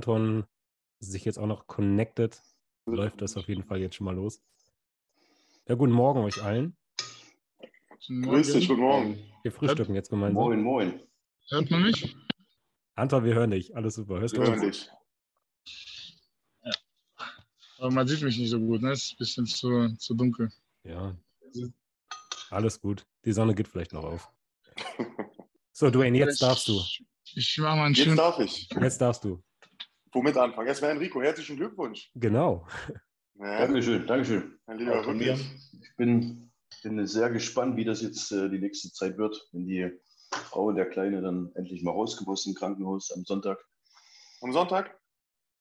Anton sich jetzt auch noch connected, läuft das auf jeden Fall jetzt schon mal los. Ja, guten Morgen euch allen. Grüß dich, guten Morgen. Wir frühstücken jetzt gemeinsam. Moin, moin. Hört man mich? Anton, wir hören dich. Alles super. Hörst Wir du hören uns? dich. Aber man sieht mich nicht so gut, ne? Es ist ein bisschen zu, zu dunkel. Ja. Alles gut. Die Sonne geht vielleicht noch auf. So, Dwayne, jetzt darfst du. Ich mache mal einen Jetzt schönen. darf ich. Jetzt darfst du. Womit anfangen? Erstmal Enrico, herzlichen Glückwunsch. Genau. Ja, Dankeschön, Dankeschön. mein Lieber, von mir. Ich bin, bin sehr gespannt, wie das jetzt äh, die nächste Zeit wird, wenn die Frau und der Kleine dann endlich mal rausgebracht im Krankenhaus am Sonntag. Am Sonntag?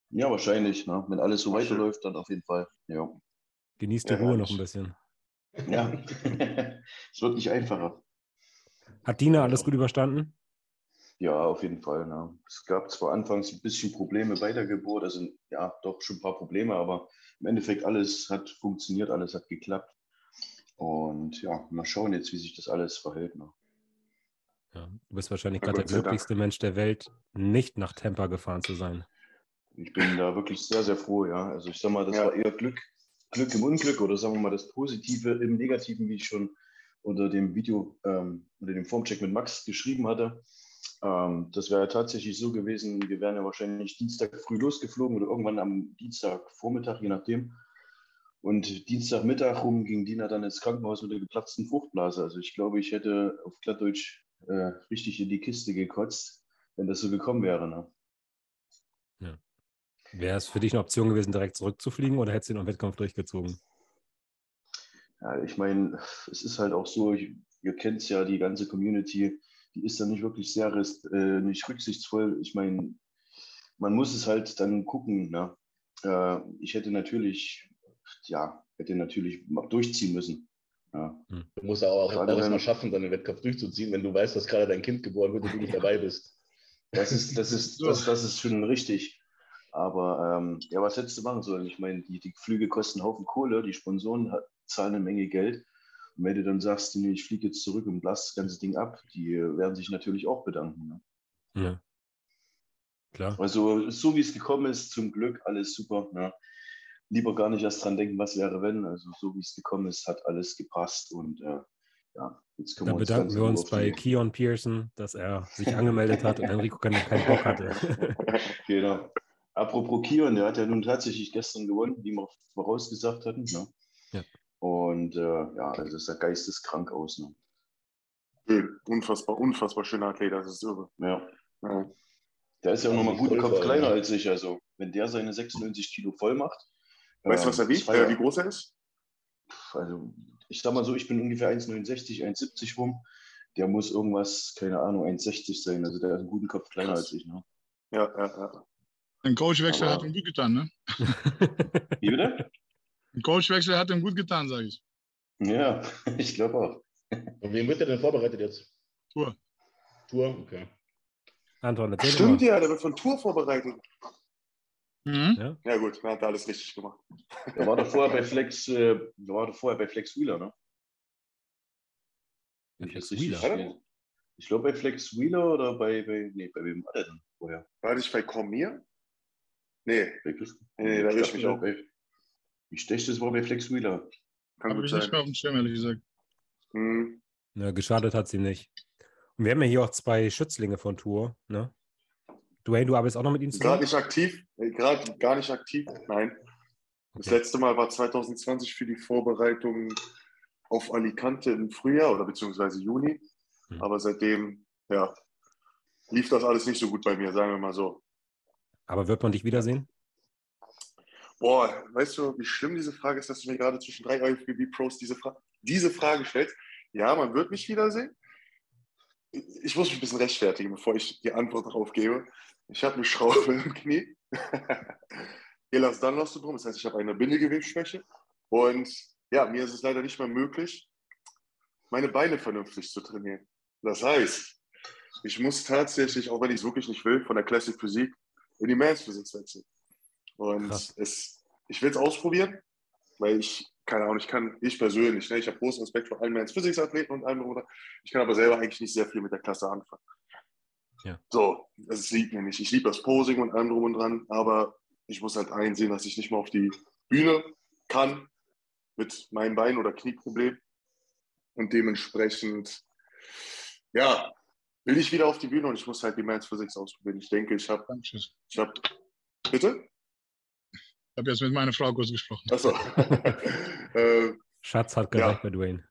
Ja, wahrscheinlich, ne? wenn alles so weiterläuft, dann auf jeden Fall. Ja, Genießt die Ja, Ruhe noch ein bisschen. ja. es wird nicht einfacher. Hat Dina alles gut überstanden? Ja, auf jeden Fall. Ne? Es gab zwar anfangs ein bisschen Probleme bei der Geburt, also ja, doch schon ein paar Probleme, aber im Endeffekt alles hat funktioniert, alles hat geklappt. Und ja, mal schauen jetzt, wie sich das alles verhält. Ne? Ja. Du bist wahrscheinlich gerade der sei Dank. glücklichste Mensch der Welt, nicht nach Tampa gefahren zu sein. Ich bin da wirklich sehr, sehr froh, ja. Also ich sag mal, das Ja. war eher Glück, Glück im Unglück oder sagen wir mal das Positive im Negativen, wie ich schon unter dem Video, ähm, unter dem Formcheck mit Max geschrieben hatte. Ähm, das wäre ja tatsächlich so gewesen, wir wären ja wahrscheinlich Dienstag früh losgeflogen oder irgendwann am Dienstagvormittag, je nachdem. Und Dienstagmittag rum ging Dina dann ins Krankenhaus mit der geplatzten Fruchtblase. Also ich glaube, ich hätte auf Glattdeutsch äh, richtig in die Kiste gekotzt, wenn das so gekommen wäre. Ne? Wäre es für dich eine Option gewesen, direkt zurückzufliegen oder hättest du den Wettkampf durchgezogen? Ja, ich meine, es ist halt auch so, ich, ihr kennt ja die ganze Community, die ist dann nicht wirklich sehr rest, äh, nicht rücksichtsvoll. Ich meine, man muss es halt dann gucken. Ne? Äh, ich hätte natürlich, ja, hätte natürlich durchziehen müssen. Ja. Du musst auch Gerade auch wenn- mal schaffen, dann den Wettkampf durchzuziehen, wenn du weißt, dass gerade dein Kind geboren wird und du nicht dabei bist. Das ist, das ist, das, das ist schon richtig. Aber ähm, ja, was hättest du machen sollen? Ich meine, die, die Flüge kosten einen Haufen Kohle, die Sponsoren zahlen eine Menge Geld. Und wenn du dann sagst, nee, ich fliege jetzt zurück und lass das ganze Ding ab, die werden sich natürlich auch bedanken. Ne? Ja. Klar. Also so wie es gekommen ist, zum Glück alles super. Ne? Lieber gar nicht erst dran denken, was wäre wenn. Also so wie es gekommen ist, hat alles gepasst und äh, ja, jetzt können Da wir uns bedanken wir uns bei Keon Pearson, dass er sich angemeldet hat und Enrico keinen keinen Bock hatte. Genau. Apropos Kion, der hat ja nun tatsächlich gestern gewonnen, wie wir vorausgesagt hatten. Ne? Ja. Und äh, ja, also es sah geisteskrank aus. Ne? Unfassbar, unfassbar schöner Athlet, das ist irre. Ja. Ja. Der ist ja auch Ja, nochmal guten voll Kopf kleiner ne? als ich. Also, wenn der seine 96 Kilo voll macht. Weißt du, ähm, was er wiegt? Äh, wie groß er ist? Also, ich sag mal so, ich bin ungefähr 1,69, 1,70 rum. Der muss irgendwas, keine Ahnung, 1,60 sein. Also, der ist einen guten Kopf kleiner Krass. als ich. Ne? Ja, ja, ja. Ein Coachwechsel hat ihm gut getan, ne? Wie bitte? Ein Coachwechsel hat ihm gut getan, sage ich. Ja, ich glaube auch. Und wen wird er denn vorbereitet jetzt? Tour. Tour, okay. Anton, erzähl Stimmt mal. ja, der wird von Tour vorbereitet. Mhm. Ja gut, dann hat er alles richtig gemacht. Der war doch vorher bei Flex, äh, der war doch vorher bei Flex Wheeler, ne? Ich Flex Wheeler? Ich glaube bei Flex Wheeler oder bei, bei, nee, bei wem war der denn vorher? War ich bei Cormier? Nee, Bei Chris- Nee, da ich dachte, mich auch. bei- Ich dachte, das war bei Flex Wheeler. kann Habe gut ich nicht sein. mehr auf dem Schirm, ehrlich gesagt. Hm. Ja, geschadet hat sie nicht. Und wir haben ja hier auch zwei Schützlinge von Tour. Ne? Dwayne, du arbeitest auch noch mit ihnen Gerade zusammen? nicht aktiv, äh, gerade gar nicht aktiv, nein. Das Okay. letzte Mal war 2020 für die Vorbereitung auf Alicante im Frühjahr oder beziehungsweise Juni. Hm. Aber seitdem, ja, lief das alles nicht so gut bei mir, sagen wir mal so. Aber wird man dich wiedersehen? Boah, weißt du, wie schlimm diese Frage ist, dass du mir gerade zwischen drei IFBB-Pros diese, Fra diese Frage stellst? Ja, man wird mich wiedersehen. Ich muss mich ein bisschen rechtfertigen, bevor ich die Antwort darauf gebe. Ich habe eine Schraube im Knie. Elas Danlos-Syndrom, das heißt, ich habe eine Bindegewebsschwäche. Und ja, mir ist es leider nicht mehr möglich, meine Beine vernünftig zu trainieren. Das heißt, ich muss tatsächlich, auch wenn ich es wirklich nicht will, von der Classic Physik in die Men's Physics wechseln. Und Krass. es, ich will es ausprobieren, weil ich, keine Ahnung, ich kann, ich persönlich, ne, ich habe großen Respekt vor allen Men's Physics Athleten und allem, oder ich kann aber selber eigentlich nicht sehr viel mit der Klasse anfangen. Ja. So, das liegt mir nicht. Ich liebe das Posing und allem drum und dran, aber ich muss halt einsehen, dass ich nicht mehr auf die Bühne kann mit meinem Bein- oder Knieproblem. Und dementsprechend, ja, will ich wieder auf die Bühne und ich muss halt die Men's Physics ausprobieren. Ich denke, ich habe, ich habe, bitte? Ich habe jetzt mit meiner Frau kurz gesprochen. Achso. äh, Schatz hat Ja. gereicht bei Dwayne.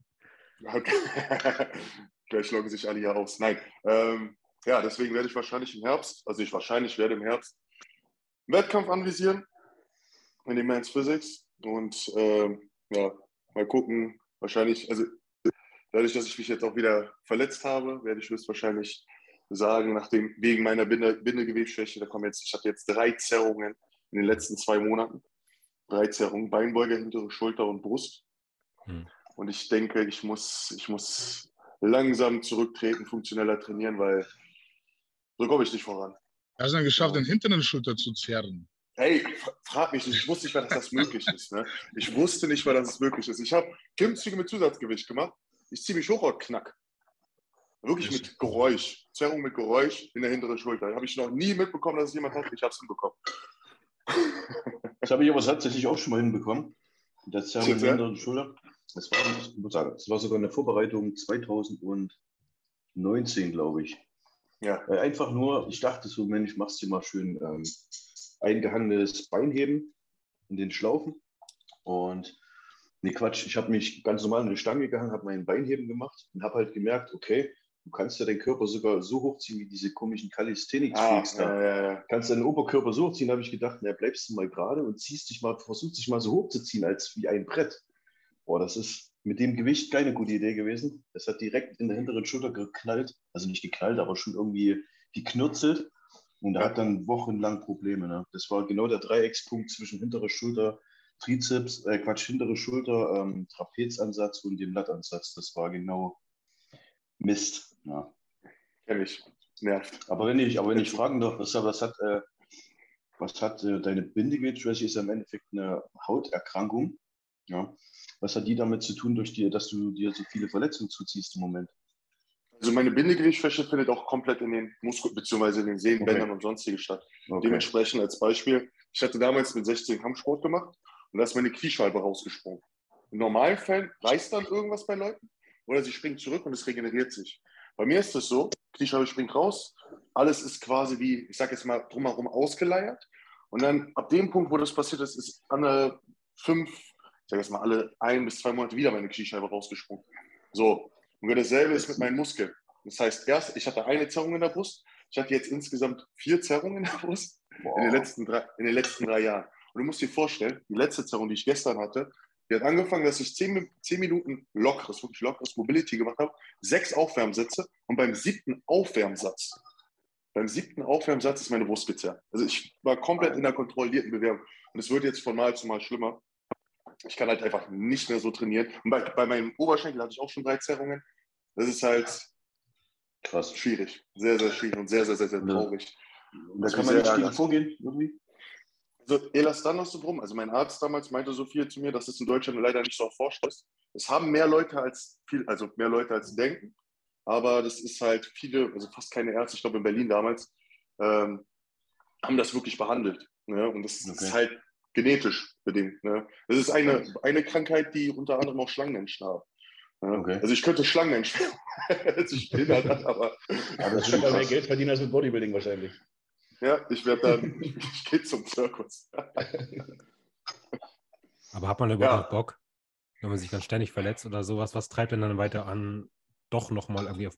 Gleich loggen sich alle hier aus. Nein. Ähm, ja, deswegen werde ich wahrscheinlich im Herbst, also ich wahrscheinlich werde im Herbst einen Wettkampf anvisieren in den Men's Physics und ähm, ja, mal gucken. Wahrscheinlich, also dadurch, dass ich mich jetzt auch wieder verletzt habe, werde ich höchstwahrscheinlich sagen, nachdem wegen meiner Binde, Bindegewebsschwäche, da kommen jetzt, ich hatte jetzt drei Zerrungen in den letzten zwei Monaten. Drei Zerrungen, Beinbeuger, hintere Schulter und Brust. Hm. Und ich denke, ich muss, ich muss langsam zurücktreten, funktioneller trainieren, weil so komme ich nicht voran. Hast du dann geschafft, den hinteren Schulter zu zerren? Hey, fra- frag mich nicht, ich wusste nicht mal, dass das möglich ist. Ne? Ich wusste nicht mal, dass es möglich ist. Ich habe Klimmzüge mit Zusatzgewicht gemacht. Ich ziehe mich hoch und knack. Wirklich mit Geräusch. Zerrung mit Geräusch in der hinteren Schulter. Habe ich noch nie mitbekommen, dass es jemand hat. Ich habe es hinbekommen. Das habe ich aber tatsächlich auch schon mal hinbekommen. Das Zerren in Shit, ja? der Schulter. Das war, ich muss sagen, das war sogar eine Vorbereitung 2019, glaube ich. Ja, Äh, einfach nur, ich dachte so, Mensch, machst dir mal schön ähm, eingehangenes Beinheben in den Schlaufen. Und nee, Quatsch, ich habe mich ganz normal in die Stange gehangen, habe meinen Beinheben gemacht und habe halt gemerkt, okay, du kannst ja deinen Körper sogar so hochziehen wie diese komischen ah, Calisthenics-Freaks da. ja, ja. Kannst deinen Oberkörper so hochziehen, habe ich gedacht, na, bleibst du mal gerade und ziehst dich mal, versuchst dich mal so hochzuziehen als wie ein Brett. Boah, das ist mit dem Gewicht keine gute Idee gewesen. Das hat direkt in der hinteren Schulter geknallt. Also nicht geknallt, aber schon irgendwie geknurzelt. Und da Ja. hat dann wochenlang Probleme. Ne? Das war genau der Dreieckspunkt zwischen hintere Schulter, Trizeps, äh, Quatsch, hintere Schulter, ähm, Trapezansatz und dem Lattansatz. Das war genau Mist. Ja. Kenn ich. Nervt. Aber wenn ich, aber wenn ich fragen darf, was, was hat, äh, was hat äh, deine Bindegewebsschwäche ist ja im Endeffekt eine Hauterkrankung. Ja. Was hat die damit zu tun, durch die, dass du dir so viele Verletzungen zuziehst im Moment? Also meine Bindegewebsschwäche findet auch komplett in den Muskeln bzw. in den Sehnenbändern Okay. und sonstiges statt. Okay. Dementsprechend als Beispiel, ich hatte damals mit 16 Kampfsport gemacht und da ist meine Kniescheibe rausgesprungen. In normalen Fällen reißt dann irgendwas bei Leuten oder sie springt zurück und es regeneriert sich. Bei mir ist es so, Kniescheibe springt raus, alles ist quasi wie, ich sage jetzt mal, drumherum ausgeleiert und dann ab dem Punkt, wo das passiert ist, ist alle fünf, ich sage jetzt mal, alle ein bis zwei Monate wieder meine Kniescheibe rausgesprungen. So, und dasselbe ist mit meinen Muskeln. Das heißt, erst, ich hatte eine Zerrung in der Brust, ich hatte jetzt insgesamt vier Zerrungen in der Brust in den, letzten drei, in den letzten drei Jahren. Und du musst dir vorstellen, die letzte Zerrung, die ich gestern hatte, die hat angefangen, dass ich zehn, zehn Minuten lockeres, wirklich lockeres Mobility gemacht habe, sechs Aufwärmsätze und beim siebten Aufwärmsatz, beim siebten Aufwärmsatz ist meine Brust gezerrt. Also ich war komplett in der kontrollierten Bewegung. Und es wird jetzt von Mal zu Mal schlimmer. Ich kann halt einfach nicht mehr so trainieren. Und bei, bei meinem Oberschenkel hatte ich auch schon drei Zerrungen. Das ist halt Krass. schwierig. Sehr, sehr schwierig und sehr, sehr, sehr, sehr Ja. traurig. Und da Das kann man nicht gegen vorgehen, irgendwie? Also Elastanos-Syndrom, also mein Arzt damals meinte so viel zu mir, dass es in Deutschland leider nicht so erforscht ist. Es haben mehr Leute als viel, also mehr Leute als denken, aber das ist halt viele, also fast keine Ärzte, ich glaube in Berlin damals, ähm, haben das wirklich behandelt. Ne? Und das Okay. ist halt genetisch bedingt. Ne? Das ist eine, eine Krankheit, die unter anderem auch Schlangenmenschen haben. Ne? Okay. Also ich könnte Schlangenmenschen, als ich behindert hat, aber Ja, das ist Schon mehr. Geld verdienen als mit Bodybuilding wahrscheinlich. Ja, ich werde dann, ich gehe zum Zirkus. Aber hat man überhaupt Ja. Bock, wenn man sich dann ständig verletzt oder sowas? Was treibt denn dann weiter an, doch nochmal irgendwie auf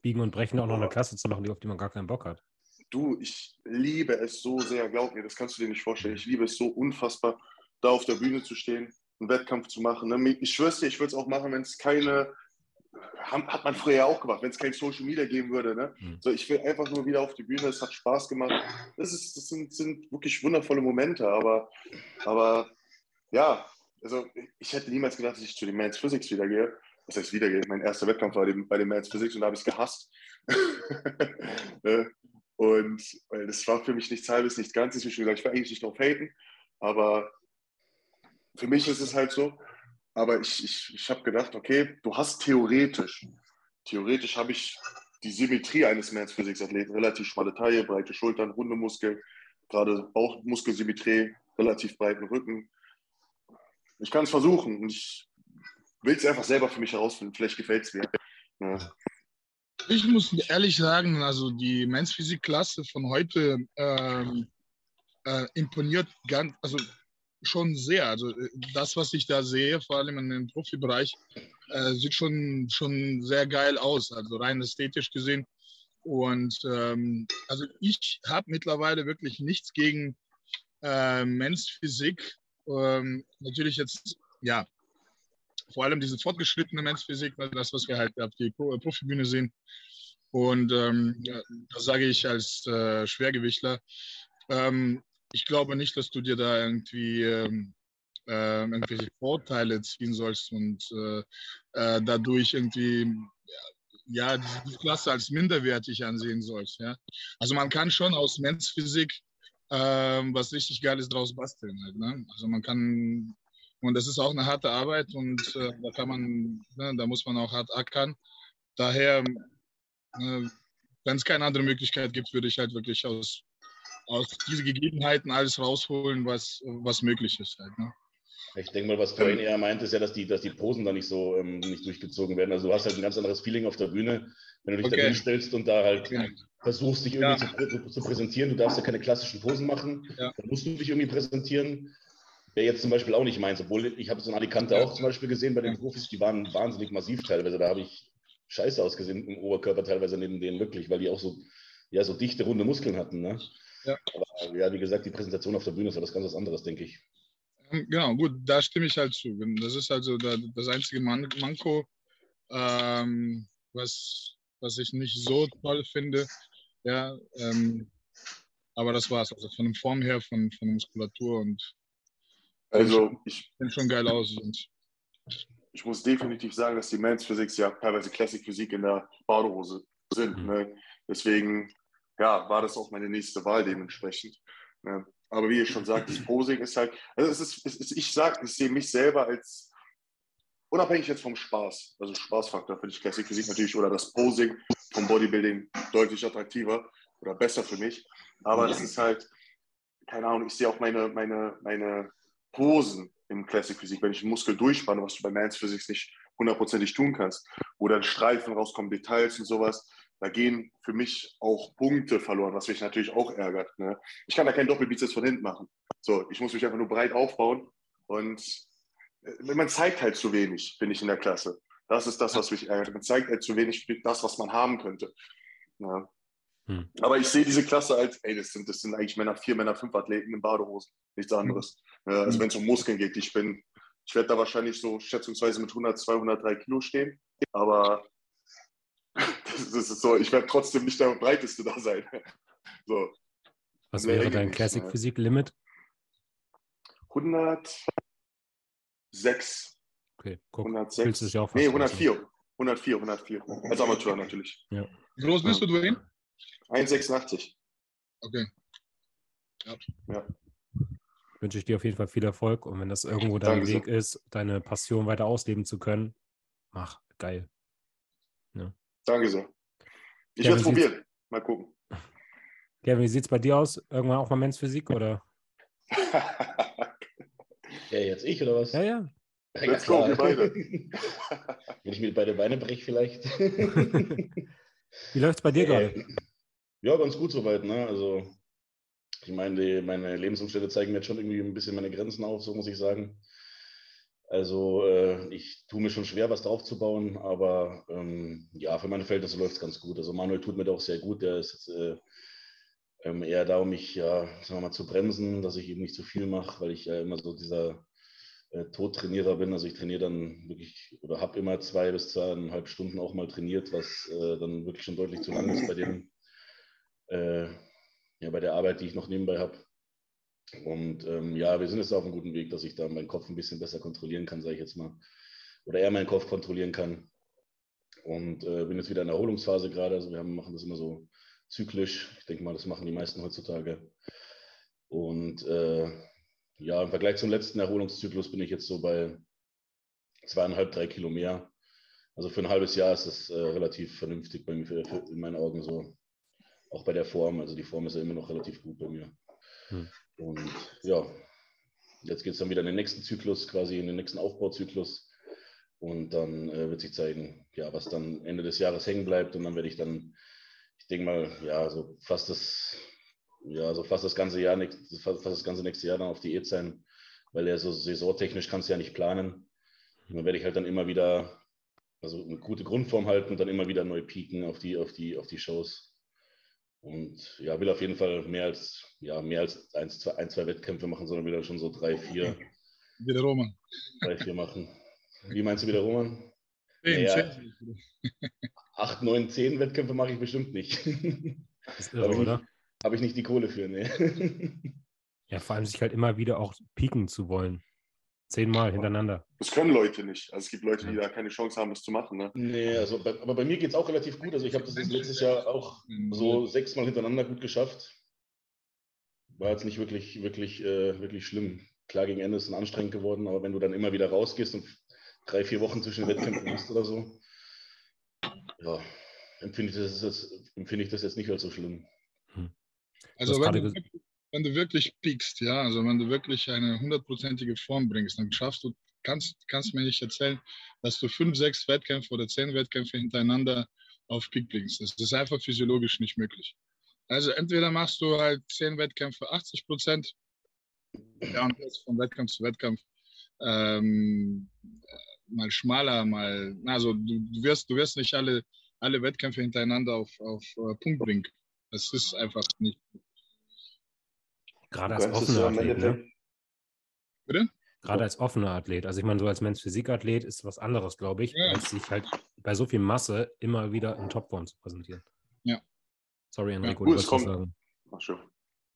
Biegen und Brechen auch noch eine Klasse zu machen, die, auf die man gar keinen Bock hat? Du, ich liebe es so sehr, glaub mir, das kannst du dir nicht vorstellen. Ich liebe es so unfassbar, da auf der Bühne zu stehen, einen Wettkampf zu machen. ne? Ich schwör's dir, ich würde es auch machen, wenn es keine, hat man früher ja auch gemacht, wenn es kein Social Media geben würde. Ne? Mhm. So, ich will einfach nur wieder auf die Bühne, es hat Spaß gemacht. Das, ist, das sind, sind wirklich wundervolle Momente, aber, aber ja, also ich hätte niemals gedacht, dass ich zu den Men's Physics wieder gehe. Was heißt wieder gehe? Mein erster Wettkampf war bei den Men's Physics und da habe ich es gehasst. Ne? Und das war für mich nichts halbes, nichts Ganzes. Schon gesagt, ich will eigentlich nicht drauf haten, aber für mich ist es halt so. Aber ich, ich, ich habe gedacht, okay, du hast theoretisch, theoretisch habe ich die Symmetrie eines Men's Physics-Athleten. Relativ schmale Taille, breite Schultern, runde Muskeln, gerade Bauchmuskelsymmetrie, relativ breiten Rücken. Ich kann es versuchen und ich will es einfach selber für mich herausfinden. Vielleicht gefällt es mir. Ja. Ich muss ehrlich sagen, also die Men's Physik-Klasse von heute ähm, äh, imponiert ganz, also schon sehr. Also äh, das, was ich da sehe, vor allem in dem Profibereich, äh, sieht schon, schon sehr geil aus, also rein ästhetisch gesehen. Und ähm, also ich habe mittlerweile wirklich nichts gegen äh, Men's Physik. Ähm, natürlich jetzt, ja, vor allem diese fortgeschrittene Men's Physik, ne, das, was wir halt auf die Profibühne sehen. Und ähm, das sage ich als äh, Schwergewichtler. Ähm, ich glaube nicht, dass du dir da irgendwie ähm, äh, irgendwelche Vorteile ziehen sollst und äh, äh, dadurch irgendwie ja, die Klasse als minderwertig ansehen sollst. Ja? Also man kann schon aus Menzphysik ähm, was richtig Geiles draus basteln. Halt, ne? Also man kann, und das ist auch eine harte Arbeit und äh, da kann man, ne, da muss man auch hart ackern. Daher, äh, wenn es keine andere Möglichkeit gibt, würde ich halt wirklich aus aus diesen Gegebenheiten alles rausholen, was, was möglich ist. Halt, ne? Ich denke mal, was vorhin eher meint, ist ja, dass die, dass die Posen da nicht so ähm, nicht durchgezogen werden. Also du hast halt ein ganz anderes Feeling auf der Bühne, wenn du dich okay. da hinstellst und da halt okay. versuchst, dich irgendwie ja. zu, zu, präsentieren. Du darfst ja keine klassischen Posen machen. Ja. Dann musst du dich irgendwie präsentieren. Wäre jetzt zum Beispiel auch nicht meins, obwohl ich habe so eine Alicante ja. auch zum Beispiel gesehen bei den Profis, die waren wahnsinnig massiv teilweise. Da habe ich scheiße ausgesehen im Oberkörper teilweise neben denen wirklich, weil die auch so, ja, so dichte, runde Muskeln hatten. Ne? Ja. Aber ja, wie gesagt, die Präsentation auf der Bühne ist ja was ganz anderes, denke ich. Genau, gut, da stimme ich halt zu. Das ist also das einzige Manko, ähm, was, was ich nicht so toll finde. Ja, ähm, aber das war's. Also von der Form her, von, von der Muskulatur und also ich sieht schon geil aus. Und ich muss definitiv sagen, dass die Men's Physics ja teilweise Classic Physik in der Badehose sind. Mhm. Ne? Deswegen ja, war das auch meine nächste Wahl dementsprechend. Ja. Aber wie ich schon sagte, das Posing ist halt, also es ist, es ist ich sage, ich sehe mich selber als, unabhängig jetzt vom Spaß, also Spaßfaktor finde ich Classic Physik natürlich oder das Posing vom Bodybuilding deutlich attraktiver oder besser für mich. Aber es ist halt, keine Ahnung, ich sehe auch meine, meine, meine Posen im Classic Physik, wenn ich einen Muskel durchspanne, was du bei Mans Physics nicht hundertprozentig tun kannst, wo dann Streifen rauskommen, Details und sowas, da gehen für mich auch Punkte verloren, was mich natürlich auch ärgert. Ne? Ich kann da keinen Doppelbizeps von hinten machen. So, ich muss mich einfach nur breit aufbauen und äh, man zeigt halt zu wenig, finde ich, in der Klasse. Das ist das, was mich ärgert. Man zeigt halt zu wenig das, was man haben könnte. Ja. Hm. Aber ich sehe diese Klasse als, ey, das sind, das sind eigentlich Männer, vier Männer, fünf Athleten in Badehosen. Nichts anderes. Hm. Also wenn es um Muskeln geht, ich bin, ich werde da wahrscheinlich so schätzungsweise mit 100, 203 Kilo stehen. Aber das ist so, ich werde trotzdem nicht der Breiteste da sein. So. Was wäre dein Classic Physik Limit? 106. Okay, guck. 106. Willst du es ja auch nee, 104. 104, 104. Als Amateur natürlich. Ja. Wie groß bist du, Dwayne? 1,86. Okay. Ja. ja. Wünsche ich dir auf jeden Fall viel Erfolg und wenn das irgendwo dein Danke Weg so. ist, deine Passion weiter ausleben zu können, mach, geil. Danke sehr. Ich werde es probieren. Mal gucken. Kevin, wie sieht es bei dir aus? Irgendwann auch mal Men's Physik oder? ja, jetzt ich oder was? Ja, ja. ja Let's go, wir beide. Wenn ich mir beide Beine breche, vielleicht. wie läuft es bei dir gerade? Äh, ja, ganz gut soweit. Ne? Also, ich meine, meine Lebensumstände zeigen mir jetzt schon irgendwie ein bisschen meine Grenzen auf, so muss ich sagen. Also äh, ich tue mir schon schwer, was draufzubauen, aber ähm, ja, für meine Verhältnisse läuft es ganz gut. Also Manuel tut mir doch sehr gut. Der ist äh, ähm, eher da, um mich ja, sagen wir mal, zu bremsen, dass ich eben nicht zu viel mache, weil ich ja immer so dieser äh, Todtrainierer bin. Also ich trainiere dann wirklich oder habe immer zwei bis zweieinhalb Stunden auch mal trainiert, was äh, dann wirklich schon deutlich zu lang ist bei dem, äh, ja, bei der Arbeit, die ich noch nebenbei habe. Und ähm, ja, wir sind jetzt auf einem guten Weg, dass ich da meinen Kopf ein bisschen besser kontrollieren kann, sage ich jetzt mal. Oder er meinen Kopf kontrollieren kann. Und äh, bin jetzt wieder in der Erholungsphase gerade. Also wir haben, machen das immer so zyklisch. Ich denke mal, das machen die meisten heutzutage. Und äh, ja, im Vergleich zum letzten Erholungszyklus bin ich jetzt so bei zweieinhalb, drei Kilo mehr. Also für ein halbes Jahr ist das äh, relativ vernünftig bei mir, für, für, in meinen Augen so. Auch bei der Form. Also die Form ist ja immer noch relativ gut bei mir. Hm. Und ja, jetzt geht es dann wieder in den nächsten Zyklus, quasi in den nächsten Aufbauzyklus. Und dann äh, wird sich zeigen, ja, was dann Ende des Jahres hängen bleibt. Und dann werde ich dann, ich denke mal, ja, so fast das, ja, so fast das ganze Jahr, fast das ganze nächste Jahr dann auf Diät sein, weil ja so saisontechnisch kannst du ja nicht planen. Und dann werde ich halt dann immer wieder, also eine gute Grundform halten und dann immer wieder neu pieken auf die, auf die, auf die Shows. Und ja, will auf jeden Fall mehr als, ja, mehr als ein, zwei, ein, zwei Wettkämpfe machen, sondern wieder schon so drei, vier. Wieder Roman. Drei, vier machen. Wie meinst du wieder, Roman? Zehn, Naja. zehn. Acht, neun, zehn Wettkämpfe mache ich bestimmt nicht. Das ist irre, habe ich, oder? nicht- hab ich nicht die Kohle für, ne. Ja, vor allem sich halt immer wieder auch pieken zu wollen. Zehnmal hintereinander. Das können Leute nicht. Also es gibt Leute, die da keine Chance haben, das zu machen. Ne? nee, also bei, aber bei mir geht es auch relativ gut. Also ich habe das letztes Jahr auch so sechsmal hintereinander gut geschafft. War jetzt nicht wirklich, wirklich, äh, wirklich schlimm. Klar, gegen Ende ist es anstrengend geworden, aber wenn du dann immer wieder rausgehst und drei, vier Wochen zwischen den Wettkämpfen hast oder so, ja, empfinde ich das jetzt, empfinde ich das jetzt nicht als so schlimm. Also hast wenn du, wenn du wirklich piekst, ja, also wenn du wirklich eine hundertprozentige Form bringst, dann schaffst du, kannst, kannst mir nicht erzählen, dass du fünf, sechs Wettkämpfe oder zehn Wettkämpfe hintereinander auf Peak bringst. Das ist einfach physiologisch nicht möglich. Also entweder machst du halt zehn Wettkämpfe 80 Prozent, ja, und jetzt von Wettkampf zu Wettkampf ähm, äh, mal schmaler, mal, also du, du wirst, du wirst nicht alle, alle Wettkämpfe hintereinander auf, auf äh, Punkt bringen. Das ist einfach nicht. Gerade Du als offener ja Athlet, ne? Bitte? Gerade als offener Athlet. Also ich meine, so als Mensch Physikathlet ist was anderes, glaube ich, Ja. als sich halt bei so viel Masse immer wieder in Topform zu präsentieren. Ja. Sorry, Enrico, Gut, du es wolltest sagen. Ach, schön.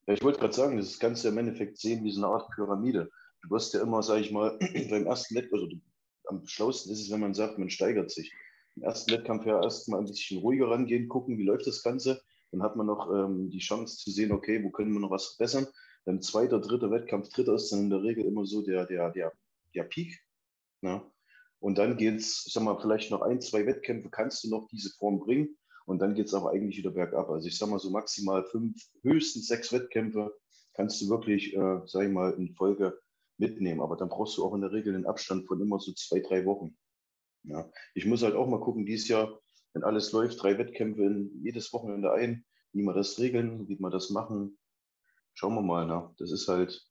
Ja, ich wollte gerade sagen, das kannst du ja im Endeffekt sehen wie so eine Art Pyramide. Du wirst ja immer, sag ich mal, beim ersten Wettkampf, also du, am schlausten ist es, wenn man sagt, man steigert sich. Im ersten Wettkampf ja erstmal ein bisschen ruhiger rangehen, gucken, wie läuft das Ganze. Dann hat man noch ähm, die Chance zu sehen, okay, wo können wir noch was verbessern. Dann zweiter, dritter Wettkampf, dritter ist dann in der Regel immer so der, der, der, der Peak. Ne? Und dann geht's, ich sag mal, vielleicht noch ein, zwei Wettkämpfe kannst du noch diese Form bringen. Und dann geht es aber eigentlich wieder bergab. Also ich sag mal so maximal fünf, höchstens sechs Wettkämpfe kannst du wirklich, äh, sag ich mal, in Folge mitnehmen. Aber dann brauchst du auch in der Regel einen Abstand von immer so zwei, drei Wochen. Ja. Ich muss halt auch mal gucken, dieses Jahr, wenn alles läuft, drei Wettkämpfe in jedes Wochenende ein, wie wir das regeln, wie wir das machen. Schauen wir mal. Ne? Das ist halt,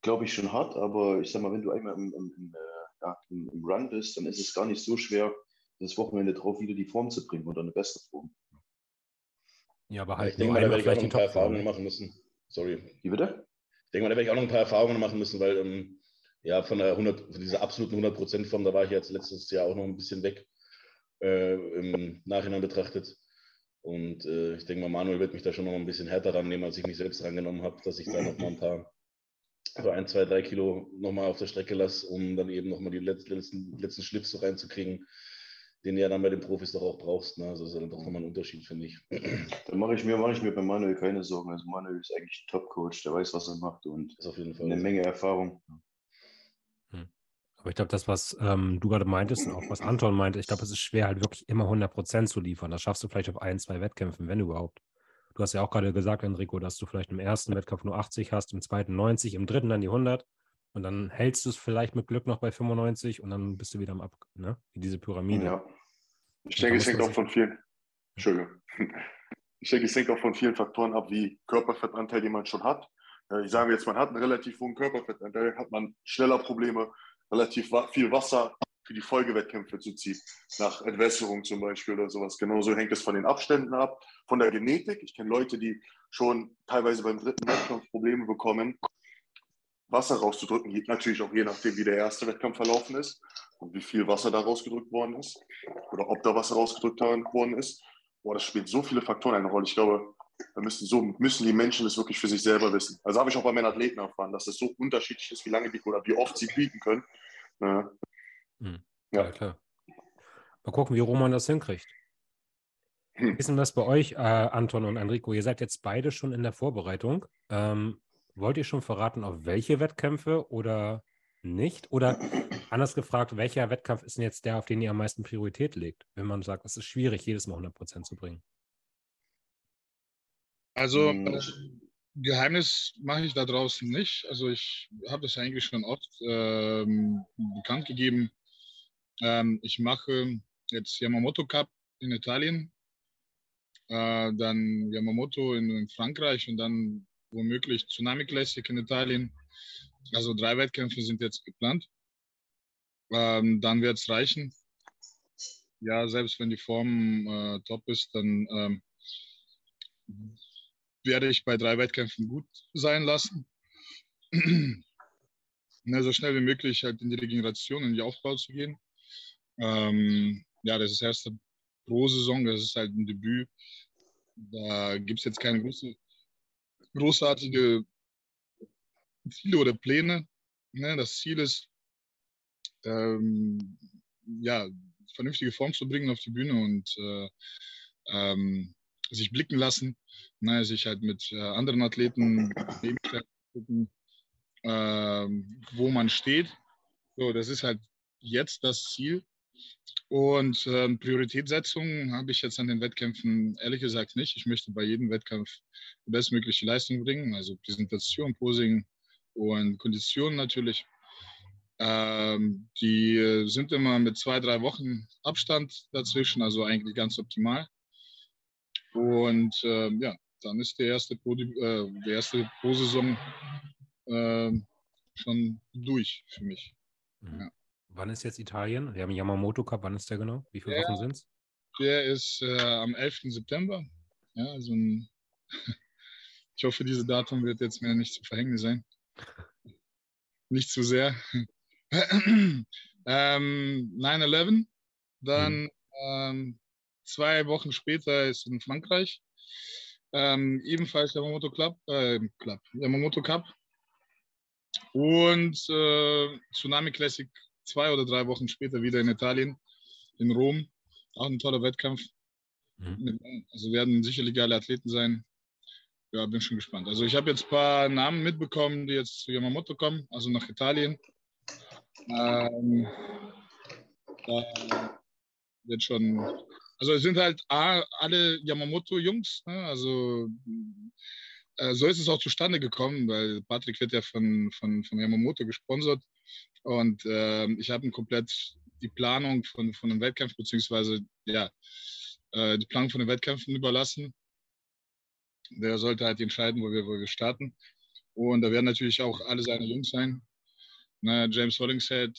glaube ich, schon hart, aber ich sag mal, wenn du einmal im, im, im, äh, ja, im, im Run bist, dann ist es gar nicht so schwer, das Wochenende drauf wieder die Form zu bringen oder eine bessere Form. Ja, aber ich halt denke nur mal, da werde ich auch noch ein paar. Erfahrungen machen müssen. Sorry. Wie bitte? Ich denke mal, da werde ich auch noch ein paar Erfahrungen machen müssen, weil ähm, ja, von, der 100, von dieser absoluten 100%-Form, da war ich jetzt letztes Jahr auch noch ein bisschen weg, äh, im Nachhinein betrachtet. Und äh, ich denke mal, Manuel wird mich da schon noch ein bisschen härter rannehmen, als ich mich selbst rangenommen habe, dass ich da noch mal ein paar, so ein, zwei, drei Kilo nochmal auf der Strecke lasse, um dann eben nochmal die letzten, letzten, Schlips so reinzukriegen, den du ja dann bei den Profis doch auch brauchst. Ne? Also das ist dann doch nochmal ein Unterschied, finde ich. Da mache ich, mir, mache ich mir bei Manuel keine Sorgen. Also Manuel ist eigentlich ein Top-Coach, der weiß, was er macht und Das ist auf jeden Fall. eine Menge Erfahrung. Aber ich glaube, das, was ähm, du gerade meintest und auch was Anton meinte, ich glaube, es ist schwer, halt wirklich immer 100% zu liefern. Das schaffst du vielleicht auf ein, zwei Wettkämpfen, wenn überhaupt. Du hast ja auch gerade gesagt, Enrico, dass du vielleicht im ersten Wettkampf nur 80 hast, im zweiten 90, im dritten dann die 100 und dann hältst du es vielleicht mit Glück noch bei 95 und dann bist du wieder am Ab, ne? Wie diese Pyramide. Ja. Ich denke, es hängt auch von vielen. Entschuldigung. Ich denke, es hängt auch von vielen Faktoren ab, wie Körperfettanteil, den man schon hat. Äh, Ich sage jetzt, man hat einen relativ hohen Körperfettanteil, hat man schneller Probleme, relativ viel Wasser für die Folgewettkämpfe zu ziehen. Nach Entwässerung zum Beispiel oder sowas. Genauso hängt es von den Abständen ab, von der Genetik. Ich kenne Leute, die schon teilweise beim dritten Wettkampf Probleme bekommen, Wasser rauszudrücken. Je- Natürlich auch je nachdem, wie der erste Wettkampf verlaufen ist und wie viel Wasser da rausgedrückt worden ist oder ob da Wasser rausgedrückt worden ist. Boah, das spielt so viele Faktoren eine Rolle. Ich glaube, da müssen, so, müssen die Menschen das wirklich für sich selber wissen. Also habe ich auch bei meinen Athleten erfahren, dass es so unterschiedlich ist, wie lange die oder wie oft sie bieten können. Ja. Ja, Ja. klar. Mal gucken, wie Roman das hinkriegt. Hm. Wie ist denn das bei euch, äh, Anton und Enrico? Ihr seid jetzt beide schon in der Vorbereitung. Ähm, wollt ihr schon verraten, auf welche Wettkämpfe oder nicht? Oder anders gefragt, welcher Wettkampf ist denn jetzt der, auf den ihr am meisten Priorität legt, wenn man sagt, es ist schwierig, jedes Mal 100% zu bringen? Also äh, Geheimnis mache ich da draußen nicht. Also ich habe das eigentlich schon oft ähm, bekannt gegeben. Ähm, ich mache jetzt Yamamoto Cup in Italien, äh, dann Yamamoto in, in, Frankreich und dann womöglich Tsunami Classic in Italien. Also drei Wettkämpfe sind jetzt geplant. Ähm, dann wird es reichen. Ja, selbst wenn die Form äh, top ist, dann ähm, werde ich bei drei Wettkämpfen gut sein lassen. Na, so schnell wie möglich halt in die Regeneration, in die Aufbau zu gehen. Ähm, ja, das ist erste Pro-Saison, das ist halt ein Debüt. Da gibt es jetzt keine große, großartige Ziele oder Pläne. Ne? Das Ziel ist, ähm, ja, vernünftige Form zu bringen auf die Bühne und äh, ähm, sich blicken lassen, ne? sich halt mit äh, anderen Athleten äh, wo man steht. So, das ist halt jetzt das Ziel. Und äh, Prioritätssetzung habe ich jetzt an den Wettkämpfen ehrlich gesagt nicht. Ich möchte bei jedem Wettkampf die bestmögliche Leistung bringen, also Präsentation, Posing und Kondition natürlich. Ähm, die sind immer mit zwei, drei Wochen Abstand dazwischen, also eigentlich ganz optimal. Und äh, ja, dann ist der erste Pro, äh, die erste Pro-Saison äh, schon durch für mich. Mhm. Ja. Wann ist jetzt Italien? Wir haben Yamamoto Cup, wann ist der genau? Wie viele der, Wochen sind es? Der ist äh, am 11. September. Ja, also ein, ich hoffe, dieses Datum wird jetzt mir nicht zu verhängnis sein. nicht zu sehr. ähm, 9-11, dann mhm. ähm, zwei Wochen später ist in Frankreich. Ähm, ebenfalls Yamamoto Club, äh, Club, Yamamoto Cup. Und äh, Tsunami Classic zwei oder drei Wochen später wieder in Italien, in Rom. Auch ein toller Wettkampf. Mhm. Also werden sicherlich geile Athleten sein. Ja, bin schon gespannt. Also ich habe jetzt ein paar Namen mitbekommen, die jetzt zu Yamamoto kommen, also nach Italien. Ähm, da wird schon, also es sind halt alle Yamamoto-Jungs, ne? also äh, so ist es auch zustande gekommen, weil Patrick wird ja von, von, von Yamamoto gesponsert. Und äh, ich habe komplett die Planung von, von einem Wettkampf, beziehungsweise ja, äh, die Planung von den Wettkämpfen überlassen. Der sollte halt entscheiden, wo wir, wo wir starten. Und da werden natürlich auch alle seine Jungs sein. Na, James Hollingshead,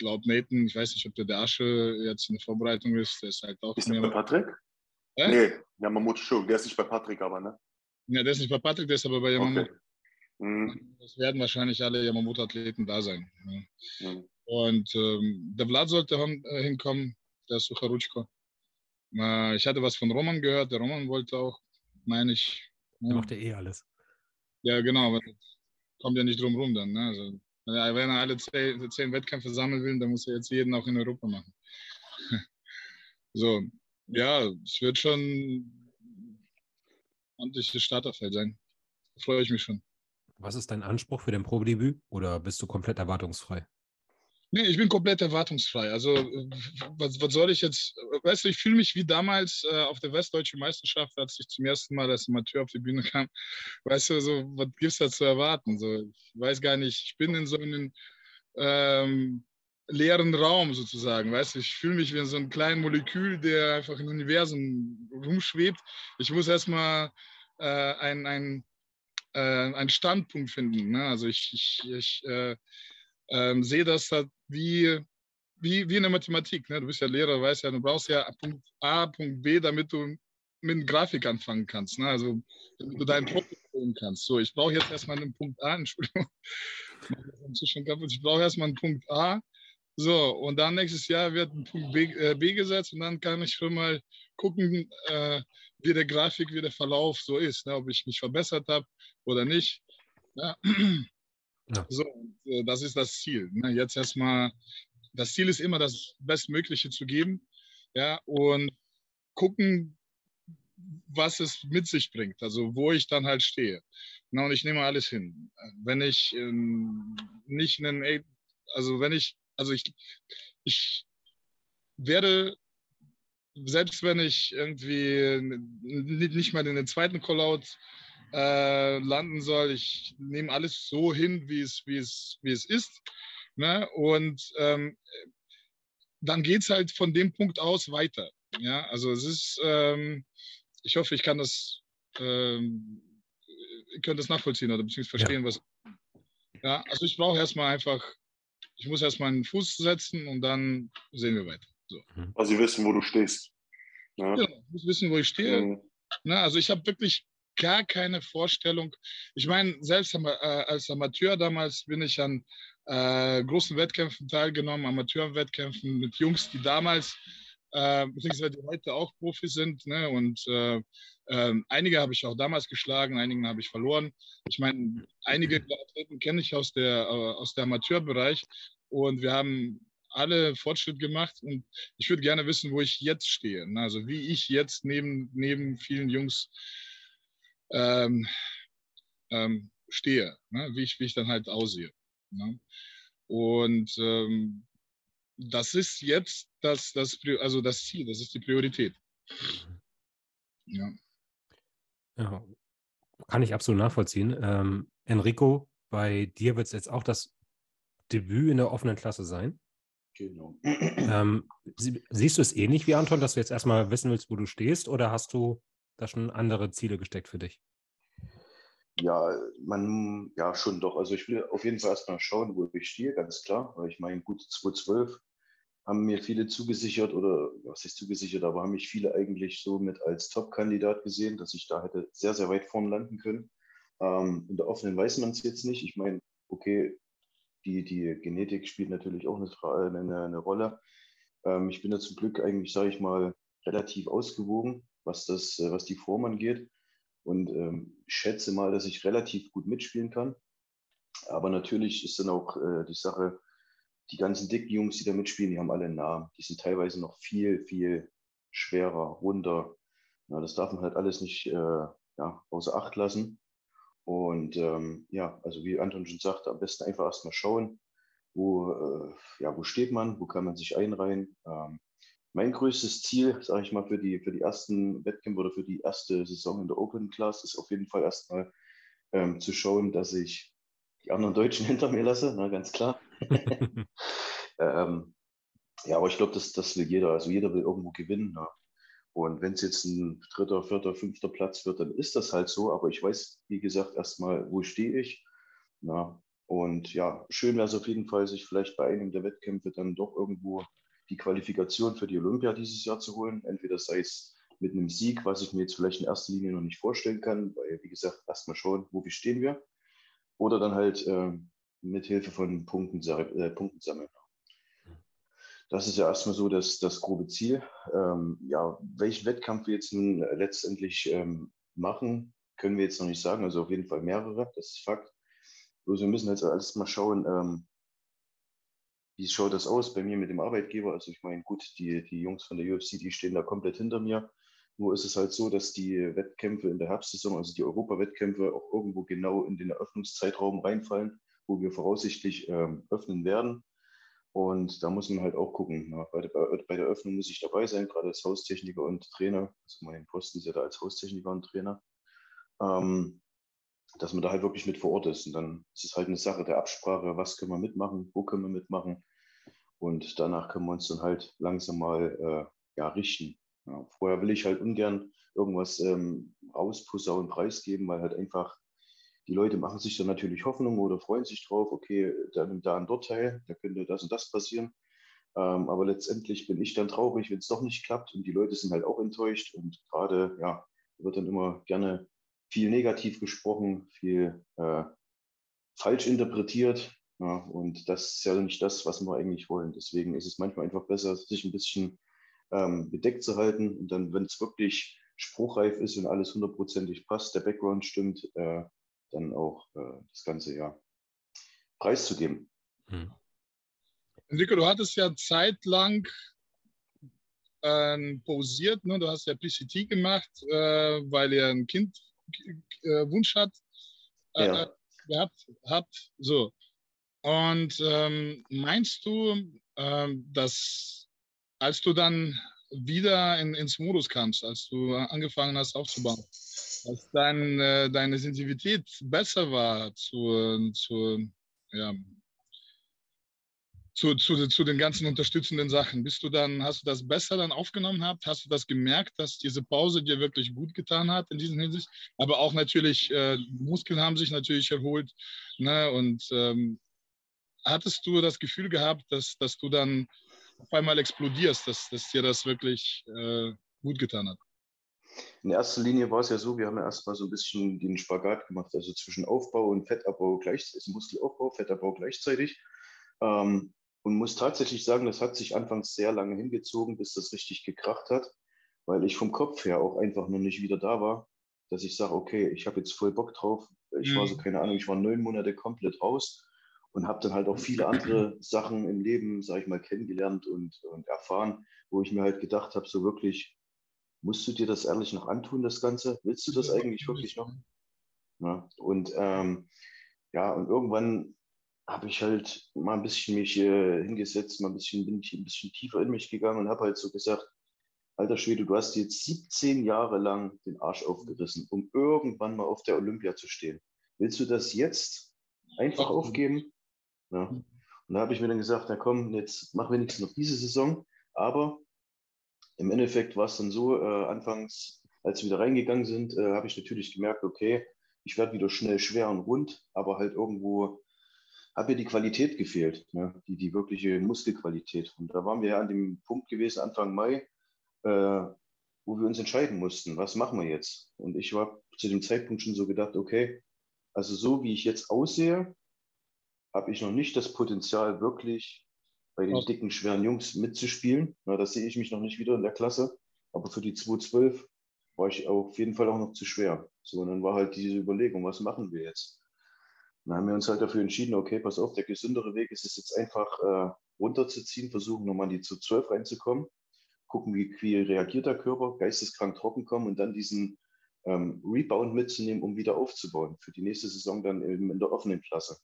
glaube Nathan, ich weiß nicht, ob der der Asche jetzt in der Vorbereitung ist. Der ist halt auch. Ist der bei Patrick? Äh? Nee, Yamamoto schon. Der ist nicht bei Patrick, aber, ne? Ja, der ist nicht bei Patrick, der ist aber bei Yamamoto. Okay. Mhm. Es werden wahrscheinlich alle Yamamoto-Athleten da sein. Ne? Mhm. Und ähm, der Vlad sollte äh, hinkommen, der Sucharuchko. Äh, ich hatte was von Roman gehört, der Roman wollte auch, meine ich. Der macht ja eh alles. Ja, genau, kommt ja nicht drum rum dann. Ne? Also, wenn er alle zehn, zehn Wettkämpfe sammeln will, dann muss er jetzt jeden auch in Europa machen. so, ja, es wird schon ein ordentliches Starterfeld sein. Da freue ich mich schon. Was ist dein Anspruch für dein Probedebüt oder bist du komplett erwartungsfrei? Nee, ich bin komplett erwartungsfrei. Also, was, was soll ich jetzt? Weißt du, ich fühle mich wie damals äh, auf der Westdeutschen Meisterschaft, als ich zum ersten Mal als Amateur auf die Bühne kam. Weißt du, so, was gibt es da zu erwarten? So, ich weiß gar nicht, ich bin in so einem ähm, leeren Raum sozusagen. Weißt du, ich fühle mich wie in so einem kleinen Molekül, der einfach im Universum rumschwebt. Ich muss erstmal äh, ein äh, einen Standpunkt finden. Ne? Also ich, ich, ich äh, äh, sehe das halt wie, wie, wie in der Mathematik. Ne? Du bist ja Lehrer, weißt ja, du brauchst ja Punkt A, Punkt B, damit du mit Grafik anfangen kannst. Ne? Also damit du deinen Problem sehen kannst. So, ich brauche jetzt erstmal einen Punkt A, Entschuldigung. Ich brauche erstmal einen Punkt A. So, und dann nächstes Jahr wird ein Punkt B, äh, B gesetzt und dann kann ich schon mal gucken, äh, wie der Grafik, wie der Verlauf so ist, ne? ob ich mich verbessert habe oder nicht. Ja. Ja. So, das ist das Ziel. Ne? Jetzt erstmal, das Ziel ist immer, das Bestmögliche zu geben ja, und gucken, was es mit sich bringt, also wo ich dann halt stehe. Na, und ich nehme alles hin. Wenn ich ähm, nicht einen also wenn ich, also ich, ich werde, selbst wenn ich irgendwie nicht mal in den zweiten Callout äh, landen soll, ich nehme alles so hin, wie es, wie es, wie es ist. Ne? Und ähm, dann geht es halt von dem Punkt aus weiter. Ja, also es ist, ähm, ich hoffe, ich kann das, ähm, ihr könnt das nachvollziehen oder beziehungsweise verstehen, ja. was. Ja, also ich brauche erstmal einfach, ich muss erstmal einen Fuß setzen und dann sehen wir weiter. So. Mhm. Also, Sie wissen, wo du stehst. Ja, genau, ich muss wissen, wo ich stehe. Mhm. Na, also, ich habe wirklich gar keine Vorstellung. Ich meine, selbst äh, als Amateur damals bin ich an äh, großen Wettkämpfen teilgenommen, Amateurwettkämpfen mit Jungs, die damals, äh, beziehungsweise die heute auch Profis sind. Ne? Und äh, äh, einige habe ich auch damals geschlagen, einigen habe ich verloren. Ich meine, einige Athleten kenne ich aus der, äh, aus der Amateurbereich und wir haben alle Fortschritt gemacht und ich würde gerne wissen, wo ich jetzt stehe. Ne? Also wie ich jetzt neben, neben vielen Jungs ähm, ähm, stehe, ne? wie, ich, wie ich dann halt aussehe. Ne? Und ähm, das ist jetzt das, das, also das Ziel, das ist die Priorität. Ja. ja kann ich absolut nachvollziehen. Ähm, Enrico, bei dir wird es jetzt auch das Debüt in der offenen Klasse sein. Genau. Ähm, sie, siehst du es ähnlich wie Anton, dass du jetzt erstmal wissen willst, wo du stehst, oder hast du da schon andere Ziele gesteckt für dich? Ja, man, ja, schon doch. Also ich will auf jeden Fall erstmal schauen, wo ich stehe, ganz klar. Weil ich meine, gut 2012 haben mir viele zugesichert oder was ist zugesichert, aber haben mich viele eigentlich so mit als Top-Kandidat gesehen, dass ich da hätte sehr, sehr weit vorn landen können. Ähm, in der offenen weiß man es jetzt nicht. Ich meine, okay, die, die Genetik spielt natürlich auch eine, eine, eine Rolle. Ähm, ich bin da zum Glück eigentlich, sage ich mal, relativ ausgewogen, was, das, was die Form angeht und ähm, schätze mal, dass ich relativ gut mitspielen kann. Aber natürlich ist dann auch äh, die Sache, die ganzen dicken Jungs, die da mitspielen, die haben alle einen Namen. Die sind teilweise noch viel, viel schwerer, runter. Ja, das darf man halt alles nicht äh, ja, außer Acht lassen. Und ähm, ja, also wie Anton schon sagte, am besten einfach erstmal schauen, wo, äh, ja, wo steht man, wo kann man sich einreihen. Ähm, mein größtes Ziel, sage ich mal, für die, für die ersten Wettkämpfe oder für die erste Saison in der Open Class ist auf jeden Fall erstmal ähm, zu schauen, dass ich die anderen Deutschen hinter mir lasse, na, ganz klar. ähm, ja, aber ich glaube, das, das will jeder. Also jeder will irgendwo gewinnen. Na. Und wenn es jetzt ein dritter, vierter, fünfter Platz wird, dann ist das halt so. Aber ich weiß, wie gesagt, erstmal, wo stehe ich. Na. Und ja, schön wäre es auf jeden Fall, sich vielleicht bei einem der Wettkämpfe dann doch irgendwo die Qualifikation für die Olympia dieses Jahr zu holen. Entweder sei es mit einem Sieg, was ich mir jetzt vielleicht in erster Linie noch nicht vorstellen kann, weil, wie gesagt, erstmal schauen, wo wir stehen wir. Oder dann halt äh, mit Hilfe von Punkten, äh, Punkten sammeln. Das ist ja erstmal so das, das grobe Ziel. Ähm, ja, welchen Wettkampf wir jetzt nun letztendlich ähm, machen, können wir jetzt noch nicht sagen. Also auf jeden Fall mehrere, das ist Fakt. Bloß wir müssen jetzt alles mal schauen, ähm, wie schaut das aus bei mir mit dem Arbeitgeber? Also ich meine, gut, die, die Jungs von der UFC, die stehen da komplett hinter mir. Nur ist es halt so, dass die Wettkämpfe in der Herbstsaison, also die Europa-Wettkämpfe, auch irgendwo genau in den Eröffnungszeitraum reinfallen, wo wir voraussichtlich ähm, öffnen werden. Und da muss man halt auch gucken. Na, bei, der, bei der Öffnung muss ich dabei sein, gerade als Haustechniker und Trainer. Also mein Posten ist ja da als Haustechniker und Trainer. Ähm, dass man da halt wirklich mit vor Ort ist. Und dann ist es halt eine Sache der Absprache, was können wir mitmachen, wo können wir mitmachen. Und danach können wir uns dann halt langsam mal äh, ja, richten. Ja, vorher will ich halt ungern irgendwas ähm, rausposaunen, preisgeben, weil halt einfach die Leute machen sich dann natürlich Hoffnung oder freuen sich drauf, okay, dann da und dort teil, da könnte das und das passieren. Ähm, aber letztendlich bin ich dann traurig, wenn es doch nicht klappt und die Leute sind halt auch enttäuscht und gerade, ja, wird dann immer gerne viel negativ gesprochen, viel äh, falsch interpretiert. Ja, und das ist ja nicht das, was wir eigentlich wollen. Deswegen ist es manchmal einfach besser, sich ein bisschen ähm, bedeckt zu halten. Und dann, wenn es wirklich spruchreif ist und alles hundertprozentig passt, der Background stimmt, äh, dann auch äh, das Ganze ja preiszugeben. Hm. Enrico, du hattest ja zeitlang ähm, pausiert, ne? du hast ja PCT gemacht, äh, weil ihr ein Kind äh, Wunsch hat, äh, ja. gehabt habt. So. Und ähm, meinst du, ähm, dass als du dann wieder in, ins Modus kamst, als du angefangen hast aufzubauen, dass dein, äh, deine Sensitivität besser war zu, zu, ja, zu, zu, zu den ganzen unterstützenden Sachen. Bist du dann, hast du das besser dann aufgenommen gehabt? Hast du das gemerkt, dass diese Pause dir wirklich gut getan hat in diesem Hinsicht? Aber auch natürlich, äh, Muskeln haben sich natürlich erholt. Ne? Und ähm, hattest du das Gefühl gehabt, dass, dass du dann auf einmal explodierst, dass, dass dir das wirklich äh, gut getan hat? In erster Linie war es ja so, wir haben ja erstmal so ein bisschen den Spagat gemacht, also zwischen Aufbau und Fettabbau gleichzeitig, Muskelaufbau, Fettabbau gleichzeitig. Ähm, und muss tatsächlich sagen, das hat sich anfangs sehr lange hingezogen, bis das richtig gekracht hat, weil ich vom Kopf her auch einfach noch nicht wieder da war, dass ich sage, okay, ich habe jetzt voll Bock drauf. Ich mhm. war so, mhm. keine Ahnung, ich war neun Monate komplett raus und habe dann halt auch viele andere Sachen im Leben, sage ich mal, kennengelernt und, und erfahren, wo ich mir halt gedacht habe, so wirklich, musst du dir das ehrlich noch antun, das Ganze? Willst du das eigentlich wirklich noch? Ja, und ähm, ja, und irgendwann habe ich halt mal ein bisschen mich äh, hingesetzt, mal ein bisschen, bin ich ein bisschen tiefer in mich gegangen und habe halt so gesagt, alter Schwede, du hast jetzt 17 Jahre lang den Arsch aufgerissen, um irgendwann mal auf der Olympia zu stehen. Willst du das jetzt einfach aufgeben? Ja. Und da habe ich mir dann gesagt, na komm, jetzt mach wenigstens noch diese Saison. Aber im Endeffekt war es dann so, äh, anfangs, als wir wieder reingegangen sind, äh, habe ich natürlich gemerkt, okay, ich werde wieder schnell schwer und rund, aber halt irgendwo hat mir die Qualität gefehlt, ne? die, die wirkliche Muskelqualität. Und da waren wir ja an dem Punkt gewesen, Anfang Mai, äh, wo wir uns entscheiden mussten, was machen wir jetzt? Und ich war zu dem Zeitpunkt schon so gedacht, okay, also so wie ich jetzt aussehe, habe ich noch nicht das Potenzial, wirklich bei den dicken, schweren Jungs mitzuspielen. Na, das sehe ich mich noch nicht wieder in der Klasse. Aber für die 212 war ich auf jeden Fall auch noch zu schwer. So, und dann war halt diese Überlegung, was machen wir jetzt? Dann haben wir uns halt dafür entschieden, okay, pass auf, der gesündere Weg ist es jetzt einfach äh, runterzuziehen, versuchen nochmal in die zu 12 reinzukommen, gucken, wie, wie reagiert der Körper, geisteskrank trocken kommen und dann diesen ähm, Rebound mitzunehmen, um wieder aufzubauen für die nächste Saison dann eben in der offenen Klasse.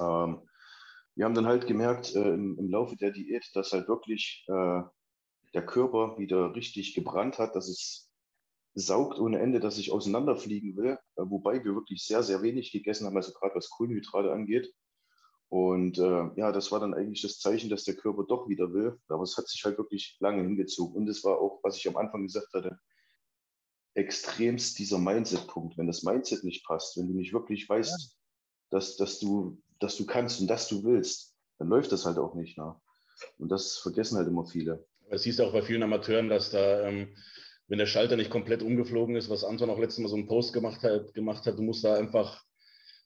Ähm, wir haben dann halt gemerkt äh, im, im, Laufe der Diät, dass halt wirklich äh, der Körper wieder richtig gebrannt hat, dass es saugt ohne Ende, dass ich auseinanderfliegen will, äh, wobei wir wirklich sehr, sehr wenig gegessen haben, also gerade was Kohlenhydrate angeht. Und äh, ja, das war dann eigentlich das Zeichen, dass der Körper doch wieder will. Aber es hat sich halt wirklich lange hingezogen. Und es war auch, was ich am Anfang gesagt hatte, extremst dieser Mindset-Punkt. Wenn das Mindset nicht passt, wenn du nicht wirklich weißt, ja. dass, dass, du, dass du kannst und dass du willst, dann läuft das halt auch nicht. Ne? Und das vergessen halt immer viele. Es siehst auch bei vielen Amateuren, dass da ähm, wenn der Schalter nicht komplett umgeflogen ist, was Anton auch letztes Mal so einen Post gemacht hat, gemacht hat, du musst da einfach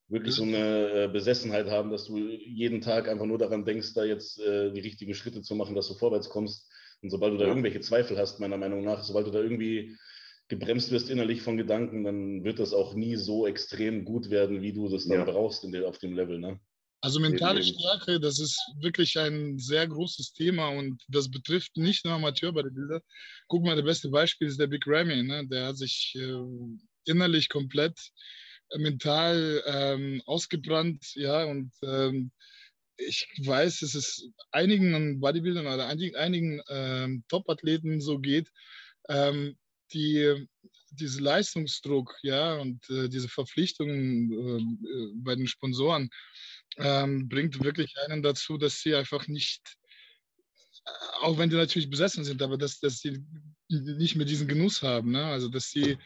wirklich so eine äh, Besessenheit haben, dass du jeden Tag einfach nur daran denkst, da jetzt äh, die richtigen Schritte zu machen, dass du vorwärts kommst. Und sobald du da irgendwelche Zweifel hast, meiner Meinung nach, sobald du da irgendwie gebremst wirst innerlich von Gedanken, dann wird das auch nie so extrem gut werden, wie du das dann ja. brauchst in der, auf dem Level. Ne? Also mentale Stärke, das ist wirklich ein sehr großes Thema und das betrifft nicht nur Amateur-Bodybuilder. Guck mal, das beste Beispiel ist der Big Ramy. Ne? Der hat sich äh, innerlich komplett äh, mental ähm, ausgebrannt, ja, und ähm, ich weiß, dass es einigen Bodybuildern oder einigen, einigen ähm, Top-Athleten so geht, ähm, die diese Leistungsdruck, ja, und äh, diese Verpflichtungen äh, bei den Sponsoren, ähm, bringt wirklich einen dazu, dass sie einfach nicht, äh, auch wenn die natürlich besessen sind, aber dass, dass sie nicht mehr diesen Genuss haben. Ne? Also dass sie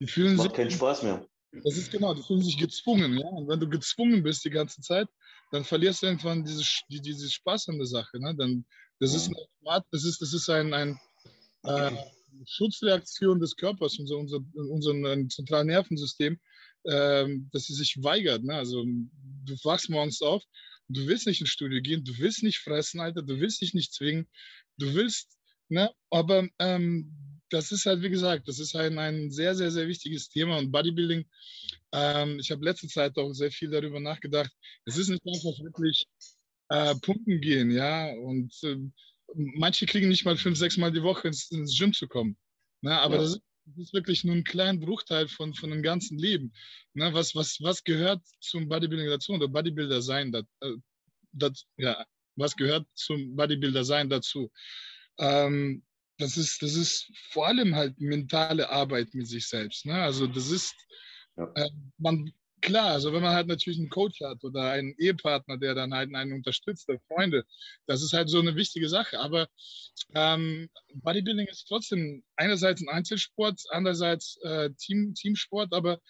die fühlen Macht sich. keinen Spaß mehr. Das ist genau, die fühlen sich gezwungen, ja. Und wenn du gezwungen bist die ganze Zeit, dann verlierst du irgendwann diese, die, diese Spaß an der Sache. Ne? Dann, das, ist ein, das ist das ist ein, ein äh, Schutzreaktion des Körpers, unser, unser, unser zentralen Nervensystem, ähm, dass sie sich weigert. Ne? Also du wachst morgens auf, du willst nicht ins Studio gehen, du willst nicht fressen, Alter, du willst dich nicht zwingen, du willst, ne? aber ähm, das ist halt, wie gesagt, das ist ein, ein sehr, sehr, sehr wichtiges Thema und Bodybuilding, ähm, ich habe letzte Zeit auch sehr viel darüber nachgedacht, es ist nicht einfach wirklich äh, pumpen gehen, ja, und äh, manche kriegen nicht mal fünf, sechs Mal die Woche ins, ins Gym zu kommen, ne? aber ja. das ist wirklich nur ein kleiner Bruchteil von, von dem ganzen Leben. Ne, was, was, was gehört zum Bodybuilding dazu oder Bodybuilder sein? Das, äh, das, ja, was gehört zum Bodybuilder sein dazu? Ähm, das ist, das ist vor allem halt mentale Arbeit mit sich selbst. Ne? Also das ist, ja. äh, man, klar, also wenn man halt natürlich einen Coach hat oder einen Ehepartner, der dann halt einen unterstützt, der Freunde, das ist halt so eine wichtige Sache. Aber ähm, Bodybuilding ist trotzdem einerseits ein Einzelsport, andererseits äh, Team, Teamsport, aber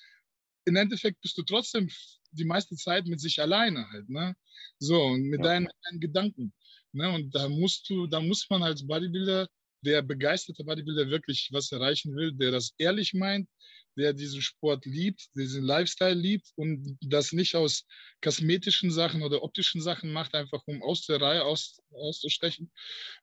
im Endeffekt bist du trotzdem die meiste Zeit mit sich alleine halt, ne? So, und mit ja. deinen, deinen, Gedanken. Ne? Und da musst du, da muss man als Bodybuilder, der begeisterte Bodybuilder wirklich was erreichen will, der das ehrlich meint, der diesen Sport liebt, diesen Lifestyle liebt und das nicht aus kosmetischen Sachen oder optischen Sachen macht, einfach um aus der Reihe aus, auszustechen.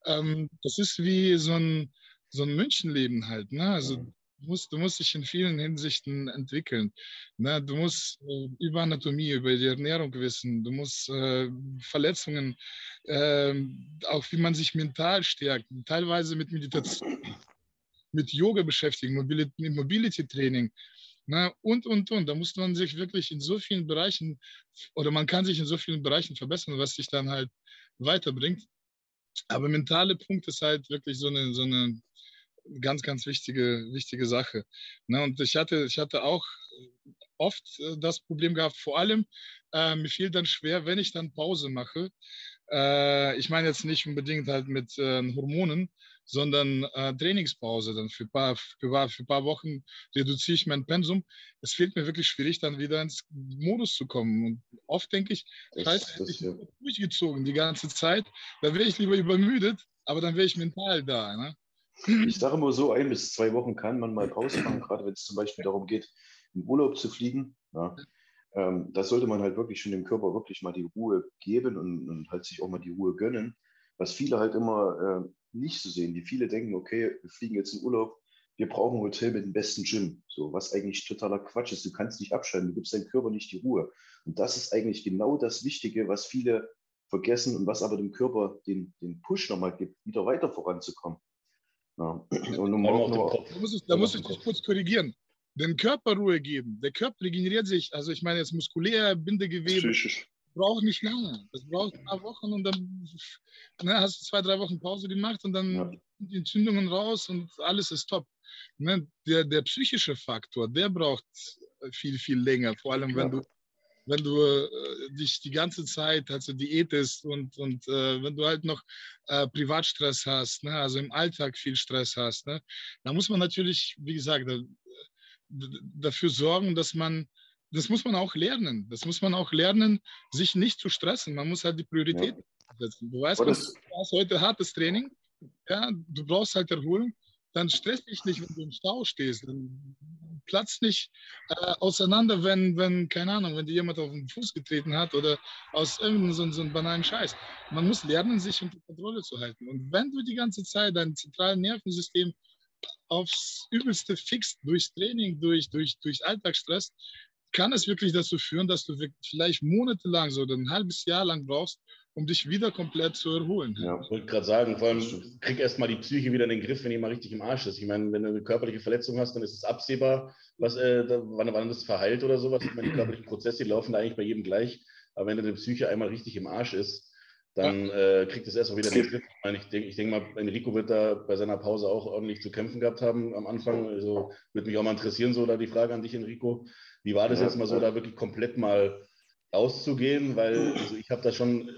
Ähm, das ist wie so ein, so ein Münchenleben halt. Ne? Also mhm. du musst, du musst dich in vielen Hinsichten entwickeln. Ne? Du musst äh, über Anatomie, über die Ernährung wissen. Du musst äh, Verletzungen, äh, auch wie man sich mental stärkt, teilweise mit Meditation mit Yoga beschäftigen, Mobility, Mobility Training. Na, und, und, und. Da muss man sich wirklich in so vielen Bereichen oder man kann sich in so vielen Bereichen verbessern, was sich dann halt weiterbringt. Aber mentale Punkt ist halt wirklich so eine, so eine ganz, ganz wichtige, wichtige Sache. Na, und ich hatte, ich hatte auch oft äh, das Problem gehabt, vor allem, äh, mir fiel dann schwer, wenn ich dann Pause mache. Äh, ich meine jetzt nicht unbedingt halt mit äh, Hormonen, sondern äh, Trainingspause. Dann für ein paar, für, für paar Wochen reduziere ich mein Pensum. Es fehlt mir wirklich schwierig, dann wieder ins Modus zu kommen. Und oft denke ich, scheiße, hätte ich ja. durchgezogen die ganze Zeit. Da wäre ich lieber übermüdet, aber dann wäre ich mental da. Ne? Ich sage immer so, ein bis zwei Wochen kann man mal Pause machen, gerade wenn es zum Beispiel darum geht, in Urlaub zu fliegen. Ja. Ähm, da sollte man halt wirklich schon dem Körper wirklich mal die Ruhe geben und, und halt sich auch mal die Ruhe gönnen. Was viele halt immer äh, nicht so sehen. Die viele denken, okay, wir fliegen jetzt in Urlaub, wir brauchen ein Hotel mit dem besten Gym. So, was eigentlich totaler Quatsch ist. Du kannst nicht abschalten, du gibst deinem Körper nicht die Ruhe. Und das ist eigentlich genau das Wichtige, was viele vergessen und was aber dem Körper den, den Push nochmal gibt, wieder weiter voranzukommen. Ja. Und um auch nur, da muss ich, da muss ich dich kurz korrigieren. Den Körper Ruhe geben. Der Körper regeneriert sich. Also ich meine jetzt muskulär, Bindegewebe. Psychisch braucht nicht lange. Das braucht ein paar Wochen und dann ne, hast du zwei, drei Wochen Pause gemacht und dann ja. die Entzündungen raus und alles ist top. Ne, der, der psychische Faktor, der braucht viel, viel länger. Vor allem, wenn ja. du wenn du äh, dich die ganze Zeit also diätest und, und äh, wenn du halt noch äh, Privatstress hast, ne, also im Alltag viel Stress hast, ne, da muss man natürlich, wie gesagt, da, dafür sorgen, dass man das muss man auch lernen. Das muss man auch lernen, sich nicht zu stressen. Man muss halt die Prioritäten ja. setzen. Du weißt, du hast heute hartes Training, ja, du brauchst halt Erholung, dann stress dich nicht, wenn du im Stau stehst. Dann platzt nicht äh, auseinander, wenn, wenn, keine Ahnung, wenn dir jemand auf den Fuß getreten hat oder aus irgendeinem so, so einem banalen Scheiß. Man muss lernen, sich unter Kontrolle zu halten. Und wenn du die ganze Zeit dein zentrales Nervensystem aufs Übelste fixt, durch Training, durch, durch, durch Alltagsstress, kann es wirklich dazu führen, dass du vielleicht monatelang so ein halbes Jahr lang brauchst, um dich wieder komplett zu erholen. Ja, ich wollte gerade sagen, vor allem krieg erst mal die Psyche wieder in den Griff, wenn mal richtig im Arsch ist. Ich meine, wenn du eine körperliche Verletzung hast, dann ist es absehbar, was, äh, wann, wann das verheilt oder sowas. Ich meine, die körperlichen Prozesse, die laufen da eigentlich bei jedem gleich. Aber wenn deine Psyche einmal richtig im Arsch ist, dann ja. äh, kriegt es erst mal wieder den Griff. Ich, ich denke denk mal, Enrico wird da bei seiner Pause auch ordentlich zu kämpfen gehabt haben am Anfang. Also würde mich auch mal interessieren, so da die Frage an dich, Enrico. Wie war das jetzt mal so, da wirklich komplett mal rauszugehen? Weil also ich habe da schon,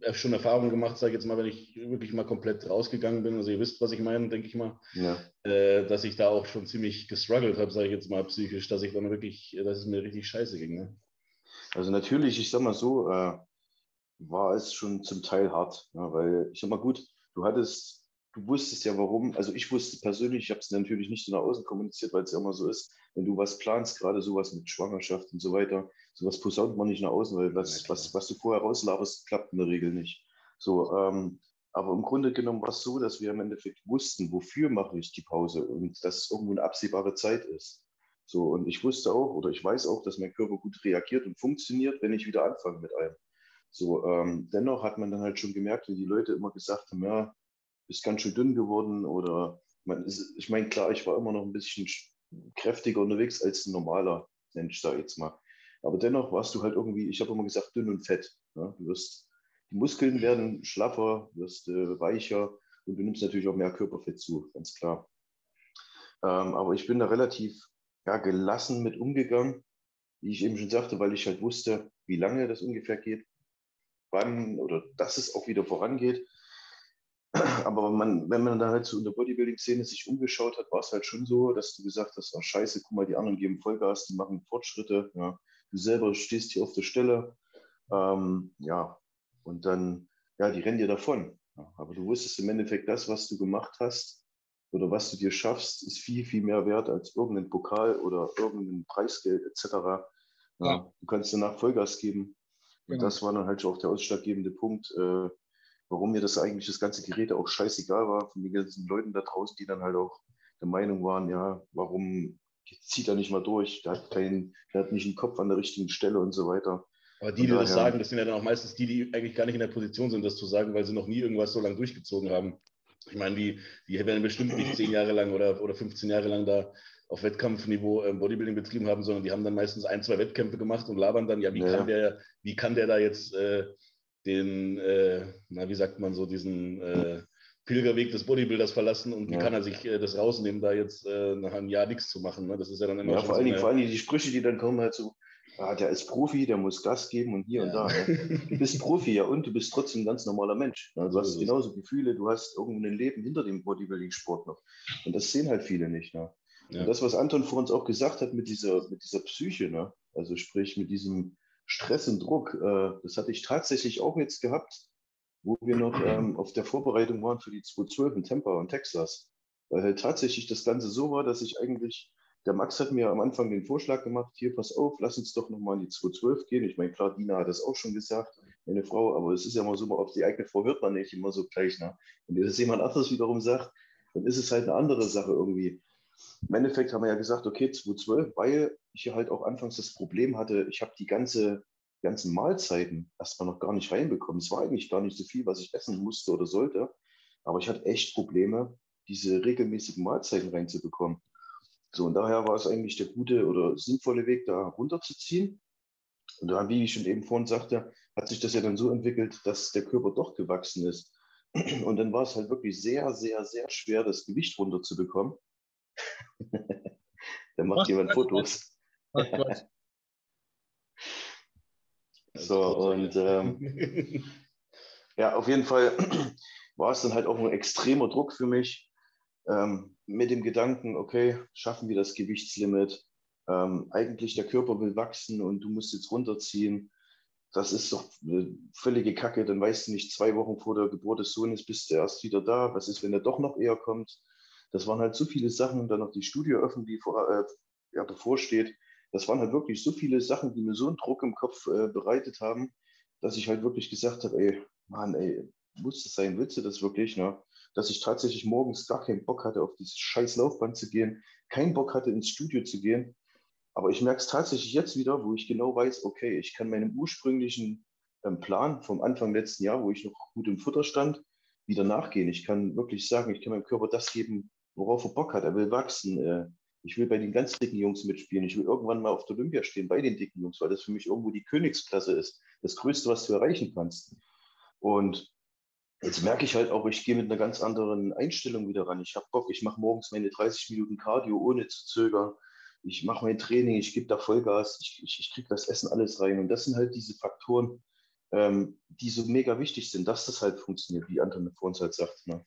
äh, schon Erfahrungen gemacht, sage ich jetzt mal, wenn ich wirklich mal komplett rausgegangen bin. Also ihr wisst, was ich meine, denke ich mal. Ja. Äh, dass ich da auch schon ziemlich gestruggelt habe, sage ich jetzt mal psychisch, dass ich dann wirklich, dass es mir richtig scheiße ging. Ne? Also natürlich, ich sag mal so, äh, war es schon zum Teil hart, ja, weil ich sag mal gut, du hattest du wusstest ja warum, also ich wusste persönlich, ich habe es natürlich nicht so nach außen kommuniziert, weil es ja immer so ist, wenn du was planst, gerade sowas mit Schwangerschaft und so weiter, sowas posaunt man nicht nach außen, weil was, was, was du vorher rauslaberst, klappt in der Regel nicht. So, ähm, aber im Grunde genommen war es so, dass wir im Endeffekt wussten, wofür mache ich die Pause und dass es irgendwo eine absehbare Zeit ist. So, und ich wusste auch oder ich weiß auch, dass mein Körper gut reagiert und funktioniert, wenn ich wieder anfange mit allem. So, ähm, dennoch hat man dann halt schon gemerkt, wie die Leute immer gesagt haben, ja, bist ganz schön dünn geworden oder man ist, ich meine, klar, ich war immer noch ein bisschen kräftiger unterwegs als ein normaler Mensch, sag ich jetzt mal. Aber dennoch warst du halt irgendwie, ich habe immer gesagt, dünn und fett. Ja? Du wirst, die Muskeln werden schlaffer, wirst äh, weicher und du nimmst natürlich auch mehr Körperfett zu, ganz klar. Ähm, aber ich bin da relativ ja, gelassen mit umgegangen, wie ich eben schon sagte, weil ich halt wusste, wie lange das ungefähr geht, wann oder dass es auch wieder vorangeht. Aber man, wenn man dann halt so in der Bodybuilding-Szene sich umgeschaut hat, war es halt schon so, dass du gesagt hast, oh scheiße, guck mal, die anderen geben Vollgas, die machen Fortschritte. Ja. Du selber stehst hier auf der Stelle. Ähm, ja, und dann, ja, die rennen dir davon. Ja. Aber du wusstest im Endeffekt, das, was du gemacht hast oder was du dir schaffst, ist viel, viel mehr wert als irgendein Pokal oder irgendein Preisgeld etc. Ja. Ja. Du kannst danach Vollgas geben. Und genau. das war dann halt schon auch der ausschlaggebende Punkt, äh, warum mir das eigentlich das ganze Gerät auch scheißegal war, von den ganzen Leuten da draußen, die dann halt auch der Meinung waren, ja, warum zieht er nicht mal durch, der hat, keinen, der hat nicht einen Kopf an der richtigen Stelle und so weiter. Aber die, die das sagen, das sind ja dann auch meistens die, die eigentlich gar nicht in der Position sind, das zu sagen, weil sie noch nie irgendwas so lange durchgezogen haben. Ich meine, die, die werden bestimmt nicht zehn Jahre lang oder, oder 15 Jahre lang da auf Wettkampfniveau ähm, Bodybuilding betrieben haben, sondern die haben dann meistens ein, zwei Wettkämpfe gemacht und labern dann, ja, wie, ja. Kann, der, wie kann der da jetzt äh, den, äh, na, wie sagt man so, diesen äh, Pilgerweg des Bodybuilders verlassen und wie ja. kann er sich äh, das rausnehmen, da jetzt äh, nach einem Jahr nichts zu machen. Ne? Das ist ja dann immer ja, vor, allen Dingen, vor allen Dingen die Sprüche, die dann kommen, halt so, ah, der ist Profi, der muss Gas geben und hier ja. und da. Ne? Du bist Profi, ja, und du bist trotzdem ein ganz normaler Mensch. Ne? Du so hast genauso Gefühle, du hast irgendein Leben hinter dem Bodybuilding-Sport noch. Und das sehen halt viele nicht. Ne? Und das, was Anton vor uns auch gesagt hat mit dieser, mit dieser Psyche, ne? also sprich mit diesem Stress und Druck, äh, das hatte ich tatsächlich auch jetzt gehabt, wo wir noch ähm, auf der Vorbereitung waren für die 212 in Tampa und Texas. Weil halt tatsächlich das Ganze so war, dass ich eigentlich, der Max hat mir am Anfang den Vorschlag gemacht, hier pass auf, lass uns doch nochmal in die 212 gehen. Ich meine, klar, Dina hat das auch schon gesagt, meine Frau, aber es ist ja immer so, auf die eigene Frau hört man nicht immer so gleich. Ne? Wenn das jemand anderes wiederum sagt, dann ist es halt eine andere Sache irgendwie. Im Endeffekt haben wir ja gesagt, okay, 2012, weil ich ja halt auch anfangs das Problem hatte, ich habe die ganze, ganzen Mahlzeiten erstmal noch gar nicht reinbekommen. Es war eigentlich gar nicht so viel, was ich essen musste oder sollte, aber ich hatte echt Probleme, diese regelmäßigen Mahlzeiten reinzubekommen. So, und daher war es eigentlich der gute oder sinnvolle Weg, da runterzuziehen. Und dann, wie ich schon eben vorhin sagte, hat sich das ja dann so entwickelt, dass der Körper doch gewachsen ist. Und dann war es halt wirklich sehr, sehr, sehr schwer, das Gewicht runterzubekommen. da macht was, jemand Fotos. so, und ähm, ja, auf jeden Fall war es dann halt auch ein extremer Druck für mich, ähm, mit dem Gedanken, okay, schaffen wir das Gewichtslimit. Ähm, eigentlich der Körper will wachsen und du musst jetzt runterziehen. Das ist doch eine völlige Kacke. Dann weißt du nicht, zwei Wochen vor der Geburt des Sohnes bist du erst wieder da. Was ist, wenn er doch noch eher kommt? Das waren halt so viele Sachen dann noch die Studioöffnung, die vor, äh, ja, bevorsteht. Das waren halt wirklich so viele Sachen, die mir so einen Druck im Kopf äh, bereitet haben, dass ich halt wirklich gesagt habe, ey, Mann, ey, muss das sein, willst du das wirklich? Ne? Dass ich tatsächlich morgens gar keinen Bock hatte, auf dieses scheiß Laufband zu gehen, keinen Bock hatte, ins Studio zu gehen. Aber ich merke es tatsächlich jetzt wieder, wo ich genau weiß, okay, ich kann meinem ursprünglichen ähm, Plan vom Anfang letzten Jahr, wo ich noch gut im Futter stand, wieder nachgehen. Ich kann wirklich sagen, ich kann meinem Körper das geben, worauf er Bock hat. Er will wachsen. Äh, ich will bei den ganz dicken Jungs mitspielen. Ich will irgendwann mal auf der Olympia stehen bei den dicken Jungs, weil das für mich irgendwo die Königsklasse ist. Das Größte, was du erreichen kannst. Und jetzt merke ich halt auch, ich gehe mit einer ganz anderen Einstellung wieder ran. Ich habe Bock, ich mache morgens meine 30 Minuten Cardio ohne zu zögern. Ich mache mein Training, ich gebe da Vollgas, ich, ich, ich kriege das Essen alles rein. Und das sind halt diese Faktoren, ähm, die so mega wichtig sind, dass das halt funktioniert, wie Anton vor uns halt sagt. Ne?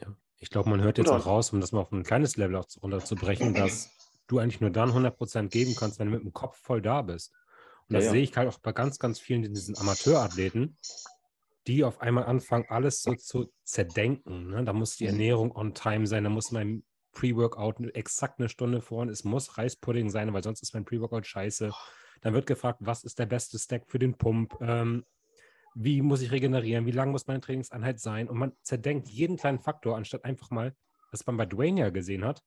Ja. Ich glaube, man hört jetzt genau. auch raus, um das mal auf ein kleines Level auch runterzubrechen, dass du eigentlich nur dann 100% geben kannst, wenn du mit dem Kopf voll da bist. Und das ja, sehe ich halt auch bei ganz, ganz vielen diesen Amateurathleten, die auf einmal anfangen, alles so zu zerdenken. Ne? Da muss die mhm. Ernährung on time sein, da muss mein Pre-Workout exakt eine Stunde vor es muss Reispudding sein, weil sonst ist mein Pre-Workout scheiße. Dann wird gefragt, was ist der beste Stack für den Pump? Ähm, wie muss ich regenerieren, wie lang muss meine Trainingseinheit sein und man zerdenkt jeden kleinen Faktor, anstatt einfach mal, was man bei Dwayne ja gesehen hat,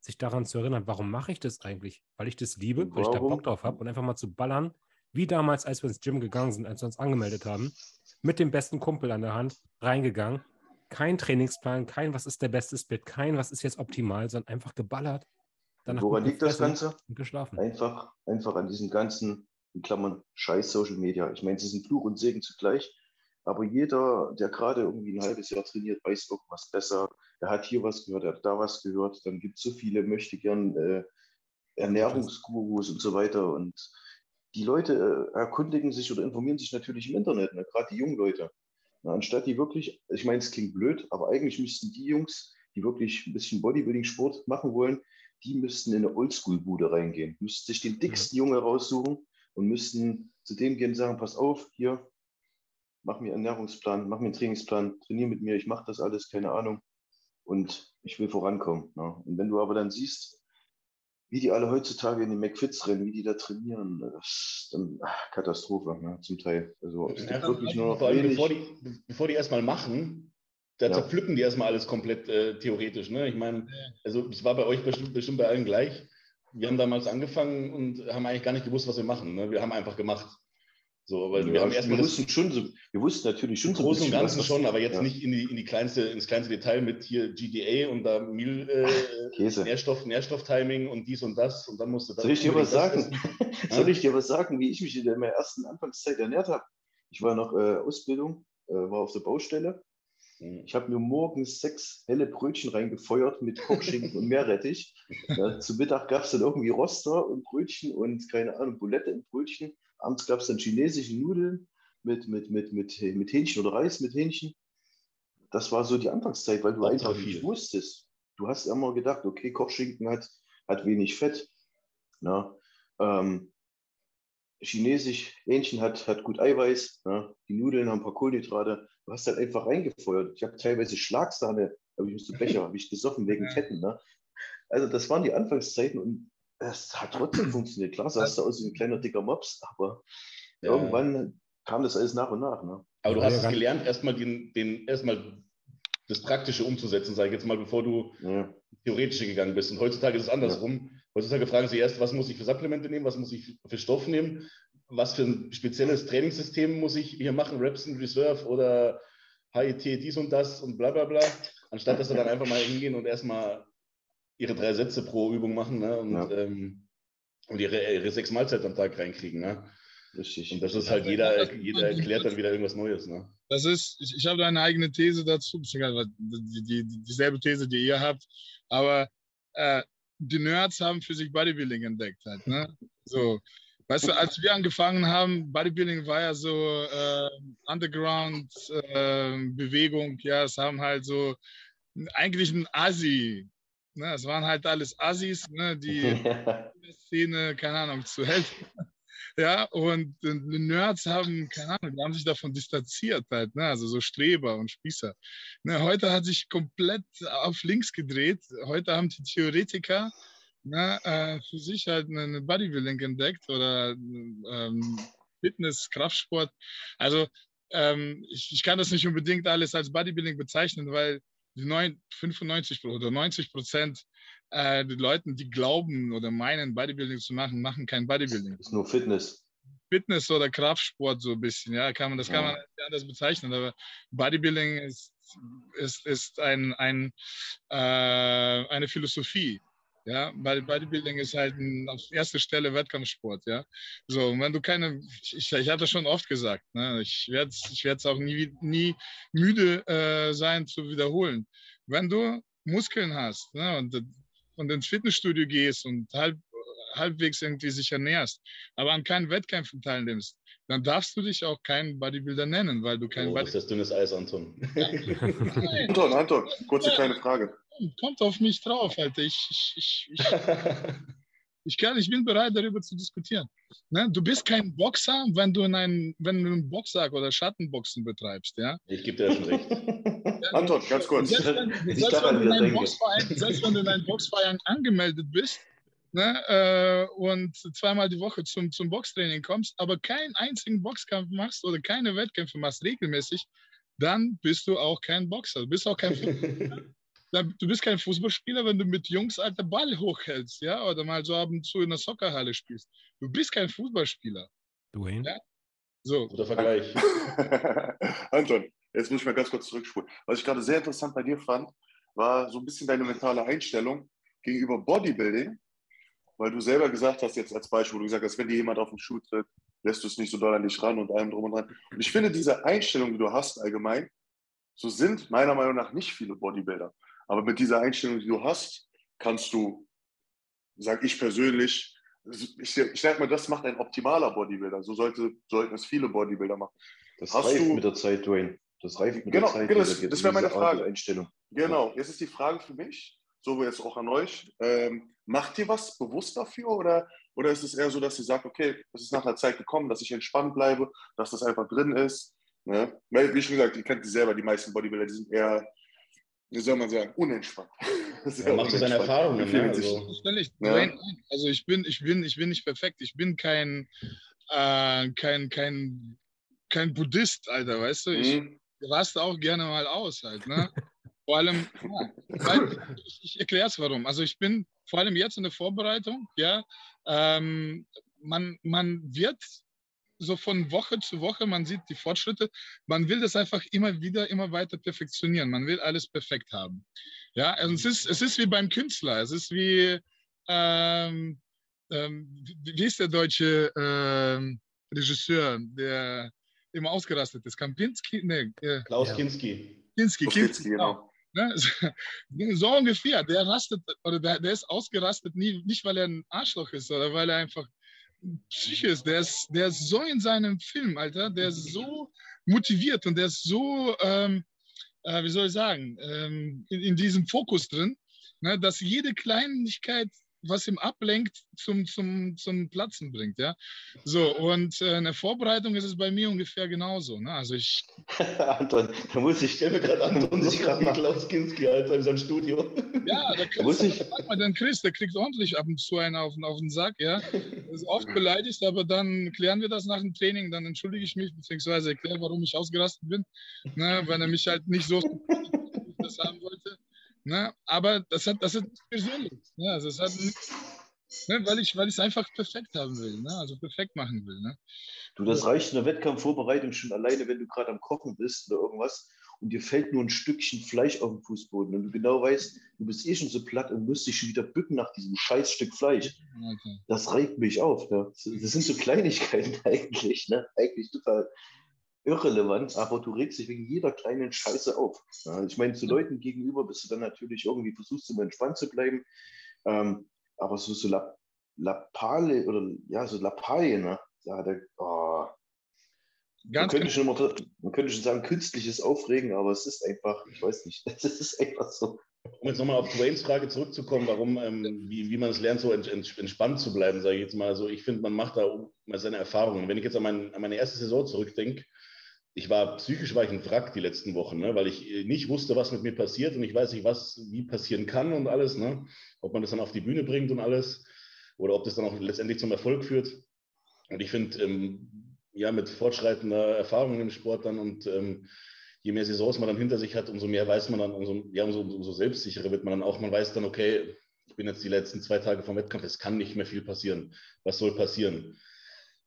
sich daran zu erinnern, warum mache ich das eigentlich? Weil ich das liebe, weil warum? ich da Bock drauf habe und einfach mal zu ballern, wie damals, als wir ins Gym gegangen sind, als wir uns angemeldet haben, mit dem besten Kumpel an der Hand, reingegangen, kein Trainingsplan, kein, was ist der beste Split, kein, was ist jetzt optimal, sondern einfach geballert. Danach Woran liegt das Ganze? Einfach, einfach an diesem ganzen, in Klammern, scheiß Social Media. Ich meine, ist ein Fluch und Segen zugleich. Aber jeder, der gerade irgendwie ein halbes Jahr trainiert, weiß irgendwas besser. Er hat hier was gehört, er hat da was gehört. Dann gibt es so viele, möchte gern äh, Ernährungsgurus und so weiter. Und die Leute äh, erkundigen sich oder informieren sich natürlich im Internet, ne? gerade die jungen Leute. Na, anstatt die wirklich, ich meine, es klingt blöd, aber eigentlich müssten die Jungs, die wirklich ein bisschen Bodybuilding-Sport machen wollen, die müssten in eine Oldschool-Bude reingehen, müssten sich den dicksten mhm. Junge raussuchen und müssten zu dem gehen und sagen, pass auf, hier, mach mir einen Ernährungsplan, mach mir einen Trainingsplan, trainiere mit mir, ich mache das alles, keine Ahnung. Und ich will vorankommen. Ne? Und wenn du aber dann siehst, wie die alle heutzutage in den McFits rennen, wie die da trainieren, das ist dann ach, Katastrophe, ne? zum Teil. Also es gibt wirklich nur noch wenig. Bevor die, bevor die erstmal machen, da ja. zerpflücken die erstmal alles komplett äh, theoretisch. Ne? Ich meine, also es war bei euch bestimmt, bestimmt bei allen gleich. Wir haben damals angefangen und haben eigentlich gar nicht gewusst, was wir machen. Ne? Wir haben einfach gemacht. So, weil ja, wir haben erstmal wir wussten schon so, wir wussten natürlich schon so Großen und Ganzen schon, aber jetzt ja. nicht in die, in die kleinste, ins kleinste Detail mit hier GDA und da Meal, äh, Nährstoff, Nährstofftiming und dies und das und dann musste Soll ich dir was sagen? Soll ich dir was sagen, wie ich mich in meiner ersten Anfangszeit ernährt habe? Ich war noch äh, Ausbildung, äh, war auf der Baustelle. Ich habe mir morgens sechs helle Brötchen reingefeuert mit Kochschinken und Meerrettich. Ja, zu Mittag gab es dann irgendwie Roster und Brötchen und keine Ahnung, Bulette und Brötchen. Abends gab es dann chinesische Nudeln mit, mit, mit, mit, mit Hähnchen oder Reis mit Hähnchen. Das war so die Anfangszeit, weil du Auch einfach nicht wusstest. Du hast immer gedacht, okay, Kochschinken hat, hat wenig Fett. Na, ähm, Chinesisch, Hähnchen hat, hat gut Eiweiß, ja, die Nudeln haben ein paar Kohlenhydrate. Du hast halt einfach reingefeuert. Ich habe teilweise Schlagsahne, habe ich dem Becher, habe ich gesoffen wegen Ketten. Ne? Also das waren die Anfangszeiten und es hat trotzdem funktioniert. Klar sahst du aus wie ein kleiner dicker Mops, aber ja. irgendwann kam das alles nach und nach. Ne? Aber du hast es gelernt, erstmal den, den erstmal das Praktische umzusetzen, sage ich jetzt mal, bevor du ja. Theoretische gegangen bist. Und heutzutage ist es andersrum. Heutzutage fragen sie erst, was muss ich für Supplemente nehmen, was muss ich für Stoff nehmen, was für ein spezielles Trainingssystem muss ich hier machen, Reps in Reserve oder HIT dies und das und bla bla bla, anstatt dass sie dann einfach mal hingehen und erstmal ihre drei Sätze pro Übung machen ne? und, ja. ähm, und ihre, ihre sechs Mahlzeiten am Tag reinkriegen. Ne? Richtig. Und das ist halt jeder, jeder erklärt dann wieder irgendwas Neues. Ne? Das ist, ich, ich habe eine eigene These dazu, die, die, die, dieselbe These, die ihr habt, aber äh, die Nerds haben für sich Bodybuilding entdeckt halt. Ne? So, weißt du, als wir angefangen haben, Bodybuilding war ja so äh, Underground-Bewegung, äh, ja, es haben halt so eigentlich ein Asi Ne? Es waren halt alles Assis, ne? die Szene, keine Ahnung, zu helfen. Ja, und die Nerds haben, keine Ahnung, die haben sich davon distanziert halt, ne? also so Streber und Spießer. Ne? Heute hat sich komplett auf links gedreht. Heute haben die Theoretiker ne, äh, für sich halt eine Bodybuilding entdeckt oder ähm, Fitness, Kraftsport. Also ähm, ich, ich kann das nicht unbedingt alles als Bodybuilding bezeichnen, weil die 95 oder 90 Prozent äh, der Leuten, die glauben oder meinen, Bodybuilding zu machen, machen kein Bodybuilding. Das ist nur Fitness. Fitness oder Kraftsport so ein bisschen, ja, kann man, das kann man nicht anders bezeichnen, aber Bodybuilding ist, ist, ist ein, ein, äh, eine Philosophie. Ja, weil Bodybuilding ist halt ein, auf erster Stelle Wettkampfsport, ja. So, wenn du keine, ich, ich habe das schon oft gesagt, ne? ich werde es ich auch nie, nie müde äh, sein zu wiederholen. Wenn du Muskeln hast ne? und, und ins Fitnessstudio gehst und halb, halbwegs irgendwie sich ernährst, aber an keinen Wettkämpfen teilnimmst, dann darfst du dich auch kein Bodybuilder nennen, weil du kein oh, Bodybuilder... Das ist dünnes Eis, Anton. Anton, Anton, kurze kleine Frage. Kommt auf mich drauf, Alter. Ich, ich, ich, ich, ich, kann, ich bin bereit, darüber zu diskutieren. Ne? Du bist kein Boxer, wenn du, in einen, wenn du einen Boxsack oder Schattenboxen betreibst. Ja? Ich gebe dir schon recht. Anton, ganz kurz. Selbst wenn, selbst wenn, du, in einen Boxverein, selbst wenn du in einen Boxverein angemeldet bist, ne, äh, und zweimal die Woche zum, zum Boxtraining kommst, aber keinen einzigen Boxkampf machst oder keine Wettkämpfe machst regelmäßig, dann bist du auch kein Boxer. Du bist auch kein Du bist kein Fußballspieler, wenn du mit Jungs alter Ball hochhältst, ja, oder mal so ab und zu in der Soccerhalle spielst. Du bist kein Fußballspieler. Dwayne? Ja? So. Guter Vergleich. Anton, jetzt muss ich mal ganz kurz zurückspulen. Was ich gerade sehr interessant bei dir fand, war so ein bisschen deine mentale Einstellung gegenüber Bodybuilding, weil du selber gesagt hast, jetzt als Beispiel, wo du gesagt hast, wenn dir jemand auf den Schuh tritt, lässt du es nicht so doll an dich ran und allem drum und dran. Und ich finde, diese Einstellung, die du hast allgemein, so sind meiner Meinung nach nicht viele Bodybuilder. Aber mit dieser Einstellung, die du hast, kannst du, sage ich persönlich, ich, ich sage mal, das macht ein optimaler Bodybuilder. So sollte, sollten es viele Bodybuilder machen. Das Hast reift du- mit der Zeit, Dwayne. Das reift mit Genau, der Zeit. genau, das- das wäre meine Frage. Einstellung. Genau, jetzt ist die Frage für mich, so jetzt auch an euch, ähm, macht ihr was bewusst dafür oder, oder ist es eher so, dass ihr sagt, okay, es ist nach einer Zeit gekommen, dass ich entspannt bleibe, dass das einfach drin ist? Ne? Weil, wie schon gesagt, ihr kennt die selber, die meisten Bodybuilder, die sind eher, wie soll man sagen, unentspannt. Sehr macht so seine unentspannt. Erfahrungen. Ne? Also. Ja. Nein, Also ich bin, ich bin, ich bin nicht perfekt. Ich bin kein, äh, kein, kein, kein Buddhist, Alter, weißt du? Ich Mhm. raste auch gerne mal aus halt, ne? Vor allem, ja, weil, ich, ich erkläre es warum. Also ich bin vor allem jetzt in der Vorbereitung, ja, ähm, man, man wird so von Woche zu Woche, man sieht die Fortschritte, man will das einfach immer wieder, immer weiter perfektionieren. Man will alles perfekt haben. Ja, also es ist, es ist wie beim Künstler, es ist wie, ähm, ähm, wie ist der deutsche ähm, Regisseur, der immer ausgerastet ist? Kampinski? Nee, äh, Klaus Ja. Kinski. Kinski, So Kinski, geht's, genau. Ne? So ungefähr. Der rastet oder der, der ist ausgerastet, nie, nicht weil er ein Arschloch ist oder weil er einfach Psyche ist. Der ist, der ist so in seinem Film, Alter. Der ist so motiviert und der ist so, ähm, äh, wie soll ich sagen, ähm, in, in diesem Fokus drin, ne, dass jede Kleinigkeit was ihm ablenkt, zum, zum, zum Platzen bringt, ja. So, und äh, in der Vorbereitung ist es bei mir ungefähr genauso. Ne? Also ich Anton, da muss ich, Stell mir gerade Anton muss sich ich gerade mal. Klaus Kinski, Alter, in seinem Studio. Ja, der Chris, muss ich- frag mal den Chris, der kriegt ordentlich ab und zu einen auf, den- auf den Sack, ja. Er ist oft beleidigt, aber dann klären wir das nach dem Training, dann entschuldige ich mich, beziehungsweise erkläre, warum ich ausgerastet bin, ne, weil er mich halt nicht so wie ich das haben wollte. Ne? Aber das hat, das hat nichts Persönliches. Ne? Also es hat ne? weil ich es einfach perfekt haben will, ne? also perfekt machen will. Ne? Du, das reicht in der Wettkampfvorbereitung schon alleine, wenn du gerade am Kochen bist oder irgendwas und dir fällt nur ein Stückchen Fleisch auf den Fußboden und du genau weißt, du bist eh schon so platt und musst dich schon wieder bücken nach diesem scheiß Stück Fleisch. Okay. Das regt mich auf. Ne? Das das sind so Kleinigkeiten eigentlich, ne? Eigentlich total irrelevant, aber du regst dich wegen jeder kleinen Scheiße auf. Ja? Ich meine, zu Leuten gegenüber bist du dann natürlich irgendwie versuchst, immer entspannt zu bleiben. Ähm, aber so, so La Lappale oder ja, so Lappalien, ne? Ja, da, oh, man, könnte schon mal, man könnte schon sagen, künstliches Aufregen, aber es ist einfach, ich weiß nicht, es ist einfach so. Um jetzt nochmal auf Dwaynes Frage zurückzukommen, warum, ähm, wie, wie man es lernt, so ent, ent, entspannt zu bleiben, sage ich jetzt mal. Also ich finde, man macht da mal seine Erfahrungen. Wenn ich jetzt an, mein, an meine erste Saison zurückdenke, ich war psychisch war ich ein Wrack die letzten Wochen, ne, weil ich äh, nicht wusste, was mit mir passiert und ich weiß nicht, was wie passieren kann und alles, ne, ob man das dann auf die Bühne bringt und alles oder ob das dann auch letztendlich zum Erfolg führt. Und ich finde, ähm, ja, mit fortschreitender Erfahrung im Sport dann und ähm, je mehr Saisons man dann hinter sich hat, umso mehr weiß man dann, umso, ja, umso, umso selbstsicherer wird man dann auch. Man weiß dann, okay, ich bin jetzt die letzten zwei Tage vom Wettkampf, es kann nicht mehr viel passieren. Was soll passieren?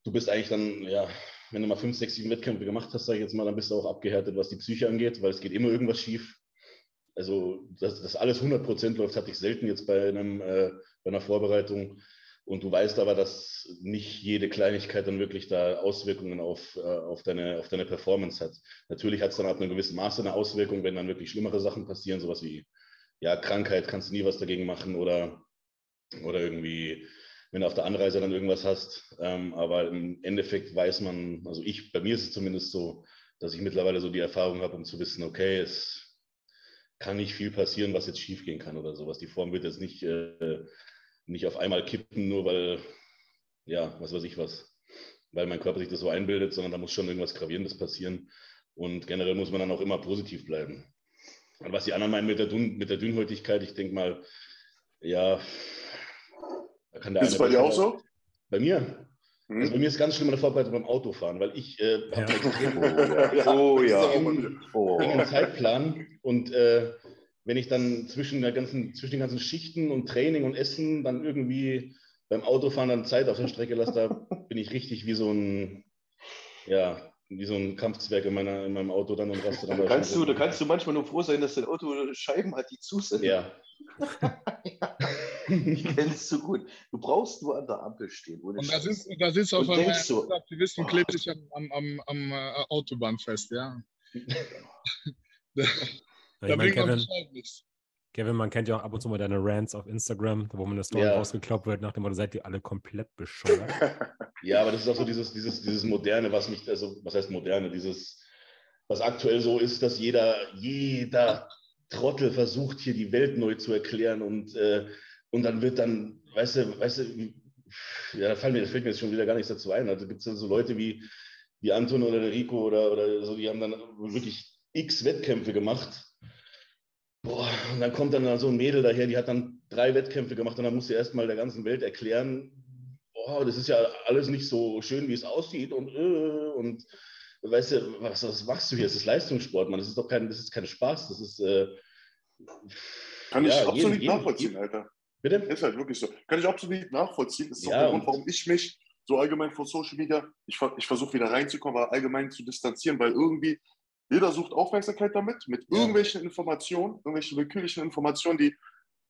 Du bist eigentlich dann, ja, wenn du mal fünf, sechs, sieben Wettkämpfe gemacht hast, sage ich jetzt mal, dann bist du auch abgehärtet, was die Psyche angeht, weil es geht immer irgendwas schief. Also, dass das alles 100% läuft, hatte ich selten jetzt bei, einem, äh, bei einer Vorbereitung. Und du weißt aber, dass nicht jede Kleinigkeit dann wirklich da Auswirkungen auf, äh, auf, deine, auf deine Performance hat. Natürlich hat es dann ab einem gewissen Maße eine Auswirkung, wenn dann wirklich schlimmere Sachen passieren, sowas wie ja, Krankheit, kannst du nie was dagegen machen oder, oder irgendwie, wenn du auf der Anreise dann irgendwas hast. Ähm, aber im Endeffekt weiß man, also ich, bei mir ist es zumindest so, dass ich mittlerweile so die Erfahrung habe, um zu wissen, okay, es kann nicht viel passieren, was jetzt schiefgehen kann oder sowas. Die Form wird jetzt nicht, äh, nicht auf einmal kippen, nur weil, ja, was weiß ich was, weil mein Körper sich das so einbildet, sondern da muss schon irgendwas Gravierendes passieren. Und generell muss man dann auch immer positiv bleiben. Und was die anderen meinen mit der, Dun mit der Dünnhäutigkeit, ich denke mal, ja, Ist es eine bei dir auch so? Bei mir? Hm? Also bei mir ist ganz schlimm in der Vorbereitung beim Autofahren, weil ich äh, Ja. habe extrem Oh ja, oh ja. wieder- Oh. engen Zeitplan und äh, wenn ich dann zwischen, der ganzen, zwischen den ganzen Schichten und Training und Essen dann irgendwie beim Autofahren dann Zeit auf der Strecke lasse, da bin ich richtig wie so ein, ja, wie so ein Kampfzwerg in, meiner, in meinem Auto dann und raste dann Da kannst, du, da kannst du manchmal nur froh sein, dass dein Auto Scheiben hat, die zu sind. Ja, Ich kennst du gut. Du brauchst nur an der Ampel stehen. Ohne Und da Scheiß. sitzt, da sitzt auf denkst so, ein Aktivist und oh. klebt sich am, am, am, am äh, Autobahn fest, ja. da da ich man Kevin, Bescheid nichts. Kevin, man kennt ja auch ab und zu mal deine Rants auf Instagram, wo man eine Story Ja. rausgekloppt wird, nach dem Motto, seid ihr alle komplett bescheuert. ja, aber das ist auch so dieses, dieses, dieses Moderne, was mich, also was heißt Moderne, dieses, was aktuell so ist, dass jeder, jeder Trottel versucht, hier die Welt neu zu erklären und, äh, und dann wird dann, weißt du, weißt du, ja, da fällt mir, fällt mir jetzt schon wieder gar nichts dazu ein. Also gibt es dann so Leute wie, wie Anton oder der Rico oder, oder so, die haben dann wirklich x Wettkämpfe gemacht. Boah, und dann kommt dann so ein Mädel daher, die hat dann drei Wettkämpfe gemacht und dann muss sie erstmal der ganzen Welt erklären, boah, das ist ja alles nicht so schön, wie es aussieht und, äh, und weißt du, was, was machst du hier? Das ist Leistungssport, man. Das ist doch kein, das ist kein Spaß. Das ist, äh, Kann ich Ja, absolut jeden- jeden- nachvollziehen, Alter. Bitte? Ist halt wirklich so. Kann ich absolut nachvollziehen. Das ist auch Ja, der Grund, und- warum ich mich so allgemein von Social Media, ich, ich versuche wieder reinzukommen, aber allgemein zu distanzieren, weil irgendwie jeder sucht Aufmerksamkeit damit, mit Ja. irgendwelchen Informationen, irgendwelchen willkürlichen Informationen, die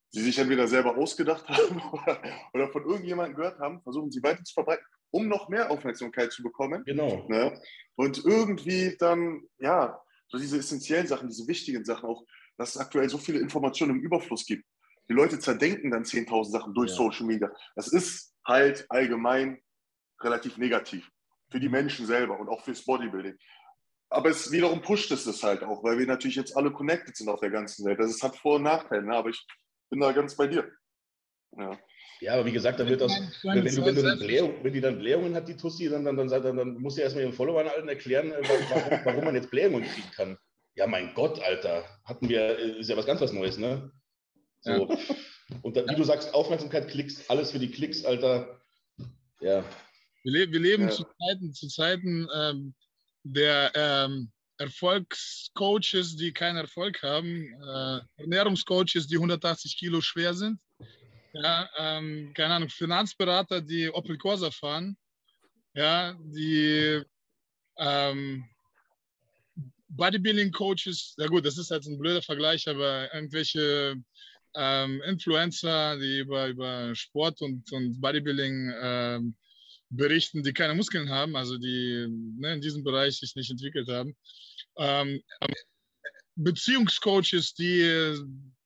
sie sich entweder selber ausgedacht haben oder, oder von irgendjemandem gehört haben, versuchen sie weiter zu verbreiten, um noch mehr Aufmerksamkeit zu bekommen. Genau. Ne? Und irgendwie dann, ja, so diese essentiellen Sachen, diese wichtigen Sachen auch, dass es aktuell so viele Informationen im Überfluss gibt. Die Leute zerdenken dann 10.000 Sachen durch Ja. Social Media. Das ist halt allgemein relativ negativ für die Menschen selber und auch fürs Bodybuilding. Aber es wiederum pusht es das halt auch, weil wir natürlich jetzt alle connected sind auf der ganzen Welt. Das ist, hat Vor- und Nachteile, ne? aber ich bin da ganz bei dir. Ja. Ja, aber wie gesagt, dann wird das, wenn, du, wenn, du dann Blähung, wenn die dann Blähungen hat, die Tussi, dann, dann, dann, dann, dann muss sie erstmal ihren Followern allen erklären, äh, warum, warum man jetzt Blähungen kriegen kann. Ja, mein Gott, Alter. Hatten wir, äh, ist ja was ganz was Neues, ne? So. Und dann, wie du sagst, Aufmerksamkeit, Klicks, alles für die Klicks, Alter. Ja. Wir, le wir leben Ja. zu Zeiten, zu Zeiten ähm, der ähm, Erfolgscoaches, die keinen Erfolg haben, äh, Ernährungscoaches, die 180 Kilo schwer sind, ja, ähm, keine Ahnung, Finanzberater, die Opel Corsa fahren, ja, die ähm, Bodybuilding-Coaches, ja gut, das ist jetzt ein blöder Vergleich, aber irgendwelche ähm, Influencer, die über, über Sport und, und Bodybuilding ähm, berichten, die keine Muskeln haben, also die ne, in diesem Bereich sich nicht entwickelt haben. Ähm, Beziehungscoaches, die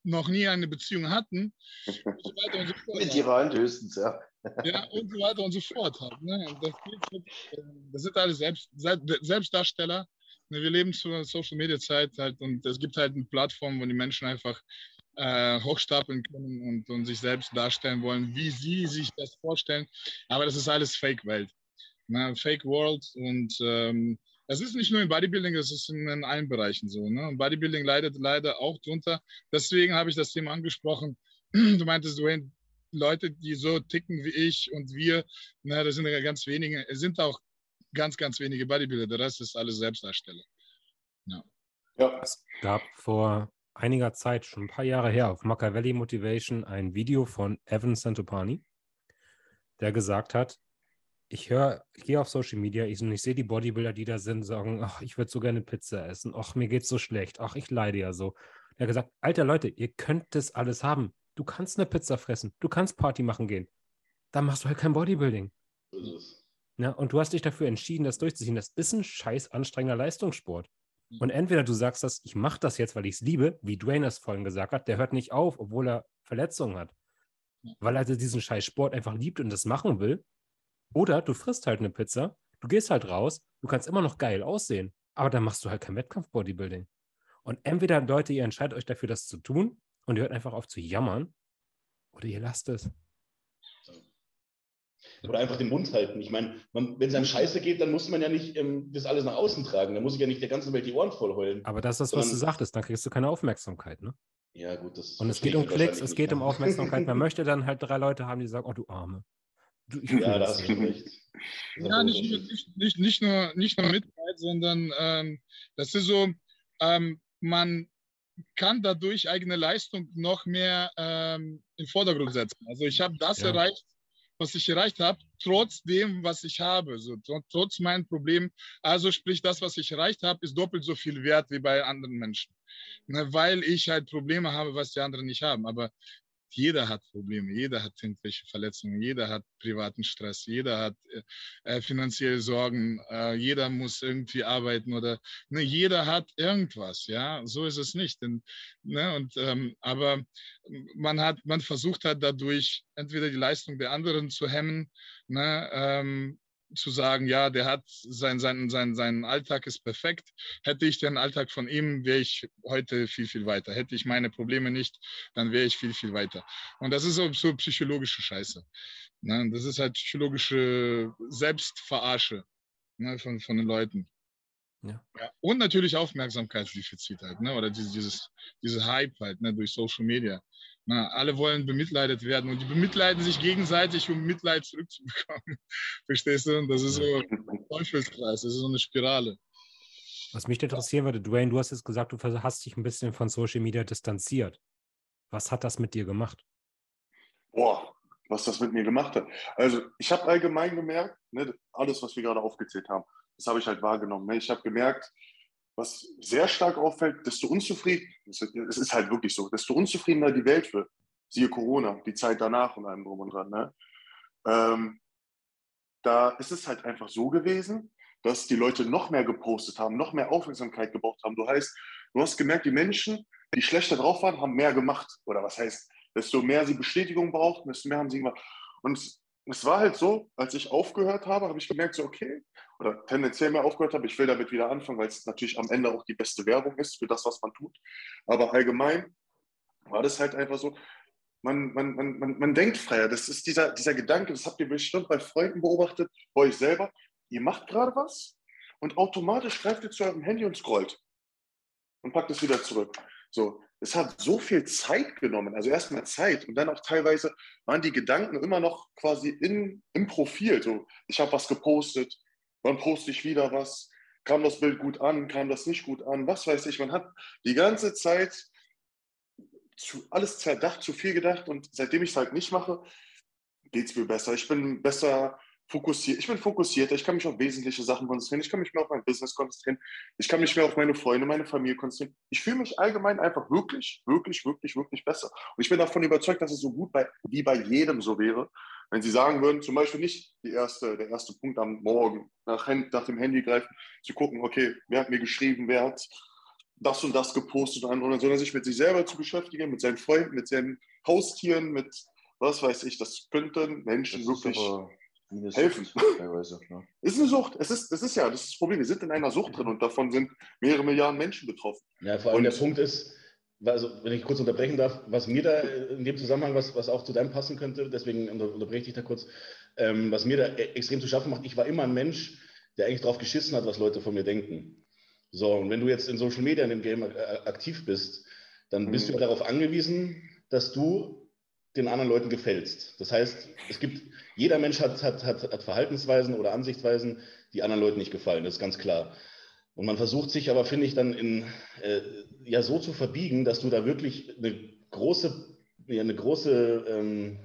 noch nie eine Beziehung hatten und so weiter und so fort. Mit ihrer Hand höchstens, ja. Ja, und so weiter und so fort. Halt, ne? Das, äh, das sind alles Selbst, Selbst- Selbstdarsteller. Ne, Wir leben zur Social Media Zeit halt und es gibt halt eine Plattform, wo die Menschen einfach äh, hochstapeln können und, und sich selbst darstellen wollen, wie sie sich das vorstellen. Aber das ist alles Fake-Welt. Ne? Fake World und ähm, das ist nicht nur im Bodybuilding, das ist in, in allen Bereichen so. Ne? Und Bodybuilding leidet leider auch drunter. Deswegen habe ich das Thema angesprochen. Du meintest, Dwayne, Leute, die so ticken wie ich und wir, na, das sind ja ganz wenige, es sind auch ganz, ganz wenige Bodybuilder. Der Rest ist alles Selbstdarsteller. Ja. Es gab vor einiger Zeit, schon ein paar Jahre her, auf Machiavelli Motivation ein Video von Evan Santopani, der gesagt hat, ich höre, ich gehe auf Social Media, ich, und ich sehe die Bodybuilder, die da sind, sagen, ach, ich würde so gerne Pizza essen, ach, mir geht's so schlecht, ach, ich leide ja so. Er hat gesagt, alter Leute, ihr könnt das alles haben. Du kannst eine Pizza fressen, du kannst Party machen gehen. Dann machst du halt kein Bodybuilding. Ja, und du hast dich dafür entschieden, das durchzuziehen. Das ist ein scheiß anstrengender Leistungssport. Und entweder du sagst das, ich mache das jetzt, weil ich es liebe, wie Dwayne es vorhin gesagt hat, der hört nicht auf, obwohl er Verletzungen hat. Weil er diesen scheiß Sport einfach liebt und das machen will. Oder du frisst halt eine Pizza, du gehst halt raus, du kannst immer noch geil aussehen, aber dann machst du halt kein Wettkampf-Bodybuilding. Und entweder, Leute, ihr entscheidet euch dafür, das zu tun und ihr hört einfach auf zu jammern, oder ihr lasst es. Oder einfach den Mund halten. Ich meine, wenn es einem scheiße geht, dann muss man ja nicht ähm, das alles nach außen tragen. Dann muss ich ja nicht der ganzen Welt die Ohren voll heulen. Aber das ist, was du sagtest, dann kriegst du keine Aufmerksamkeit, ne? Ja, gut, das. Und es geht um Klicks, es geht um? Aufmerksamkeit. Man möchte dann halt drei Leute haben, die sagen, oh du Arme. Du, Ja, da das hast du recht. Das Ja, nicht, nicht, nicht, nicht, nur, nicht nur Mitleid, sondern ähm, das ist so, ähm, man kann dadurch eigene Leistung noch mehr ähm, in den Vordergrund setzen. Also ich habe das Ja. erreicht, was ich erreicht habe, trotz dem, was ich habe, so, trotz meinen Problemen. Also sprich, das, was ich erreicht habe, ist doppelt so viel wert wie bei anderen Menschen. Ne, weil ich halt Probleme habe, was die anderen nicht haben. Aber jeder hat Probleme, jeder hat irgendwelche Verletzungen, jeder hat privaten Stress, jeder hat äh, äh, finanzielle Sorgen, äh, jeder muss irgendwie arbeiten oder ne, jeder hat irgendwas, ja, so ist es nicht. Und, ne, und, ähm, aber man hat, man versucht hat dadurch entweder die Leistung der anderen zu hemmen, ne, ähm, zu sagen, ja, der hat sein, sein, sein, sein Alltag ist perfekt. Hätte ich den Alltag von ihm, wäre ich heute viel, viel weiter. Hätte ich meine Probleme nicht, dann wäre ich viel, viel weiter. Und das ist so, so psychologische Scheiße. Ne? Das ist halt psychologische Selbstverarsche ne? von, von den Leuten. Ja. ja. Und natürlich Aufmerksamkeitsdefizit halt, ne? oder dieses, dieses, dieses Hype halt ne? durch Social Media. Na, alle wollen bemitleidet werden und die bemitleiden sich gegenseitig, um Mitleid zurückzubekommen. Verstehst du? Und das ist so ein Teufelskreis, das ist so eine Spirale. Was mich interessieren würde, Dwayne, du hast jetzt gesagt, du hast dich ein bisschen von Social Media distanziert. Was hat das mit dir gemacht? Boah, was das mit mir gemacht hat. Also ich habe allgemein gemerkt, ne, alles, was wir gerade aufgezählt haben, das habe ich halt wahrgenommen. Ne? Ich habe gemerkt, was sehr stark auffällt, desto unzufrieden, es ist halt wirklich so, desto unzufriedener die Welt wird. Siehe Corona, die Zeit danach und allem drum und dran. Ne? Ähm, da ist es halt einfach so gewesen, dass die Leute noch mehr gepostet haben, noch mehr Aufmerksamkeit gebraucht haben. Du heißt, du hast gemerkt, die Menschen, die schlechter drauf waren, haben mehr gemacht. Oder was heißt, desto mehr sie Bestätigung brauchten, desto mehr haben sie gemacht. Und es war halt so, als ich aufgehört habe, habe ich gemerkt, so okay, oder tendenziell mehr aufgehört habe, ich will damit wieder anfangen, weil es natürlich am Ende auch die beste Werbung ist für das, was man tut. Aber allgemein war das halt einfach so, man, man, man, man, man denkt freier. Das ist dieser, dieser Gedanke, das habt ihr bestimmt bei Freunden beobachtet, bei euch selber. Ihr macht gerade was und automatisch greift ihr zu eurem Handy und scrollt und packt es wieder zurück. So, es hat so viel Zeit genommen, also erstmal Zeit und dann auch teilweise waren die Gedanken immer noch quasi in, im Profil. So, ich habe was gepostet, wann poste ich wieder was, kam das Bild gut an, kam das nicht gut an, was weiß ich. Man hat die ganze Zeit zu, alles zerdacht, zu viel gedacht und seitdem ich es halt nicht mache, geht es mir besser. Ich bin besser fokussiert. Ich bin fokussierter, ich kann mich auf wesentliche Sachen konzentrieren, ich kann mich mehr auf mein Business konzentrieren, ich kann mich mehr auf meine Freunde, meine Familie konzentrieren. Ich fühle mich allgemein einfach wirklich, wirklich, wirklich, wirklich besser. Und ich bin davon überzeugt, dass es so gut bei, wie bei jedem so wäre, wenn Sie sagen würden, zum Beispiel nicht erste, der erste Punkt am Morgen, nach, nach dem Handy greifen, zu gucken, okay, wer hat mir geschrieben, wer hat das und das gepostet und andere, sondern sich mit sich selber zu beschäftigen, mit seinen Freunden, mit seinen Haustieren, mit was weiß ich, das könnten Menschen das wirklich helfen. Teilweise, ja. Ist eine Sucht. Es ist, es ist ja, das ist das Problem. Wir sind in einer Sucht drin und davon sind mehrere Milliarden Menschen betroffen. Ja, vor allem und der Punkt ist, also wenn ich kurz unterbrechen darf, was mir da in dem Zusammenhang, was, was auch zu deinem passen könnte, deswegen unterbreche ich da kurz, ähm, was mir da e-, extrem zu schaffen macht, ich war immer ein Mensch, der eigentlich drauf geschissen hat, was Leute von mir denken. So, und wenn du jetzt in Social Media in dem Game äh, aktiv bist, dann bist mhm. du darauf angewiesen, dass du den anderen Leuten gefällst. Das heißt, es gibt, jeder Mensch hat, hat, hat, hat Verhaltensweisen oder Ansichtsweisen, die anderen Leuten nicht gefallen, das ist ganz klar. Und man versucht sich aber, finde ich, dann in, äh, ja so zu verbiegen, dass du da wirklich eine große, ja, eine große, ähm,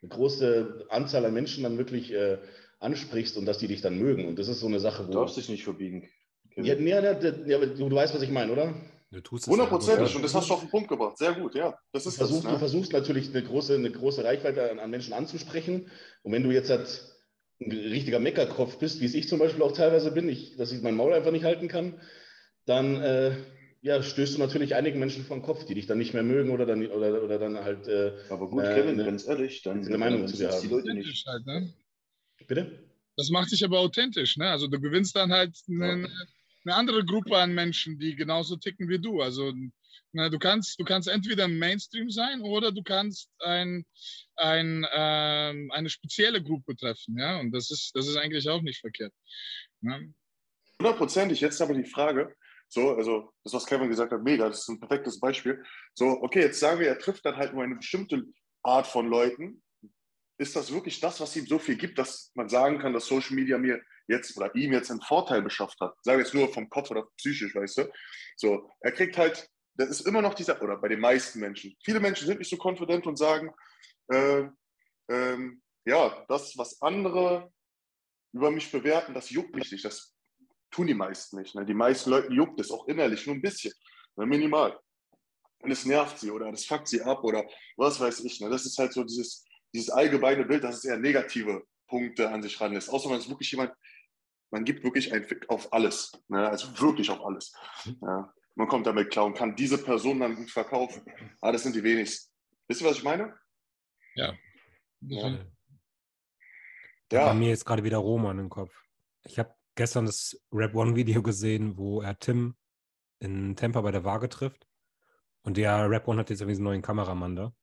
eine große Anzahl an Menschen dann wirklich äh, ansprichst und dass die dich dann mögen. Und das ist so eine Sache, wo. Du darfst dich nicht verbiegen. Ja, nee, ja, ja, du, du weißt, was ich meine, oder? Hundertprozentig, und das hast du auf den Punkt gebracht. Sehr gut, ja. Das ist du, versuchst, das, ne? du versuchst natürlich eine große, eine große Reichweite an, an Menschen anzusprechen. Und wenn du jetzt halt ein richtiger Meckerkopf bist, wie es ich zum Beispiel auch teilweise bin, ich, dass ich mein Maul einfach nicht halten kann, dann äh, ja, stößt du natürlich einigen Menschen vor den Kopf, die dich dann nicht mehr mögen oder dann, oder, oder dann halt. Äh, Aber gut, Kevin, äh, ganz ehrlich, dann eine Meinung zu dir haben. Die Leute nicht. Halt, ne? Bitte? Das macht dich aber authentisch, ne? Also du gewinnst dann halt eine, ja eine andere Gruppe an Menschen, die genauso ticken wie du. Also na, du, kannst, du kannst entweder Mainstream sein oder du kannst ein, ein, ähm, eine spezielle Gruppe treffen. Ja? Und das ist, das ist eigentlich auch nicht verkehrt. Hundertprozentig. Jetzt aber die Frage, so, also das, was Kevin gesagt hat, mega, das ist ein perfektes Beispiel. So, okay, jetzt sagen wir, er trifft dann halt nur eine bestimmte Art von Leuten. Ist das wirklich das, was ihm so viel gibt, dass man sagen kann, dass Social Media mir jetzt oder ihm jetzt einen Vorteil beschafft hat. Sage jetzt nur vom Kopf oder psychisch, weißt du. So, er kriegt halt, das ist immer noch dieser, oder bei den meisten Menschen. Viele Menschen sind nicht so konfident und sagen, äh, ähm, ja, das, was andere über mich bewerten, das juckt mich nicht. Das tun die meisten nicht. Ne? Die meisten Leute juckt es auch innerlich nur ein bisschen, ne? minimal. Und es nervt sie oder das fuckt sie ab oder was weiß ich. Ne? Das ist halt so dieses, dieses allgemeine Bild, dass es eher negative Punkte an sich ranlässt. Außer man ist wirklich jemand, man gibt wirklich ein Fick auf alles. Ne? Also wirklich auf alles. Ja? Man kommt damit klar und kann diese Person dann gut verkaufen. Aber das sind die wenigsten. Wisst ihr, was ich meine? Ja. ja. Da war mir jetzt gerade wieder Roman im Kopf. Ich habe gestern das Rap One Video gesehen, wo er Tim in Tampa bei der Waage trifft. Und der Rap One hat jetzt irgendwie einen neuen Kameramann da.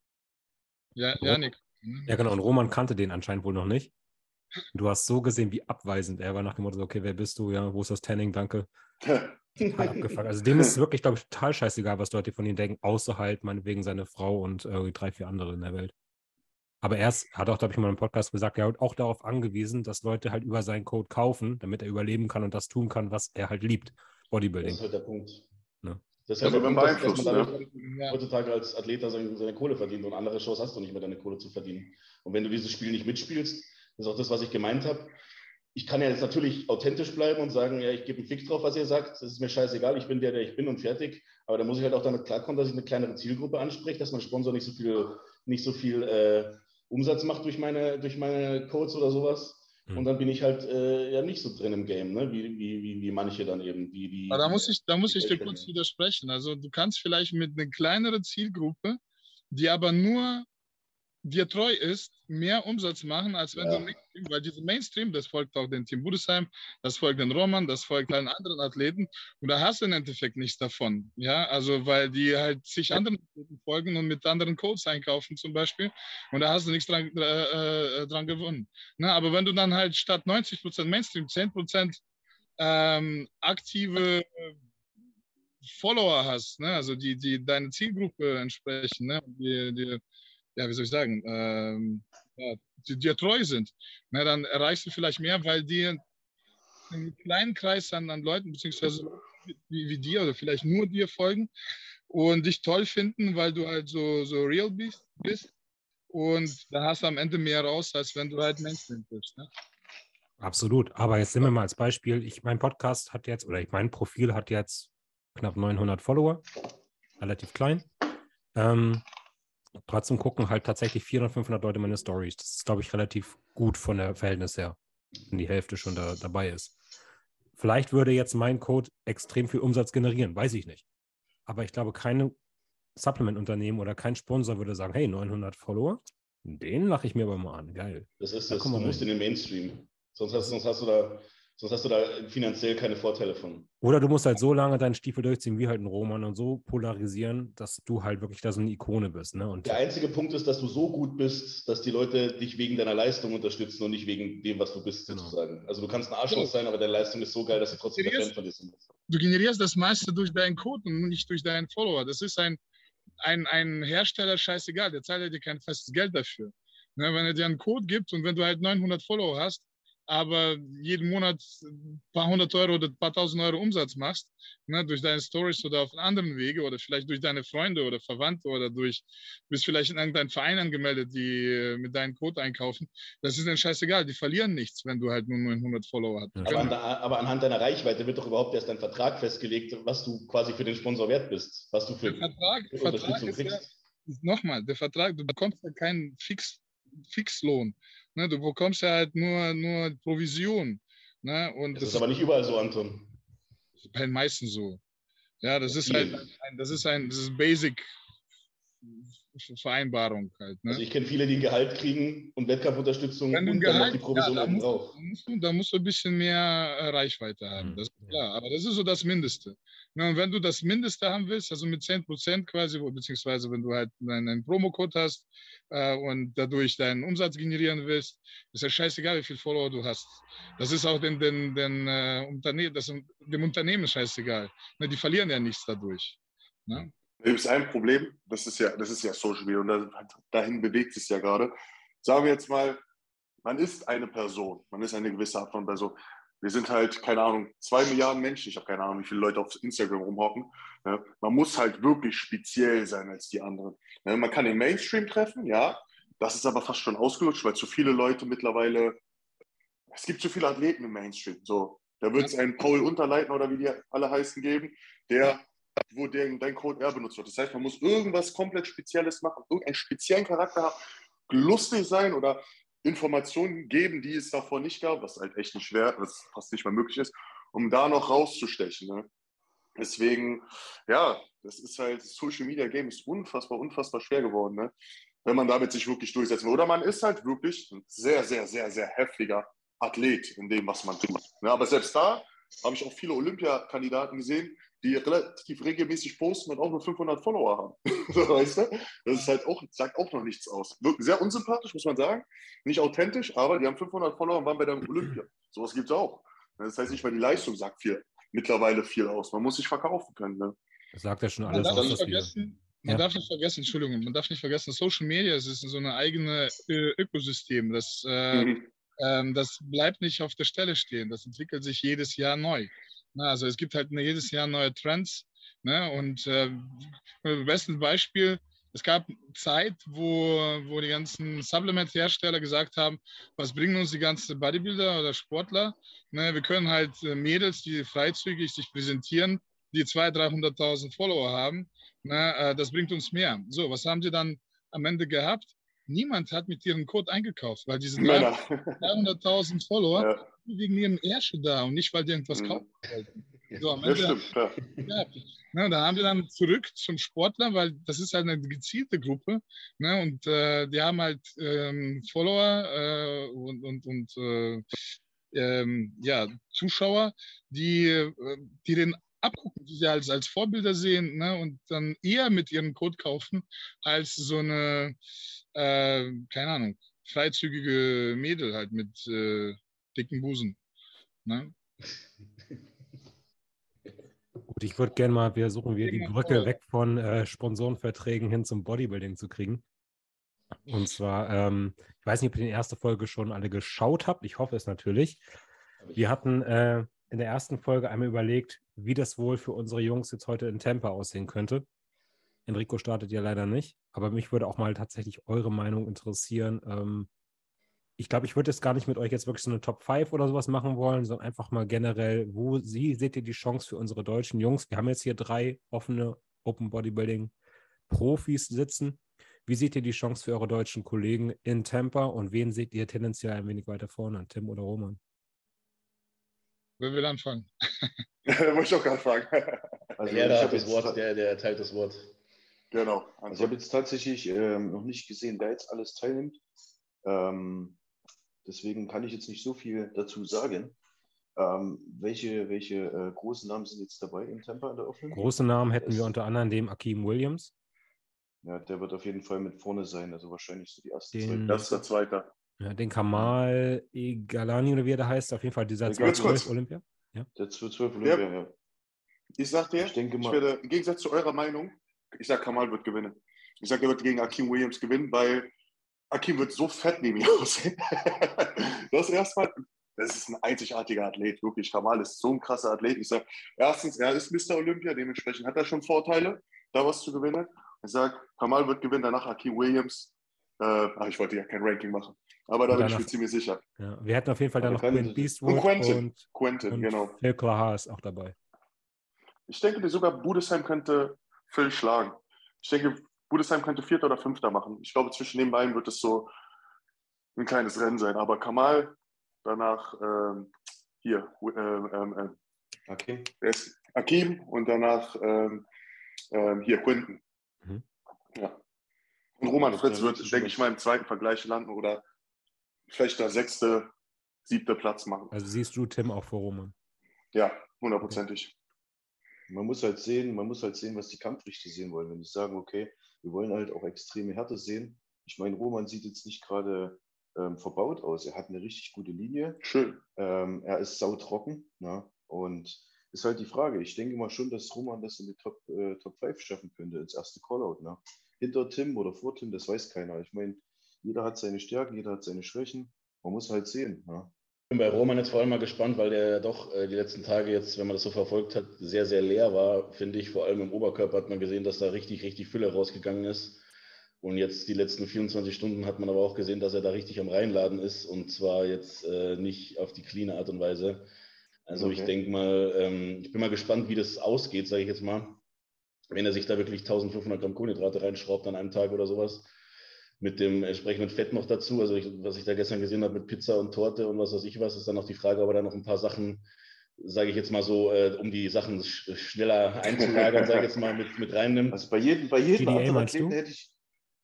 Ja, Janik. Ja, genau. Und Roman kannte den anscheinend wohl noch nicht. Du hast so gesehen, wie abweisend er war nach dem Motto, okay, wer bist du? Ja, wo ist das Tanning? Danke. abgefuckt. Also dem ist es wirklich, glaube ich, total scheißegal, was Leute von ihm denken, außer halt meinetwegen seine Frau und äh, drei, vier andere in der Welt. Aber er ist, hat auch, glaube ich, mal im Podcast gesagt, er hat auch darauf angewiesen, dass Leute halt über seinen Code kaufen, damit er überleben kann und das tun kann, was er halt liebt. Bodybuilding. Das ist halt der Punkt. Ne? Das ist halt ja, der Punkt, dass, dass man damit ne? heutzutage als Athlet seine, seine Kohle verdient und andere Shows hast du nicht mehr, deine Kohle zu verdienen. Und wenn du dieses Spiel nicht mitspielst, das ist auch das, was ich gemeint habe, ich kann ja jetzt natürlich authentisch bleiben und sagen, ja, ich gebe einen Fix drauf, was ihr sagt. Das ist mir scheißegal, ich bin der, der ich bin und fertig. Aber da muss ich halt auch damit klarkommen, dass ich eine kleinere Zielgruppe anspreche, dass mein Sponsor nicht so viel, nicht so viel äh, Umsatz macht durch meine, durch meine Codes oder sowas. Mhm. Und dann bin ich halt äh, ja nicht so drin im Game, ne? wie, wie, wie, wie manche dann eben. Die, die, Aber da muss ich, da muss ich dir kurz widersprechen. Also du kannst vielleicht mit einer kleineren Zielgruppe, die aber nur dir treu ist, mehr Umsatz machen, als wenn ja. du Mainstream, weil diese Mainstream, das folgt auch den Team Budesheim, das folgt den Roman, das folgt allen anderen Athleten und da hast du im Endeffekt nichts davon. Ja, also weil die halt sich anderen Athleten folgen und mit anderen Codes einkaufen zum Beispiel und da hast du nichts dran, äh, äh dran gewonnen. Na, aber wenn du dann halt statt 90% Mainstream 10% ähm, aktive Follower hast, ne? also die, die deine Zielgruppe entsprechen, ne? die, die ja, wie soll ich sagen, ähm, ja, die dir treu sind, na, dann erreichst du vielleicht mehr, weil die einen kleinen Kreis an, an Leuten, beziehungsweise wie, wie dir oder vielleicht nur dir folgen und dich toll finden, weil du halt so, so real bist, bist. Und da hast du am Ende mehr raus, als wenn du halt Mainstream bist. Ne? Absolut. Aber jetzt nehmen wir mal als Beispiel, ich, mein Podcast hat jetzt, oder ich, mein Profil hat jetzt knapp 900 Follower, relativ klein. Ähm, trotzdem gucken halt tatsächlich 400, 500 Leute meine Stories. Das ist, glaube ich, relativ gut von der Verhältnis her, wenn die Hälfte schon da, dabei ist. Vielleicht würde jetzt mein Code extrem viel Umsatz generieren, weiß ich nicht. Aber ich glaube, kein Supplement-Unternehmen oder kein Sponsor würde sagen, hey, 900 Follower, den lache ich mir aber mal an. Geil. Das ist das. Da du musst in den Mainstream. Sonst hast, sonst hast du da Sonst hast du da finanziell keine Vorteile von. Oder du musst halt so lange deinen Stiefel durchziehen wie halt ein Roman und so polarisieren, dass du halt wirklich da so eine Ikone bist. Ne? Und der einzige Punkt ist, dass du so gut bist, dass die Leute dich wegen deiner Leistung unterstützen und nicht wegen dem, was du bist, genau. sozusagen. Also du kannst ein Arschloch sein, aber deine Leistung ist so geil, dass sie trotzdem der Fan von dir sind. Du generierst das meiste durch deinen Code und nicht durch deinen Follower. Das ist ein, ein, ein Hersteller scheißegal, der zahlt dir kein festes Geld dafür. Ne, wenn er dir einen Code gibt und wenn du halt 900 Follower hast, aber jeden Monat ein paar hundert Euro oder ein paar tausend Euro Umsatz machst, ne, durch deine Stories oder auf anderen Wege oder vielleicht durch deine Freunde oder Verwandte oder durch, bist vielleicht in irgendeinem Verein angemeldet, die äh, mit deinem Code einkaufen, das ist dann scheißegal, die verlieren nichts, wenn du halt nur 900 Follower hast. Aber, an, aber, anhand deiner Reichweite wird doch überhaupt erst ein Vertrag festgelegt, was du quasi für den Sponsor wert bist, was du für, der Vertrag, für Vertrag kriegst. Ja, nochmal, der Vertrag, du bekommst ja keinen Fix, Fixlohn. Ne, du bekommst ja halt nur, nur Provision. Ne? Und das, das ist aber nicht überall so, Anton. Bei den meisten so. Ja, das ist halt ein, das ist ein das ist Basic Vereinbarung halt. Ne? Also ich kenne viele, die ein Gehalt kriegen und Wettkampfunterstützung Wenn und Gehalt, dann noch die Provision ja, da, musst, da, musst du, da musst du ein bisschen mehr Reichweite haben, mhm. das ist klar. Aber das ist so das Mindeste. Ja, und wenn du das Mindeste haben willst, also mit 10 Prozent quasi, beziehungsweise wenn du halt einen Promocode hast äh, und dadurch deinen Umsatz generieren willst, ist ja scheißegal, wie viel Follower du hast. Das ist auch den, den, den, äh, Unterne das, dem Unternehmen scheißegal. Ne, die verlieren ja nichts dadurch. Ne? Da gibt es ein Problem, das ist ja, das ist ja Social Media und dahin bewegt es ja gerade. Sagen wir jetzt mal, man ist eine Person, man ist eine gewisse Art von Person. Wir sind halt, keine Ahnung, zwei Milliarden Menschen. Ich habe keine Ahnung, wie viele Leute auf Instagram rumhocken. Ja, man muss halt wirklich speziell sein als die anderen. Ja, man kann den Mainstream treffen, ja. das ist aber fast schon ausgelutscht, weil zu viele Leute mittlerweile, es gibt zu viele Athleten im Mainstream. So, da wird es einen Paul Unterleitner oder wie die alle heißen geben, der, wo der, dein Code R benutzt wird. Das heißt, man muss irgendwas komplett Spezielles machen, irgendeinen speziellen Charakter haben, lustig sein oder Informationen geben, die es davor nicht gab, was halt echt nicht schwer, was fast nicht mehr möglich ist, um da noch rauszustechen. Ne? Deswegen, ja, das ist halt, das Social Media Game ist unfassbar, unfassbar schwer geworden, ne? wenn man damit sich wirklich durchsetzen will. Oder man ist halt wirklich ein sehr, sehr, sehr, sehr heftiger Athlet in dem, was man tut. Ne? Aber selbst da habe ich auch viele Olympiakandidaten gesehen, die relativ regelmäßig posten und auch nur 500 Follower haben. weißt du? Das ist halt auch, sagt auch noch nichts aus. Sehr unsympathisch, muss man sagen. Nicht authentisch, aber die haben 500 Follower und waren bei der Olympia. Sowas gibt es auch. Das heißt nicht mal die Leistung sagt viel, mittlerweile viel aus. Man muss sich verkaufen können. Ne? Das sagt ja schon alles aus. Vergessen, man ja. darf nicht vergessen, Entschuldigung, man darf nicht vergessen, Social Media ist so eine eigene äh, Ökosystem. Das, äh, mhm. ähm, das bleibt nicht auf der Stelle stehen. Das entwickelt sich jedes Jahr neu. Na, also es gibt halt jedes Jahr neue Trends. Ne? Und äh, bestes Beispiel, es gab Zeit, wo, wo die ganzen Supplement-Hersteller gesagt haben, was bringen uns die ganzen Bodybuilder oder Sportler? Ne, wir können halt äh, Mädels, die freizügig sich präsentieren, die 200.000, 300.000 Follower haben, ne, äh, das bringt uns mehr. So, was haben sie dann am Ende gehabt? Niemand hat mit ihrem Code eingekauft, weil diese 300.000 Follower ja. wegen ihrem Ärsche da und nicht, weil die irgendwas mhm. kaufen wollten. So, am Ende, stimmt, ja. ja ne, da haben wir dann zurück zum Sportler, weil das ist halt eine gezielte Gruppe. Ne, und äh, die haben halt ähm, Follower äh, und, und, und äh, ähm, ja, Zuschauer, die, äh, die den abgucken, die sie als, als Vorbilder sehen ne, und dann eher mit ihrem Code kaufen, als so eine, äh, keine Ahnung, freizügige Mädel halt mit äh, dicken Busen. Ne? Gut, ich würde gerne mal, wir suchen wir die Brücke weg von äh, Sponsorenverträgen hin zum Bodybuilding zu kriegen. Und zwar, ähm, ich weiß nicht, ob ihr die erste Folge schon alle geschaut habt. Ich hoffe es natürlich. Wir hatten äh, in der ersten Folge einmal überlegt, wie das wohl für unsere Jungs jetzt heute in Tampa aussehen könnte. Enrico startet ja leider nicht, aber mich würde auch mal tatsächlich eure Meinung interessieren. Ähm, ich glaube, ich würde jetzt gar nicht mit euch jetzt wirklich so eine Top 5 oder sowas machen wollen, sondern einfach mal generell, wo sie, seht ihr die Chance für unsere deutschen Jungs? Wir haben jetzt hier drei offene Open Bodybuilding Profis sitzen. Wie seht ihr die Chance für eure deutschen Kollegen in Tampa und wen seht ihr tendenziell ein wenig weiter vorne, Tim oder Roman? Wer will anfangen? muss ich auch gerade fragen. Also, ja, der, das Wort, der, der teilt das Wort. Genau. Also ich habe jetzt tatsächlich ähm, noch nicht gesehen, wer jetzt alles teilnimmt. Ähm, deswegen kann ich jetzt nicht so viel dazu sagen. Ähm, welche welche äh, großen Namen sind jetzt dabei im Temper in der Offenen? Große Namen hätten wir unter anderem dem Akeem Williams. Ja, der wird auf jeden Fall mit vorne sein, also wahrscheinlich so die erste den, Das ist der zweite. Ja, den Kamal Egalani oder wie er da heißt, auf jeden Fall dieser zweite Olympia. Ja. Der 12 Olympia, ja. ja. Ich sag dir, ich, denke mal, ich werde im Gegensatz zu eurer Meinung, ich sag Kamal wird gewinnen. Ich sag, er wird gegen Akeem Williams gewinnen, weil Akeem wird so fett neben mir aussehen. das erstmal, das ist ein einzigartiger Athlet, wirklich. Kamal ist so ein krasser Athlet. Ich sage, erstens, er ist Mr. Olympia, dementsprechend hat er schon Vorteile, da was zu gewinnen. Ich sage, Kamal wird gewinnen, danach Akeem Williams. Äh, ach, ich wollte ja kein Ranking machen, aber da bin ich mir ziemlich sicher. Ja, wir hätten auf jeden Fall dann noch Quentin Beastwood und Quentin, und, Quentin und genau. Phil Klaha ist auch dabei. Ich denke, sogar Budesheim könnte Phil schlagen. Ich denke, Budesheim könnte Vierter oder Fünfter machen. Ich glaube, zwischen den beiden wird es so ein kleines Rennen sein. Aber Kamal, danach ähm, hier, ähm, ähm, äh, Akim. Akim und danach ähm, ähm, hier Quinten. Mhm. Ja. Und Roman Fritz wird, denke ich mal, im zweiten Vergleich landen oder vielleicht der sechste, siebte Platz machen. Also siehst du Tim auch vor Roman? Ja, hundertprozentig. Man muss halt sehen, man muss halt sehen, was die Kampfrichter sehen wollen. Wenn die sagen, okay, wir wollen halt auch extreme Härte sehen. Ich meine, Roman sieht jetzt nicht gerade ähm, verbaut aus. Er hat eine richtig gute Linie. Schön. Ähm, er ist sautrocken. Ne? und ist halt die Frage. Ich denke mal schon, dass Roman das in die Top, äh, Top 5 schaffen könnte, ins erste Callout. Ne? Hinter Tim oder vor Tim, das weiß keiner. Ich meine, jeder hat seine Stärken, jeder hat seine Schwächen. Man muss halt sehen. Ne? Ich bin bei Roman jetzt vor allem mal gespannt, weil der doch äh, die letzten Tage jetzt, wenn man das so verfolgt hat, sehr, sehr leer war, finde ich. Vor allem im Oberkörper hat man gesehen, dass da richtig, richtig Fülle rausgegangen ist. Und jetzt die letzten 24 Stunden hat man aber auch gesehen, dass er da richtig am Reinladen ist und zwar jetzt äh, nicht auf die clean Art und Weise. Also okay. ich denke mal, ähm, ich bin mal gespannt, wie das ausgeht, sage ich jetzt mal. Wenn er sich da wirklich 1500 Gramm Kohlenhydrate reinschraubt an einem Tag oder sowas, mit dem entsprechenden Fett noch dazu. Also ich, was ich da gestern gesehen habe mit Pizza und Torte und was weiß ich was, ist dann noch die Frage, ob er da noch ein paar Sachen, sage ich jetzt mal so, äh, um die Sachen sch schneller einzulagern, sage ich jetzt mal, mit, mit reinnimmt. Also bei jedem, bei jedem GDA meinst du? hätte ich,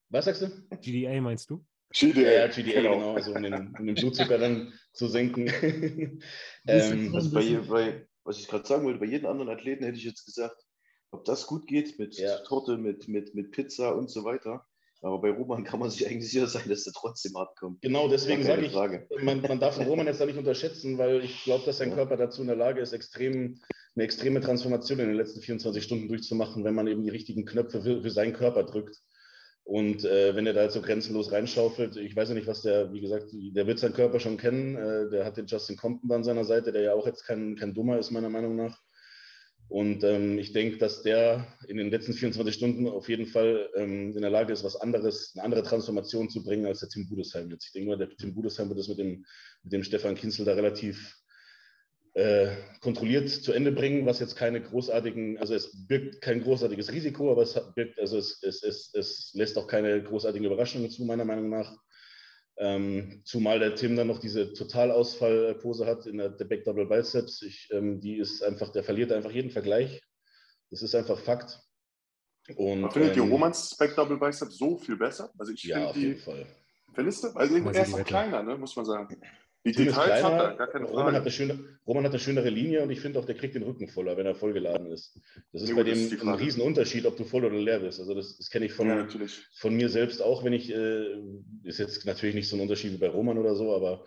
Was sagst du? GDA meinst du? GDA, Ja, GDA, genau, also um den, um den Blutzucker dann zu senken. ähm, Also bei, bei, was ich gerade sagen wollte, bei jedem anderen Athleten hätte ich jetzt gesagt, ob das gut geht mit Ja. Torte, mit, mit, mit Pizza und so weiter. Aber bei Roman kann man sich eigentlich sicher sein, dass der trotzdem hart kommt. Genau, deswegen sage ich, Frage. man, man darf den Roman jetzt da nicht unterschätzen, weil ich glaube, dass sein Ja. Körper dazu in der Lage ist, extrem, eine extreme Transformation in den letzten 24 Stunden durchzumachen, wenn man eben die richtigen Knöpfe für, für seinen Körper drückt. Und äh, wenn er da jetzt so grenzenlos reinschaufelt, ich weiß ja nicht, was der, wie gesagt, der wird seinen Körper schon kennen. Äh, der hat den Justin Compton an seiner Seite, der ja auch jetzt kein, kein Dummer ist, meiner Meinung nach. Und ähm, ich denke, dass der in den letzten 24 Stunden auf jeden Fall ähm, in der Lage ist, was anderes, eine andere Transformation zu bringen als der Tim Budesheim jetzt. Ich denke mal, der Tim Budesheim wird das mit dem, mit dem Stefan Kinzel da relativ äh, kontrolliert zu Ende bringen, was jetzt keine großartigen, also es birgt kein großartiges Risiko, aber es birgt, also es, es, es, es lässt auch keine großartigen Überraschungen zu, meiner Meinung nach. Ähm, zumal der Tim dann noch diese Totalausfallpose hat in der, der Back Double Biceps. Ich, ähm, die ist einfach, der verliert einfach jeden Vergleich. Das ist einfach Fakt. Und, Man findet die ähm, Romans Back Double Bicep so viel besser. Also ich Ja, auf jeden die, Fall. findest du? Also er ist auch weiter. kleiner, ne, muss man sagen. Die Tim Details hat er, kleiner, gar keine Roman, hat Frage. eine schöne, Roman hat eine schönere Linie und ich finde auch, der kriegt den Rücken voller, wenn er vollgeladen ist. Das ist Ja, bei dem ist ein Frage. Riesenunterschied, ob du voll oder leer bist. Also das, das kenne ich von, Ja, von mir selbst auch, wenn ich, äh, ist jetzt natürlich nicht so ein Unterschied wie bei Roman oder so, aber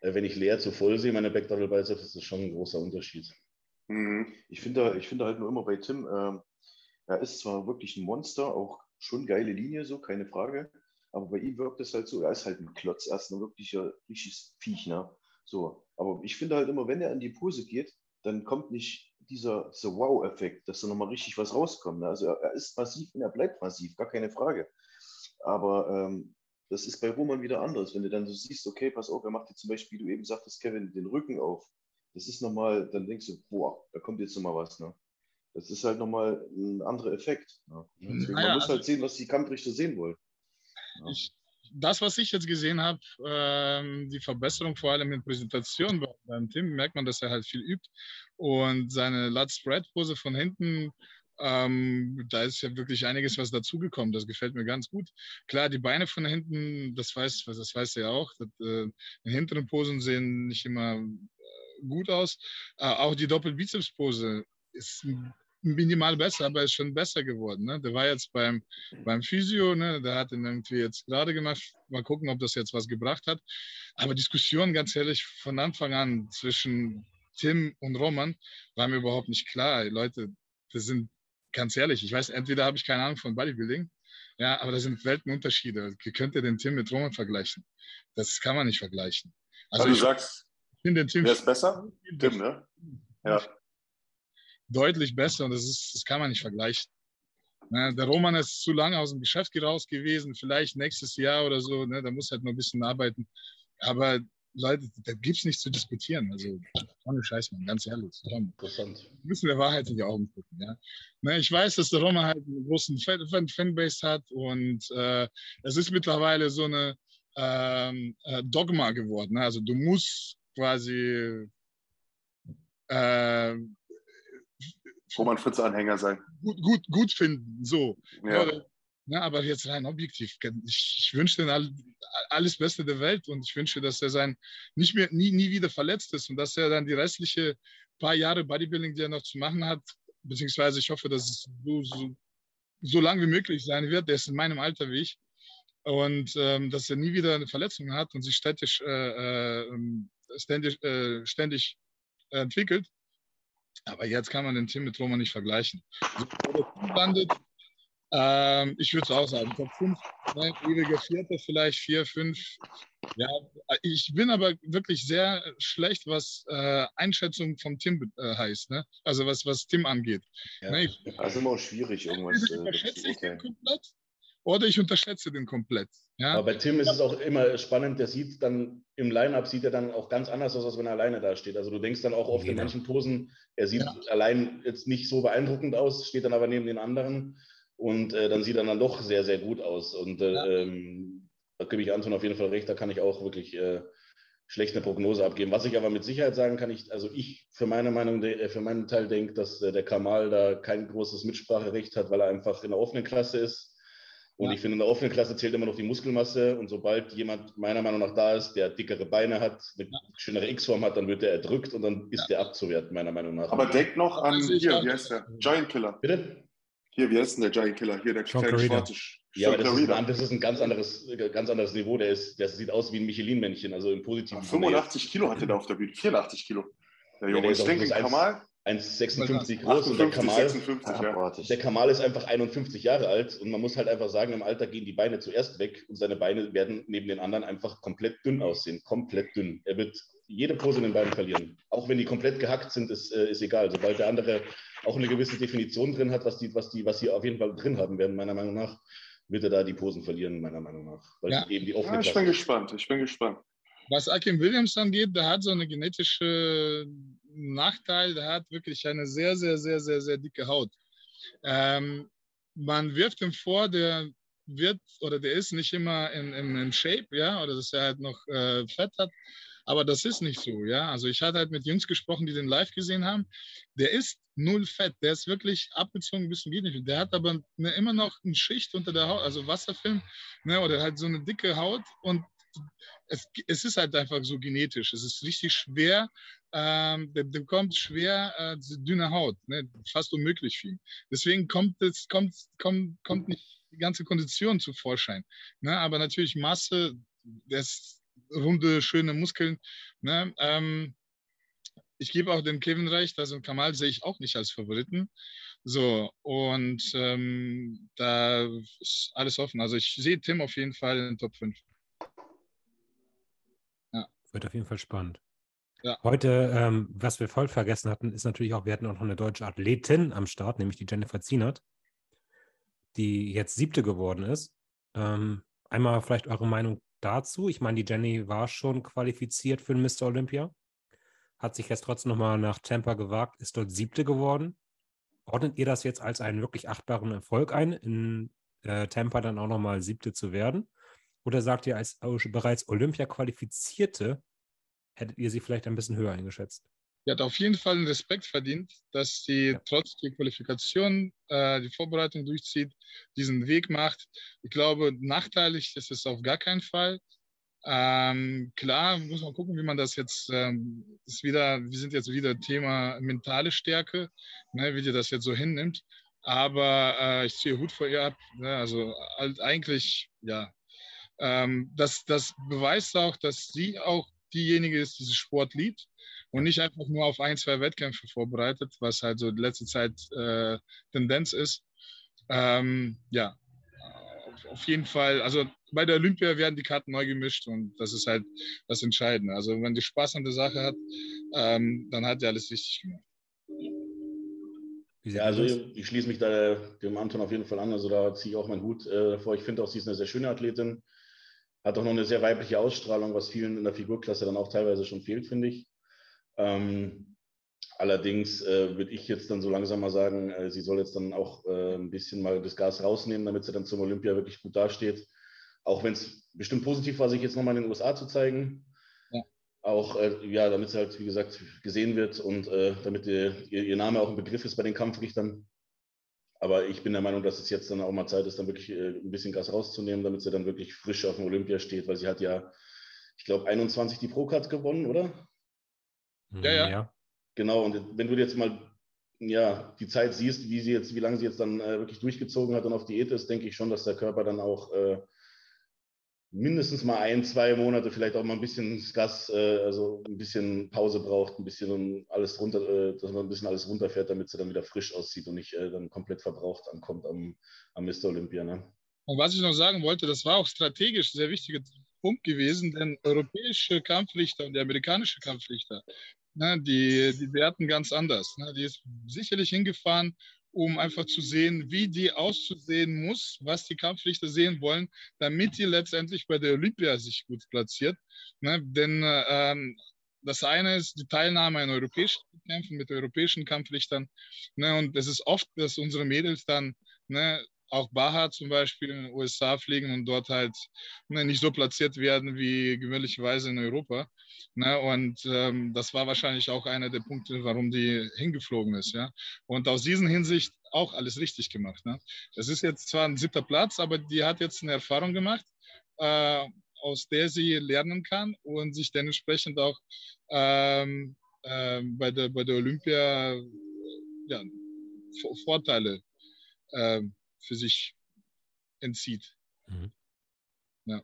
äh, wenn ich leer zu voll sehe, meine Back Double Biceps, ist das schon ein großer Unterschied. Mhm. Ich finde, ich finde halt nur immer bei Tim, ähm, er ist zwar wirklich ein Monster, auch schon geile Linie, so, keine Frage. Aber bei ihm wirkt es halt so, er ist halt ein Klotz, er ist ein wirklicher, richtiges Viech, ne? So. Aber ich finde halt immer, wenn er in die Pose geht, dann kommt nicht dieser, dieser Wow-Effekt, dass da nochmal richtig was rauskommt. Ne? Also er, er ist massiv und er bleibt massiv, gar keine Frage. Aber ähm, das ist bei Roman wieder anders. Wenn du dann so siehst, okay, pass auf, er macht jetzt zum Beispiel, wie du eben sagtest, Kevin, den Rücken auf. Das ist nochmal, dann denkst du, boah, da kommt jetzt nochmal was. Ne? Das ist halt nochmal ein anderer Effekt. Ne? Deswegen, Naja, man muss also- halt sehen, was die Kampfrichter sehen wollen. Ich, das, was ich jetzt gesehen habe, ähm, die Verbesserung vor allem in Präsentation bei- beim Tim, merkt man, dass er halt viel übt. Und seine Lat-Spread-Pose von hinten, ähm, da ist ja wirklich einiges, was dazugekommen. Das gefällt mir ganz gut. Klar, die Beine von hinten, das weiß, das weiß er ja auch. Das, äh, die hinteren Posen sehen nicht immer äh, gut aus. Äh, auch die Doppelbizeps-Pose ist minimal besser, aber ist schon besser geworden. Ne? Der war jetzt beim, beim Physio, ne? der hat ihn irgendwie jetzt gerade gemacht. Mal gucken, ob das jetzt was gebracht hat. Aber Diskussion, ganz ehrlich, von Anfang an zwischen Tim und Roman war mir überhaupt nicht klar. Leute, das sind, ganz ehrlich, ich weiß, entweder habe ich keine Ahnung von Bodybuilding, ja, aber das sind Weltenunterschiede. Wie könnt ihr den Tim mit Roman vergleichen? Das kann man nicht vergleichen. Also Also, du ich sagst, finde den Tim wer ist besser? Tim, ne? Ja. Deutlich besser und das, ist, das kann man nicht vergleichen. Ne, der Roman ist zu lange aus dem Geschäft raus gewesen, vielleicht nächstes Jahr oder so, ne, da muss halt noch ein bisschen arbeiten. Aber Leute, da gibt es nichts zu diskutieren. Also, ohne Scheiß, man, ganz ehrlich. Interessant. wir müssen der Wahrheit in die Augen gucken. Ja? Ne, ich weiß, dass der Roman halt einen großen Fan Fan Fanbase hat und äh, es ist mittlerweile so eine ähm, äh, Dogma geworden. Ne? Also, du musst quasi äh, Roman Fritz Anhänger sein. gut, gut, gut finden. So. Ja. Ja. Ja, aber jetzt rein objektiv. Ich, ich wünsche ihm all, alles Beste der Welt und ich wünsche, dass er sein nicht mehr nie, nie wieder verletzt ist und dass er dann die restliche paar Jahre Bodybuilding, die er noch zu machen hat, beziehungsweise ich hoffe, dass es so, so, so lang wie möglich sein wird. Der ist in meinem Alter wie ich. Und ähm, dass er nie wieder eine Verletzung hat und sich ständig, äh, äh, ständig, äh, ständig entwickelt. Aber jetzt kann man den Team mit Roma nicht vergleichen. Landet, ähm, ich würde es auch sagen, Top 5, ne, ewiger Vierter, vielleicht 4, 5. Ja, ich bin aber wirklich sehr schlecht, was äh, Einschätzung vom Tim äh, heißt, ne? also was, was Tim angeht. Ja. Ne, ich, Das ist immer auch schwierig, irgendwas entweder äh, überschätze zu ich den komplett oder ich unterschätze den komplett. Ja? Aber bei Tim ist es auch immer spannend, der sieht dann im Line-Up sieht er dann auch ganz anders aus, als wenn er alleine da steht. Also du denkst dann auch oft Jeder. in manchen Posen, er sieht ja. allein jetzt nicht so beeindruckend aus, steht dann aber neben den anderen und äh, dann sieht er dann doch sehr, sehr gut aus. Und äh, ja. ähm, da gebe ich Anton auf jeden Fall recht, da kann ich auch wirklich äh, schlecht eine Prognose abgeben. Was ich aber mit Sicherheit sagen kann, ich, also ich für meine Meinung, äh, für meinen Teil denke, dass äh, der Kamal da kein großes Mitspracherecht hat, weil er einfach in der offenen Klasse ist. Und ja. ich finde, in der offenen Klasse zählt immer noch die Muskelmasse. Und sobald jemand meiner Meinung nach da ist, der dickere Beine hat, eine ja. schönere X-Form hat, dann wird er erdrückt und dann ist ja. der abzuwerten, meiner Meinung nach. Aber denk noch an, hier, wie heißt der? Giant Killer. Bitte? Hier, wie heißt denn der Giant Killer? Hier, der kleine schwarze ja, aber das ist, ein, das ist, ein, ganz anderes, ganz anderes Niveau. Der, ist, der sieht aus wie ein Michelin-Männchen, also im positiven 85 Kilo hatte der auf der Bühne, 84 Kilo. Der Junge, ja, ich denke, Kamal. 1,56 groß 58, und der Kamal, 56, ja. der Kamal ist einfach 51 Jahre alt und man muss halt einfach sagen, im Alter gehen die Beine zuerst weg und seine Beine werden neben den anderen einfach komplett dünn aussehen, komplett dünn. Er wird jede Pose in den Beinen verlieren. Auch wenn die komplett gehackt sind, ist, äh, ist egal. Sobald der andere auch eine gewisse Definition drin hat, was die, was die, was sie auf jeden Fall drin haben werden, meiner Meinung nach, wird er da die Posen verlieren, meiner Meinung nach. Weil ja. eben die ja, ich bin gespannt, ich bin gespannt. Was Akim Williams angeht, der hat so eine genetische Nachteil, der hat wirklich eine sehr, sehr, sehr, sehr, sehr dicke Haut. Ähm, man wirft ihm vor, der wird oder der ist nicht immer in, in, in Shape, ja, oder dass er halt noch äh, Fett hat. Aber das ist nicht so, ja. Also ich hatte halt mit Jungs gesprochen, die den live gesehen haben. Der ist null Fett. Der ist wirklich abgezogen bis zum geht nicht. Der hat aber ne, immer noch eine Schicht unter der Haut, also Wasserfilm, ne, oder halt so eine dicke Haut und es, es ist halt einfach so genetisch. Es ist richtig schwer, ähm, dem, dem, kommt schwer äh, dünne Haut, ne? fast unmöglich viel. Deswegen kommt es kommt, kommt, kommt nicht die ganze Kondition zu Vorschein. Ne? Aber natürlich Masse, das runde, schöne Muskeln. Ne? Ähm, ich gebe auch dem Kevin recht, also Kamal sehe ich auch nicht als Favoriten. So, und ähm, da ist alles offen. Also ich sehe Tim auf jeden Fall in den Top 5. Wird auf jeden Fall spannend. Ja. Heute, ähm, was wir voll vergessen hatten, ist natürlich auch, wir hatten auch noch eine deutsche Athletin am Start, nämlich die Jennifer Zienert, die jetzt siebte geworden ist. Ähm, einmal vielleicht eure Meinung dazu. Ich meine, die Jenny war schon qualifiziert für den Mr. Olympia, hat sich jetzt trotzdem nochmal nach Tampa gewagt, ist dort siebte geworden. Ordnet ihr das jetzt als einen wirklich achtbaren Erfolg ein, in äh, Tampa dann auch nochmal siebte zu werden? Oder sagt ihr, als bereits Olympia-Qualifizierte hättet ihr sie vielleicht ein bisschen höher eingeschätzt? Die hat auf jeden Fall einen Respekt verdient, dass sie ja. trotz der Qualifikation äh, die Vorbereitung durchzieht, diesen Weg macht. Ich glaube, nachteilig ist es auf gar keinen Fall. Ähm, klar, muss man gucken, wie man das jetzt ähm, ist wieder, wir sind jetzt wieder Thema mentale Stärke, ne, wie die das jetzt so hinnimmt. Aber äh, ich ziehe Hut vor ihr ab. Ne, also halt eigentlich, ja. Ähm, das, das beweist auch, dass sie auch diejenige ist, die diesen Sport liebt und nicht einfach nur auf ein, zwei Wettkämpfe vorbereitet, was halt so die letzte Zeit äh, Tendenz ist. Ähm, ja, auf, jeden Fall, also bei der Olympia werden die Karten neu gemischt und das ist halt das Entscheidende. Also wenn die Spaß an der Sache hat, ähm, dann hat er alles richtig gemacht. Ja, also ich schließe mich da dem Anton auf jeden Fall an. Also da ziehe ich auch meinen Hut äh, vor. Ich finde auch, sie ist eine sehr schöne Athletin. Hat auch noch eine sehr weibliche Ausstrahlung, was vielen in der Figurklasse dann auch teilweise schon fehlt, finde ich. Ähm, allerdings äh, würde ich jetzt dann so langsam mal sagen, äh, sie soll jetzt dann auch äh, ein bisschen mal das Gas rausnehmen, damit sie dann zum Olympia wirklich gut dasteht. Auch wenn es bestimmt positiv war, sich jetzt nochmal in den USA zu zeigen. Ja. Auch, äh, ja, damit sie halt, wie gesagt, gesehen wird und äh, damit ihr, ihr, Name auch ein Begriff ist bei den Kampfrichtern. Aber ich bin der Meinung, dass es jetzt dann auch mal Zeit ist, dann wirklich äh, ein bisschen Gas rauszunehmen, damit sie dann wirklich frisch auf dem Olympia steht, weil sie hat ja, ich glaube, 21 die Pro-Card gewonnen, oder? Ja, ja, ja. Genau, und wenn du jetzt mal ja, die Zeit siehst, wie sie jetzt, wie lange sie jetzt dann äh, wirklich durchgezogen hat und auf Diät ist, denke ich schon, dass der Körper dann auch äh, mindestens mal ein, zwei Monate, vielleicht auch mal ein bisschen Gas, äh, also ein bisschen Pause braucht, ein bisschen alles runter, äh, dass man ein bisschen alles runterfährt, damit sie dann wieder frisch aussieht und nicht äh, dann komplett verbraucht ankommt am, am Mr. Olympia. Ne? Und was ich noch sagen wollte, das war auch strategisch sehr wichtige Punkt gewesen, denn europäische Kampfrichter und die amerikanische Kampfrichter, ne, die, die werten ganz anders. Ne. Die ist sicherlich hingefahren, um einfach zu sehen, wie die auszusehen muss, was die Kampfrichter sehen wollen, damit die letztendlich bei der Olympia sich gut platziert. Ne? Denn ähm, das eine ist die Teilnahme an europäischen Kämpfen mit europäischen Kampfrichtern. Ne? Und es ist oft, dass unsere Mädels dann ne, auch Baha zum Beispiel in den USA fliegen und dort halt ne, nicht so platziert werden wie gewöhnlicherweise in Europa. Ne? Und ähm, das war wahrscheinlich auch einer der Punkte, warum die hingeflogen ist. Ja? Und aus diesen Hinsicht auch alles richtig gemacht. Ne? Es ist jetzt zwar ein siebter Platz, aber die hat jetzt eine Erfahrung gemacht, äh, aus der sie lernen kann und sich dementsprechend auch ähm, äh, bei, der, bei der Olympia ja, Vorteile äh, für sich entzieht. Mhm. Ja.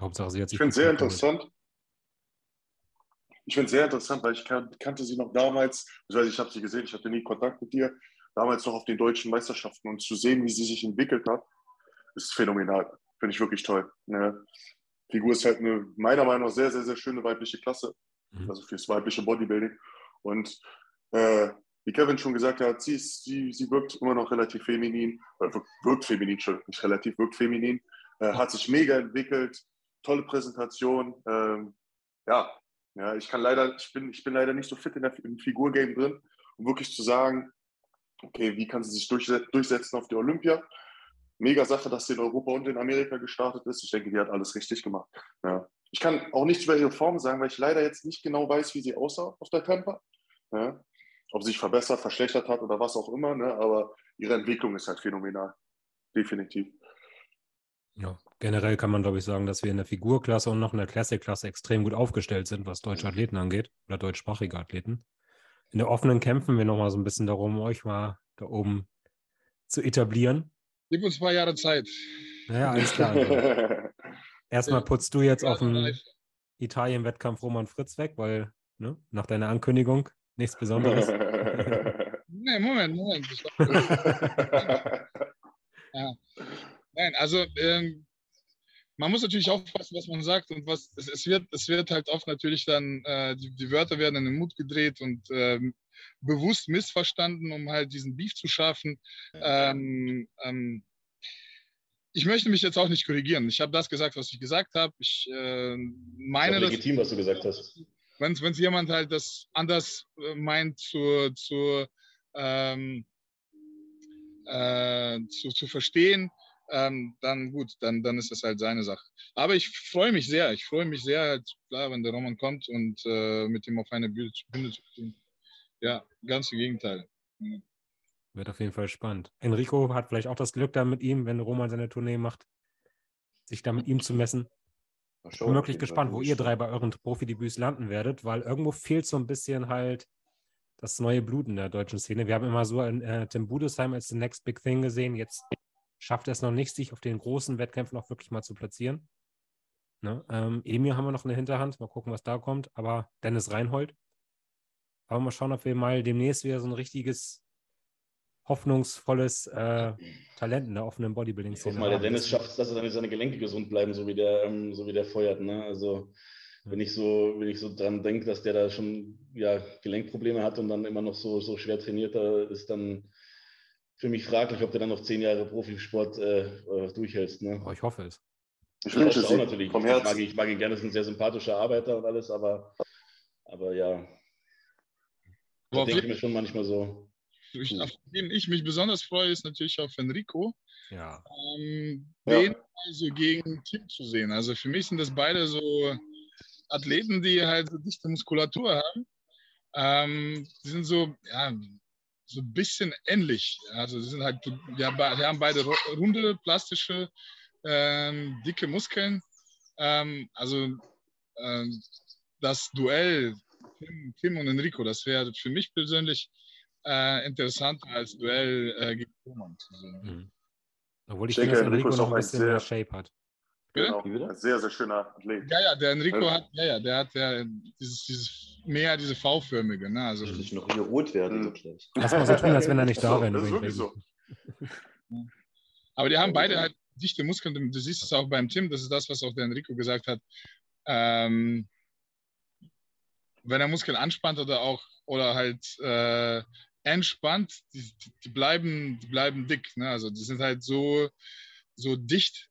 Hauptsache, sie hat sich. Ich finde es sehr interessant. Ich finde es sehr interessant, weil ich kan kannte sie noch damals, also ich habe sie gesehen, ich hatte nie Kontakt mit ihr, damals noch auf den deutschen Meisterschaften und zu sehen, wie sie sich entwickelt hat, ist phänomenal. Finde ich wirklich toll. Eine Figur ist halt eine, meiner Meinung nach, sehr, sehr, sehr schöne weibliche Klasse, mhm. also fürs weibliche Bodybuilding. Und äh, wie Kevin schon gesagt hat, sie, ist, sie, sie wirkt immer noch relativ feminin, äh, wirkt feminin schon, nicht relativ, wirkt feminin, äh, hat sich mega entwickelt, tolle Präsentation. Ähm, ja, ja, ich kann leider, ich bin, ich bin leider nicht so fit in der, im Figurgame drin, um wirklich zu sagen, okay, wie kann sie sich durchsetzen auf die Olympia? Mega Sache, dass sie in Europa und in Amerika gestartet ist. Ich denke, die hat alles richtig gemacht. Ja. Ich kann auch nichts über ihre Form sagen, weil ich leider jetzt nicht genau weiß, wie sie aussah auf der Camper. Ja ob sie sich verbessert, verschlechtert hat oder was auch immer, ne? aber ihre Entwicklung ist halt phänomenal. Definitiv. Ja, generell kann man, glaube ich, sagen, dass wir in der Figurklasse und noch in der Classic-Klasse extrem gut aufgestellt sind, was deutsche Athleten angeht oder deutschsprachige Athleten. In der offenen kämpfen wir nochmal so ein bisschen darum, euch mal da oben zu etablieren. Gib uns ein paar Jahre Zeit. Naja, alles klar. Also. Erstmal putzt du jetzt auf dem Italien-Wettkampf Roman Fritz weg, weil ne, nach deiner Ankündigung Nichts Besonderes. nee, Moment, Moment. ja. Nein, also ähm, man muss natürlich aufpassen, was man sagt und was es, es, wird, es wird halt oft natürlich dann, äh, die, die, Wörter werden in den Mut gedreht und ähm, bewusst missverstanden, um halt diesen Beef zu schaffen. Ähm, ähm, ich möchte mich jetzt auch nicht korrigieren. Ich habe das gesagt, was ich gesagt habe. Ich äh, meine, das ist legitim, was du gesagt hast wenn es jemand halt das anders äh, meint zu, zu, ähm, äh, zu, zu verstehen, ähm, dann gut, dann, dann ist das halt seine Sache. Aber ich freue mich sehr, ich freue mich sehr, halt, klar, wenn der Roman kommt und äh, mit ihm auf eine Bühne, Bühne zu tun. Ja, ganz im Gegenteil. Wird auf jeden Fall spannend. Enrico hat vielleicht auch das Glück da mit ihm, wenn Roman seine Tournee macht, sich da mit ihm zu messen. Ich bin wirklich gespannt, wo ihr drei bei euren Profidebüts landen werdet, weil irgendwo fehlt so ein bisschen halt das neue Blut in der deutschen Szene. Wir haben immer so in, äh, Tim Budesheim als the next big thing gesehen. Jetzt schafft er es noch nicht, sich auf den großen Wettkämpfen auch wirklich mal zu platzieren. Ne? Ähm, Emil haben wir noch in der Hinterhand. Mal gucken, was da kommt. Aber Dennis Reinhold. Aber mal schauen, ob wir mal demnächst wieder so ein richtiges hoffnungsvolles äh, Talent in der offenen Bodybuilding-Szene. Ich mal, der Dennis schafft es, dass seine, seine Gelenke gesund bleiben, so wie der, ähm, so wie der feuert. Ne? Also wenn ich so, wenn ich so dran denke, dass der da schon ja, Gelenkprobleme hat und dann immer noch so, so schwer trainiert, da ist dann für mich fraglich, ob der dann noch zehn Jahre Profisport äh, äh durchhältst. Ne? Oh, ich hoffe es. Ich wünsche es auch natürlich. Vom Herzen. Ich mag, ich mag ihn gerne, ist ein sehr sympathischer Arbeiter und alles, aber, aber ja. Denke ich mir schon manchmal so, auf den ich mich besonders freue, ist natürlich auf Enrico. Ja. Ähm, den ja. also gegen Tim zu sehen. Also für mich sind das beide so Athleten, die halt so dichte Muskulatur haben. Ähm, die sind so, ja, so ein bisschen ähnlich. Also sie sind halt, die haben beide runde, plastische, ähm, dicke Muskeln. Ähm, also ähm, das Duell Tim, Tim, und Enrico, das wäre für mich persönlich äh, interessanter als Duell äh, gegen Roman zu sehen. Mhm. Obwohl ich denke, dass Enrico, Enrico noch ein bisschen mehr Shape hat. Genau, ein sehr, sehr schöner Athlet. Ja, ja, der Enrico ja. hat, ja, ja, der hat ja dieses, dieses mehr diese V-förmige. Ne? Also, ich noch hier rot werden. Mhm. Lass mal so tun, als wenn er nicht da wäre. Das ist wirklich so. Aber die haben beide halt dichte Muskeln. Du siehst es auch beim Tim, das ist das, was auch der Enrico gesagt hat. Ähm, wenn er Muskeln anspannt oder auch oder halt äh, entspannt, die, die, bleiben, die bleiben dick. Ne? Also die sind halt so, so dicht.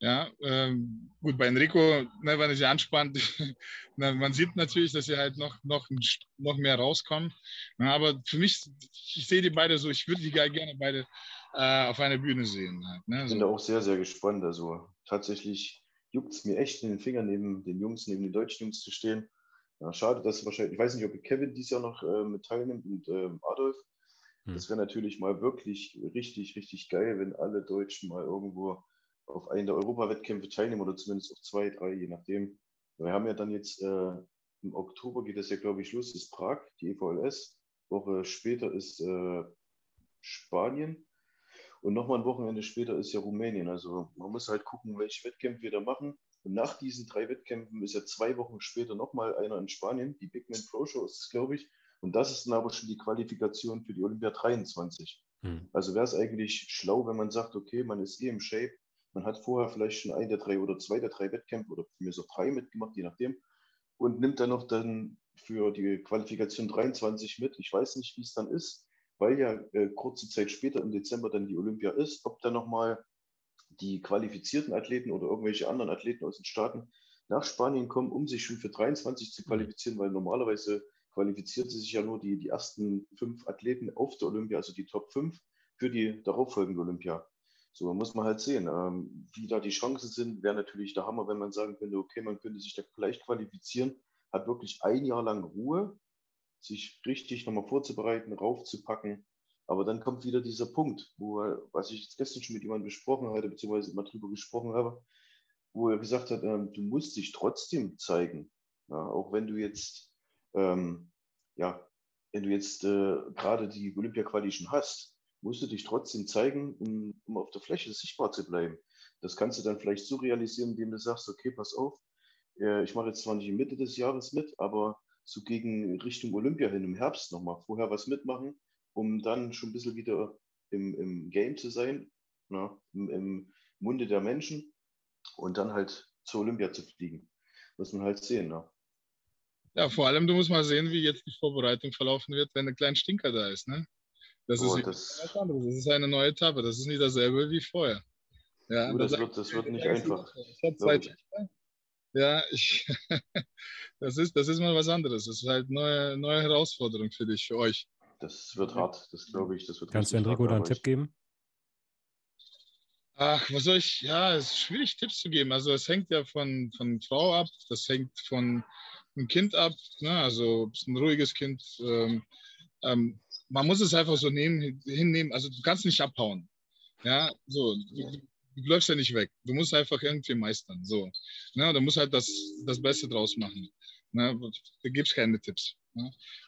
Ja, ähm, gut, bei Enrico, ne, wenn er sie anspannt, na, man sieht natürlich, dass sie halt noch, noch, noch mehr rauskommen. Ja, aber für mich, ich sehe die beide so, ich würde die gerne beide äh, auf einer Bühne sehen. Halt, ne? Ich bin da auch sehr, sehr gespannt. Also tatsächlich juckt es mir echt in den Fingern, neben den Jungs, neben den deutschen Jungs zu stehen. Ja, schade, dass wahrscheinlich, ich weiß nicht, ob Kevin dieses Jahr noch äh, mit teilnimmt und äh, Adolf. Hm. Das wäre natürlich mal wirklich richtig, richtig geil, wenn alle Deutschen mal irgendwo auf einen der Europawettkämpfe teilnehmen oder zumindest auf zwei, drei, je nachdem. Wir haben ja dann jetzt äh, im Oktober geht das ja, glaube ich, los, ist Prag, die EVLS. Woche später ist äh, Spanien. Und nochmal ein Wochenende später ist ja Rumänien. Also man muss halt gucken, welche Wettkämpfe wir da machen. Und nach diesen drei Wettkämpfen ist ja zwei Wochen später nochmal einer in Spanien, die Big Man Pro Show ist es, glaube ich. Und das ist dann aber schon die Qualifikation für die Olympia 23. Hm. Also wäre es eigentlich schlau, wenn man sagt, okay, man ist eh im Shape, man hat vorher vielleicht schon ein der drei oder zwei der drei Wettkämpfe oder mir so drei mitgemacht, je nachdem, und nimmt dann noch dann für die Qualifikation 23 mit. Ich weiß nicht, wie es dann ist, weil ja äh, kurze Zeit später im Dezember dann die Olympia ist, ob dann nochmal die qualifizierten Athleten oder irgendwelche anderen Athleten aus den Staaten nach Spanien kommen, um sich schon für 23 zu qualifizieren, weil normalerweise qualifiziert sich ja nur die, die ersten fünf Athleten auf der Olympia, also die Top 5 für die darauffolgende Olympia. So muss man halt sehen, ähm, wie da die Chancen sind. Wäre natürlich der Hammer, wenn man sagen könnte, okay, man könnte sich da vielleicht qualifizieren, hat wirklich ein Jahr lang Ruhe, sich richtig nochmal vorzubereiten, raufzupacken. Aber dann kommt wieder dieser Punkt, wo, was ich jetzt gestern schon mit jemandem besprochen hatte, beziehungsweise mal drüber gesprochen habe, wo er gesagt hat, ähm, du musst dich trotzdem zeigen. Ja, auch wenn du jetzt, ähm, ja, wenn du jetzt äh, gerade die Olympia-Quali schon hast, musst du dich trotzdem zeigen, um, um auf der Fläche sichtbar zu bleiben. Das kannst du dann vielleicht so realisieren, indem du sagst, okay, pass auf, äh, ich mache jetzt zwar nicht Mitte des Jahres mit, aber so gegen Richtung Olympia hin im Herbst nochmal vorher was mitmachen, um dann schon ein bisschen wieder im, im Game zu sein, na, im, im Munde der Menschen und dann halt zur Olympia zu fliegen. Muss man halt sehen. Ne? Ja, vor allem, du musst mal sehen, wie jetzt die Vorbereitung verlaufen wird, wenn ein kleiner Stinker da ist. Ne? Das, oh, ist das, das ist eine neue Etappe. Das ist nicht dasselbe wie vorher. Ja, oh, das, wird, das wird nicht einfach. Ich habe Zeit. Ja, ich, das, ist, das ist mal was anderes. Das ist halt eine neue, neue Herausforderung für dich, für euch. Das wird hart, das glaube ich. Das wird Kannst du Enrico da einen Tipp geben? Ach, was soll ich? Ja, es ist schwierig, Tipps zu geben. Also, es hängt ja von, von Frau ab, das hängt von einem Kind ab. Ne? Also, es ist ein ruhiges Kind. Ähm, ähm, man muss es einfach so nehmen, hinnehmen. Also, du kannst nicht abhauen. Ja, so. Du, du läufst ja nicht weg. Du musst einfach irgendwie meistern. So. Ne? Du musst halt das, das Beste draus machen. Ne? Da gibt es keine Tipps.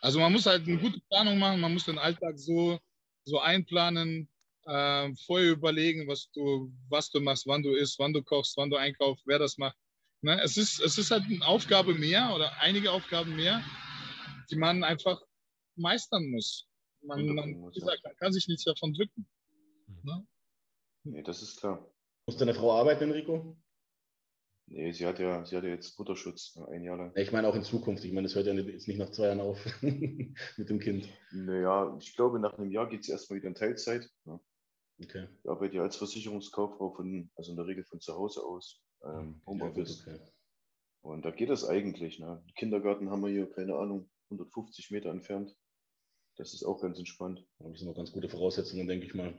Also man muss halt eine gute Planung machen, man muss den Alltag so, so einplanen, äh, vorher überlegen, was du, was du machst, wann du isst, wann du kochst, wann du einkaufst, wer das macht. Ne? Es, ist, es ist halt eine Aufgabe mehr oder einige Aufgaben mehr, die man einfach meistern muss. Man, man, gesagt, man kann sich nichts davon drücken. Ne? Nee, das ist klar. Muss deine Frau arbeiten, Enrico? Nee, sie hat ja, sie hat ja jetzt Mutterschutz ein Jahr lang. Ich meine auch in Zukunft. Ich meine, das hört ja jetzt nicht nach zwei Jahren auf mit dem Kind. Naja, ich glaube, nach einem Jahr geht sie erstmal wieder in Teilzeit. Ja. Okay. Ich arbeite ja als Versicherungskauffrau von, also in der Regel von zu Hause aus, ähm, Homeoffice. Ja, okay. Und da geht das eigentlich. Ne? Kindergarten haben wir hier, keine Ahnung, 150 Meter entfernt. Das ist auch ganz entspannt. Das sind noch ganz gute Voraussetzungen, denke ich mal.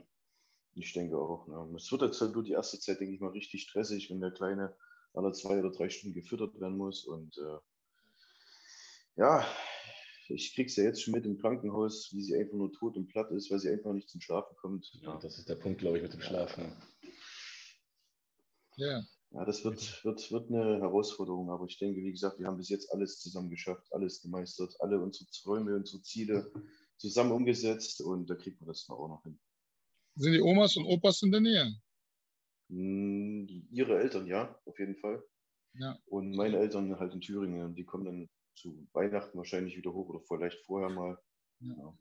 Ich denke auch. Ne? Es wird jetzt halt nur die erste Zeit, denke ich mal, richtig stressig, wenn der Kleine alle zwei oder drei Stunden gefüttert werden muss. Und äh, ja, ich kriege es ja jetzt schon mit im Krankenhaus, wie sie einfach nur tot und platt ist, weil sie einfach nicht zum Schlafen kommt. Ja, das ist der Punkt, glaube ich, mit dem Schlafen. Ja. Ja, das wird, wird, wird eine Herausforderung, aber ich denke, wie gesagt, wir haben bis jetzt alles zusammen geschafft, alles gemeistert, alle unsere Träume, unsere Ziele zusammen umgesetzt und da kriegt man das auch noch hin. Sind die Omas und Opas in der Nähe? Hm, ihre Eltern, ja, auf jeden Fall. Ja. Und meine Eltern halt in Thüringen. Die kommen dann zu Weihnachten wahrscheinlich wieder hoch oder vielleicht vorher mal. Ja,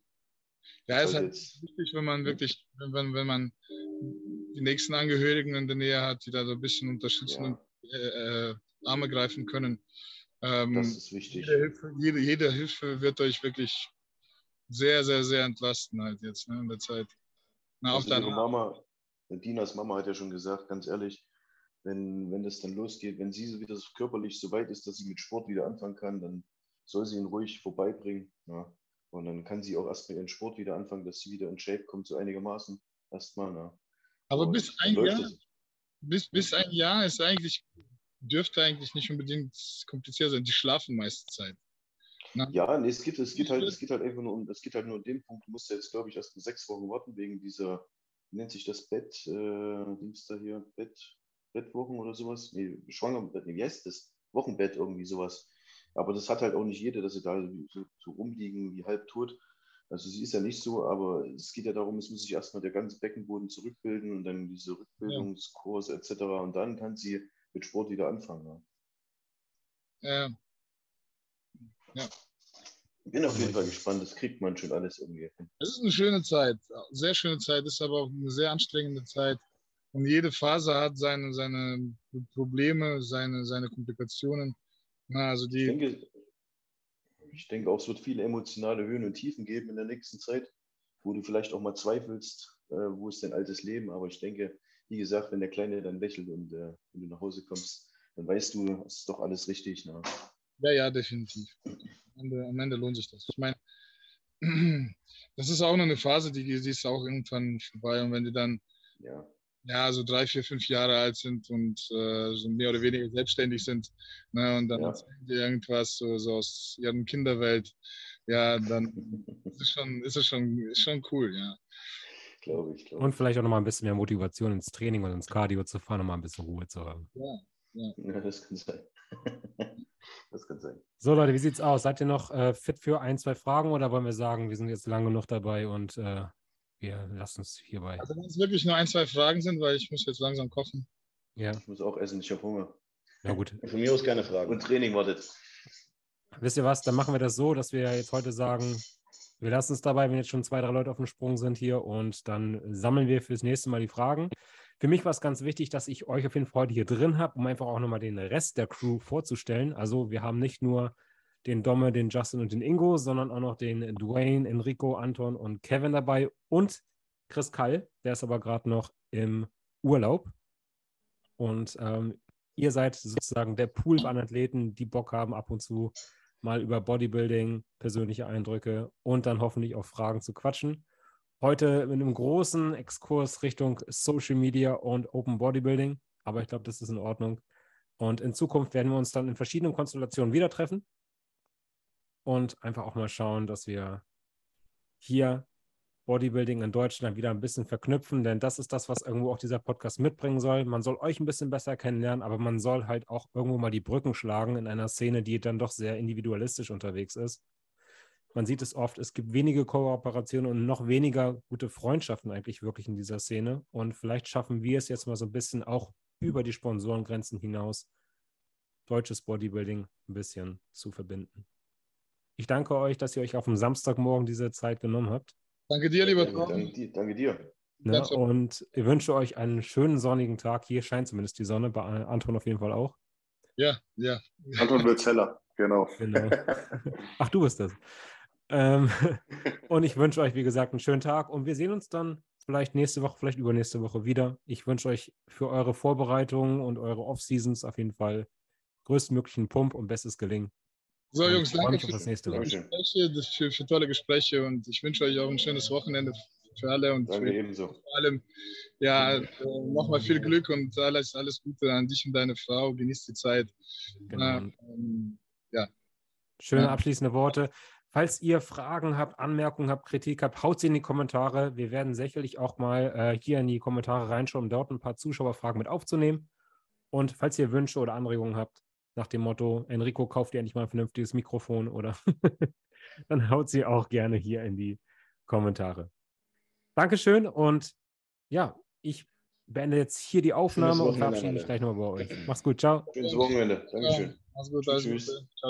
ja ist halt, wichtig, wenn man wirklich, wenn, wenn man die nächsten Angehörigen in der Nähe hat, die da so ein bisschen unterstützen und äh, äh, Arme greifen können. Ähm, das ist wichtig. Jede Hilfe, jede, jede Hilfe wird euch wirklich sehr, sehr, sehr entlastend halt jetzt ne, in der Zeit. Na, also ihre Mama, Dinas Mama hat ja schon gesagt, ganz ehrlich, wenn, wenn das dann losgeht, wenn sie wieder körperlich so weit ist, dass sie mit Sport wieder anfangen kann, dann soll sie ihn ruhig vorbeibringen. Ja. Und dann kann sie auch erstmal ihren Sport wieder anfangen, dass sie wieder in Shape kommt, so einigermaßen. Erstmal. Ja. Aber Und bis ein Jahr, bis, bis ein Jahr ist eigentlich, dürfte eigentlich nicht unbedingt kompliziert sein. Die schlafen meiste Zeit. Na? Ja, nee, es geht, es geht halt, es geht halt einfach nur um, es geht halt nur um den Punkt, du musst jetzt, glaube ich, erst sechs Wochen warten wegen dieser, nennt sich das Bett, äh, Dings da hier, Bett, Bettwochen oder sowas. Nee, Schwanger, nee, wie heißt das? Wochenbett, irgendwie sowas. Aber das hat halt auch nicht jeder, dass sie da so, so rumliegen wie halb tot. Also sie ist ja nicht so, aber es geht ja darum, es muss sich erstmal der ganze Beckenboden zurückbilden und dann diese Rückbildungskurse ja. etc. Und dann kann sie mit Sport wieder anfangen. Ja. ja. Bin auf jeden Fall gespannt, das kriegt man schon alles irgendwie. Es ist eine schöne Zeit, sehr schöne Zeit, ist aber auch eine sehr anstrengende Zeit. Und jede Phase hat seine, seine Probleme, seine, seine Komplikationen. Also die, ich, denke, ich denke auch, es wird viele emotionale Höhen und Tiefen geben in der nächsten Zeit, wo du vielleicht auch mal zweifelst, äh, wo ist dein altes Leben. Aber ich denke, wie gesagt, wenn der Kleine dann lächelt und äh, wenn du nach Hause kommst, dann weißt du, es ist doch alles richtig. Na. Ja, ja, definitiv. Am Ende, am Ende lohnt sich das. Ich meine, das ist auch noch eine Phase, die, die ist auch irgendwann vorbei. Und wenn du dann ja ja, so drei, vier, fünf Jahre alt sind und äh, so mehr oder weniger selbstständig sind ne, und dann ja. die irgendwas so, so, aus ihren Kinderwelt, ja, dann ist es schon, ist es schon, ist schon cool, ja. Glaube ich, glaube Und vielleicht auch nochmal ein bisschen mehr Motivation ins Training und ins Cardio zu fahren, nochmal ein bisschen Ruhe zu haben. Ja, ja. ja das kann sein. das kann sein. So, Leute, wie sieht's aus? Seid ihr noch äh, fit für ein, zwei Fragen oder wollen wir sagen, wir sind jetzt lange genug dabei und äh, wir lassen es hierbei. Also wenn es wirklich nur ein, zwei Fragen sind, weil ich muss jetzt langsam kochen. Ja. Ich muss auch essen, ich habe Hunger. Na gut. Von mir aus keine Fragen. Und Training wartet. Wisst ihr was, dann machen wir das so, dass wir jetzt heute sagen, wir lassen es dabei, wenn jetzt schon zwei, drei Leute auf dem Sprung sind hier und dann sammeln wir fürs nächste Mal die Fragen. Für mich war es ganz wichtig, dass ich euch auf jeden Fall heute hier drin habe, um einfach auch nochmal den Rest der Crew vorzustellen. Also wir haben nicht nur den Domme, den Justin und den Ingo, sondern auch noch den Dwayne, Enrico, Anton und Kevin dabei und Chris Kall, der ist aber gerade noch im Urlaub. Und ähm, ihr seid sozusagen der Pool an Athleten, die Bock haben, ab und zu mal über Bodybuilding, persönliche Eindrücke und dann hoffentlich auch Fragen zu quatschen. Heute mit einem großen Exkurs Richtung Social Media und Open Bodybuilding, aber ich glaube, das ist in Ordnung. Und in Zukunft werden wir uns dann in verschiedenen Konstellationen wieder treffen und einfach auch mal schauen, dass wir hier Bodybuilding in Deutschland wieder ein bisschen verknüpfen, denn das ist das, was irgendwo auch dieser Podcast mitbringen soll. Man soll euch ein bisschen besser kennenlernen, aber man soll halt auch irgendwo mal die Brücken schlagen in einer Szene, die dann doch sehr individualistisch unterwegs ist. Man sieht es oft, es gibt wenige Kooperationen und noch weniger gute Freundschaften eigentlich wirklich in dieser Szene. Und vielleicht schaffen wir es jetzt mal so ein bisschen auch über die Sponsorengrenzen hinaus, deutsches Bodybuilding ein bisschen zu verbinden. Ich danke euch, dass ihr euch auf dem Samstagmorgen diese Zeit genommen habt. Danke dir, lieber Tom. Danke, danke dir. Ne? Und ich wünsche euch einen schönen sonnigen Tag. Hier scheint zumindest die Sonne, bei Anton auf jeden Fall auch. Ja, ja. Anton wird heller, genau. genau. Ach, du bist das. Ähm, und ich wünsche euch, wie gesagt, einen schönen Tag und wir sehen uns dann vielleicht nächste Woche, vielleicht übernächste Woche wieder. Ich wünsche euch für eure Vorbereitungen und eure Off-Seasons auf jeden Fall größtmöglichen Pump und bestes Gelingen. So, und Jungs, danke für, das nächste Gespräche, für, für, tolle Gespräche und ich wünsche euch auch ein schönes Wochenende für alle und danke für, ebenso. vor allem ja, äh, nochmal viel Glück und alles, alles Gute an dich und deine Frau. Genießt die Zeit. Genau. Ähm, ja. Schöne abschließende Worte. Falls ihr Fragen habt, Anmerkungen habt, Kritik habt, haut sie in die Kommentare. Wir werden sicherlich auch mal äh, hier in die Kommentare reinschauen, um dort ein paar Zuschauerfragen mit aufzunehmen. Und falls ihr Wünsche oder Anregungen habt, nach dem Motto, Enrico, kauft dir endlich mal ein vernünftiges Mikrofon oder dann haut sie auch gerne hier in die Kommentare. Dankeschön und ja, ich beende jetzt hier die Aufnahme und verabschiede mich gleich nochmal bei euch. Mach's gut, ciao. Schönes Wochenende. Dankeschön. Ja, mach's gut, alles Tschüss. Gute. Ciao.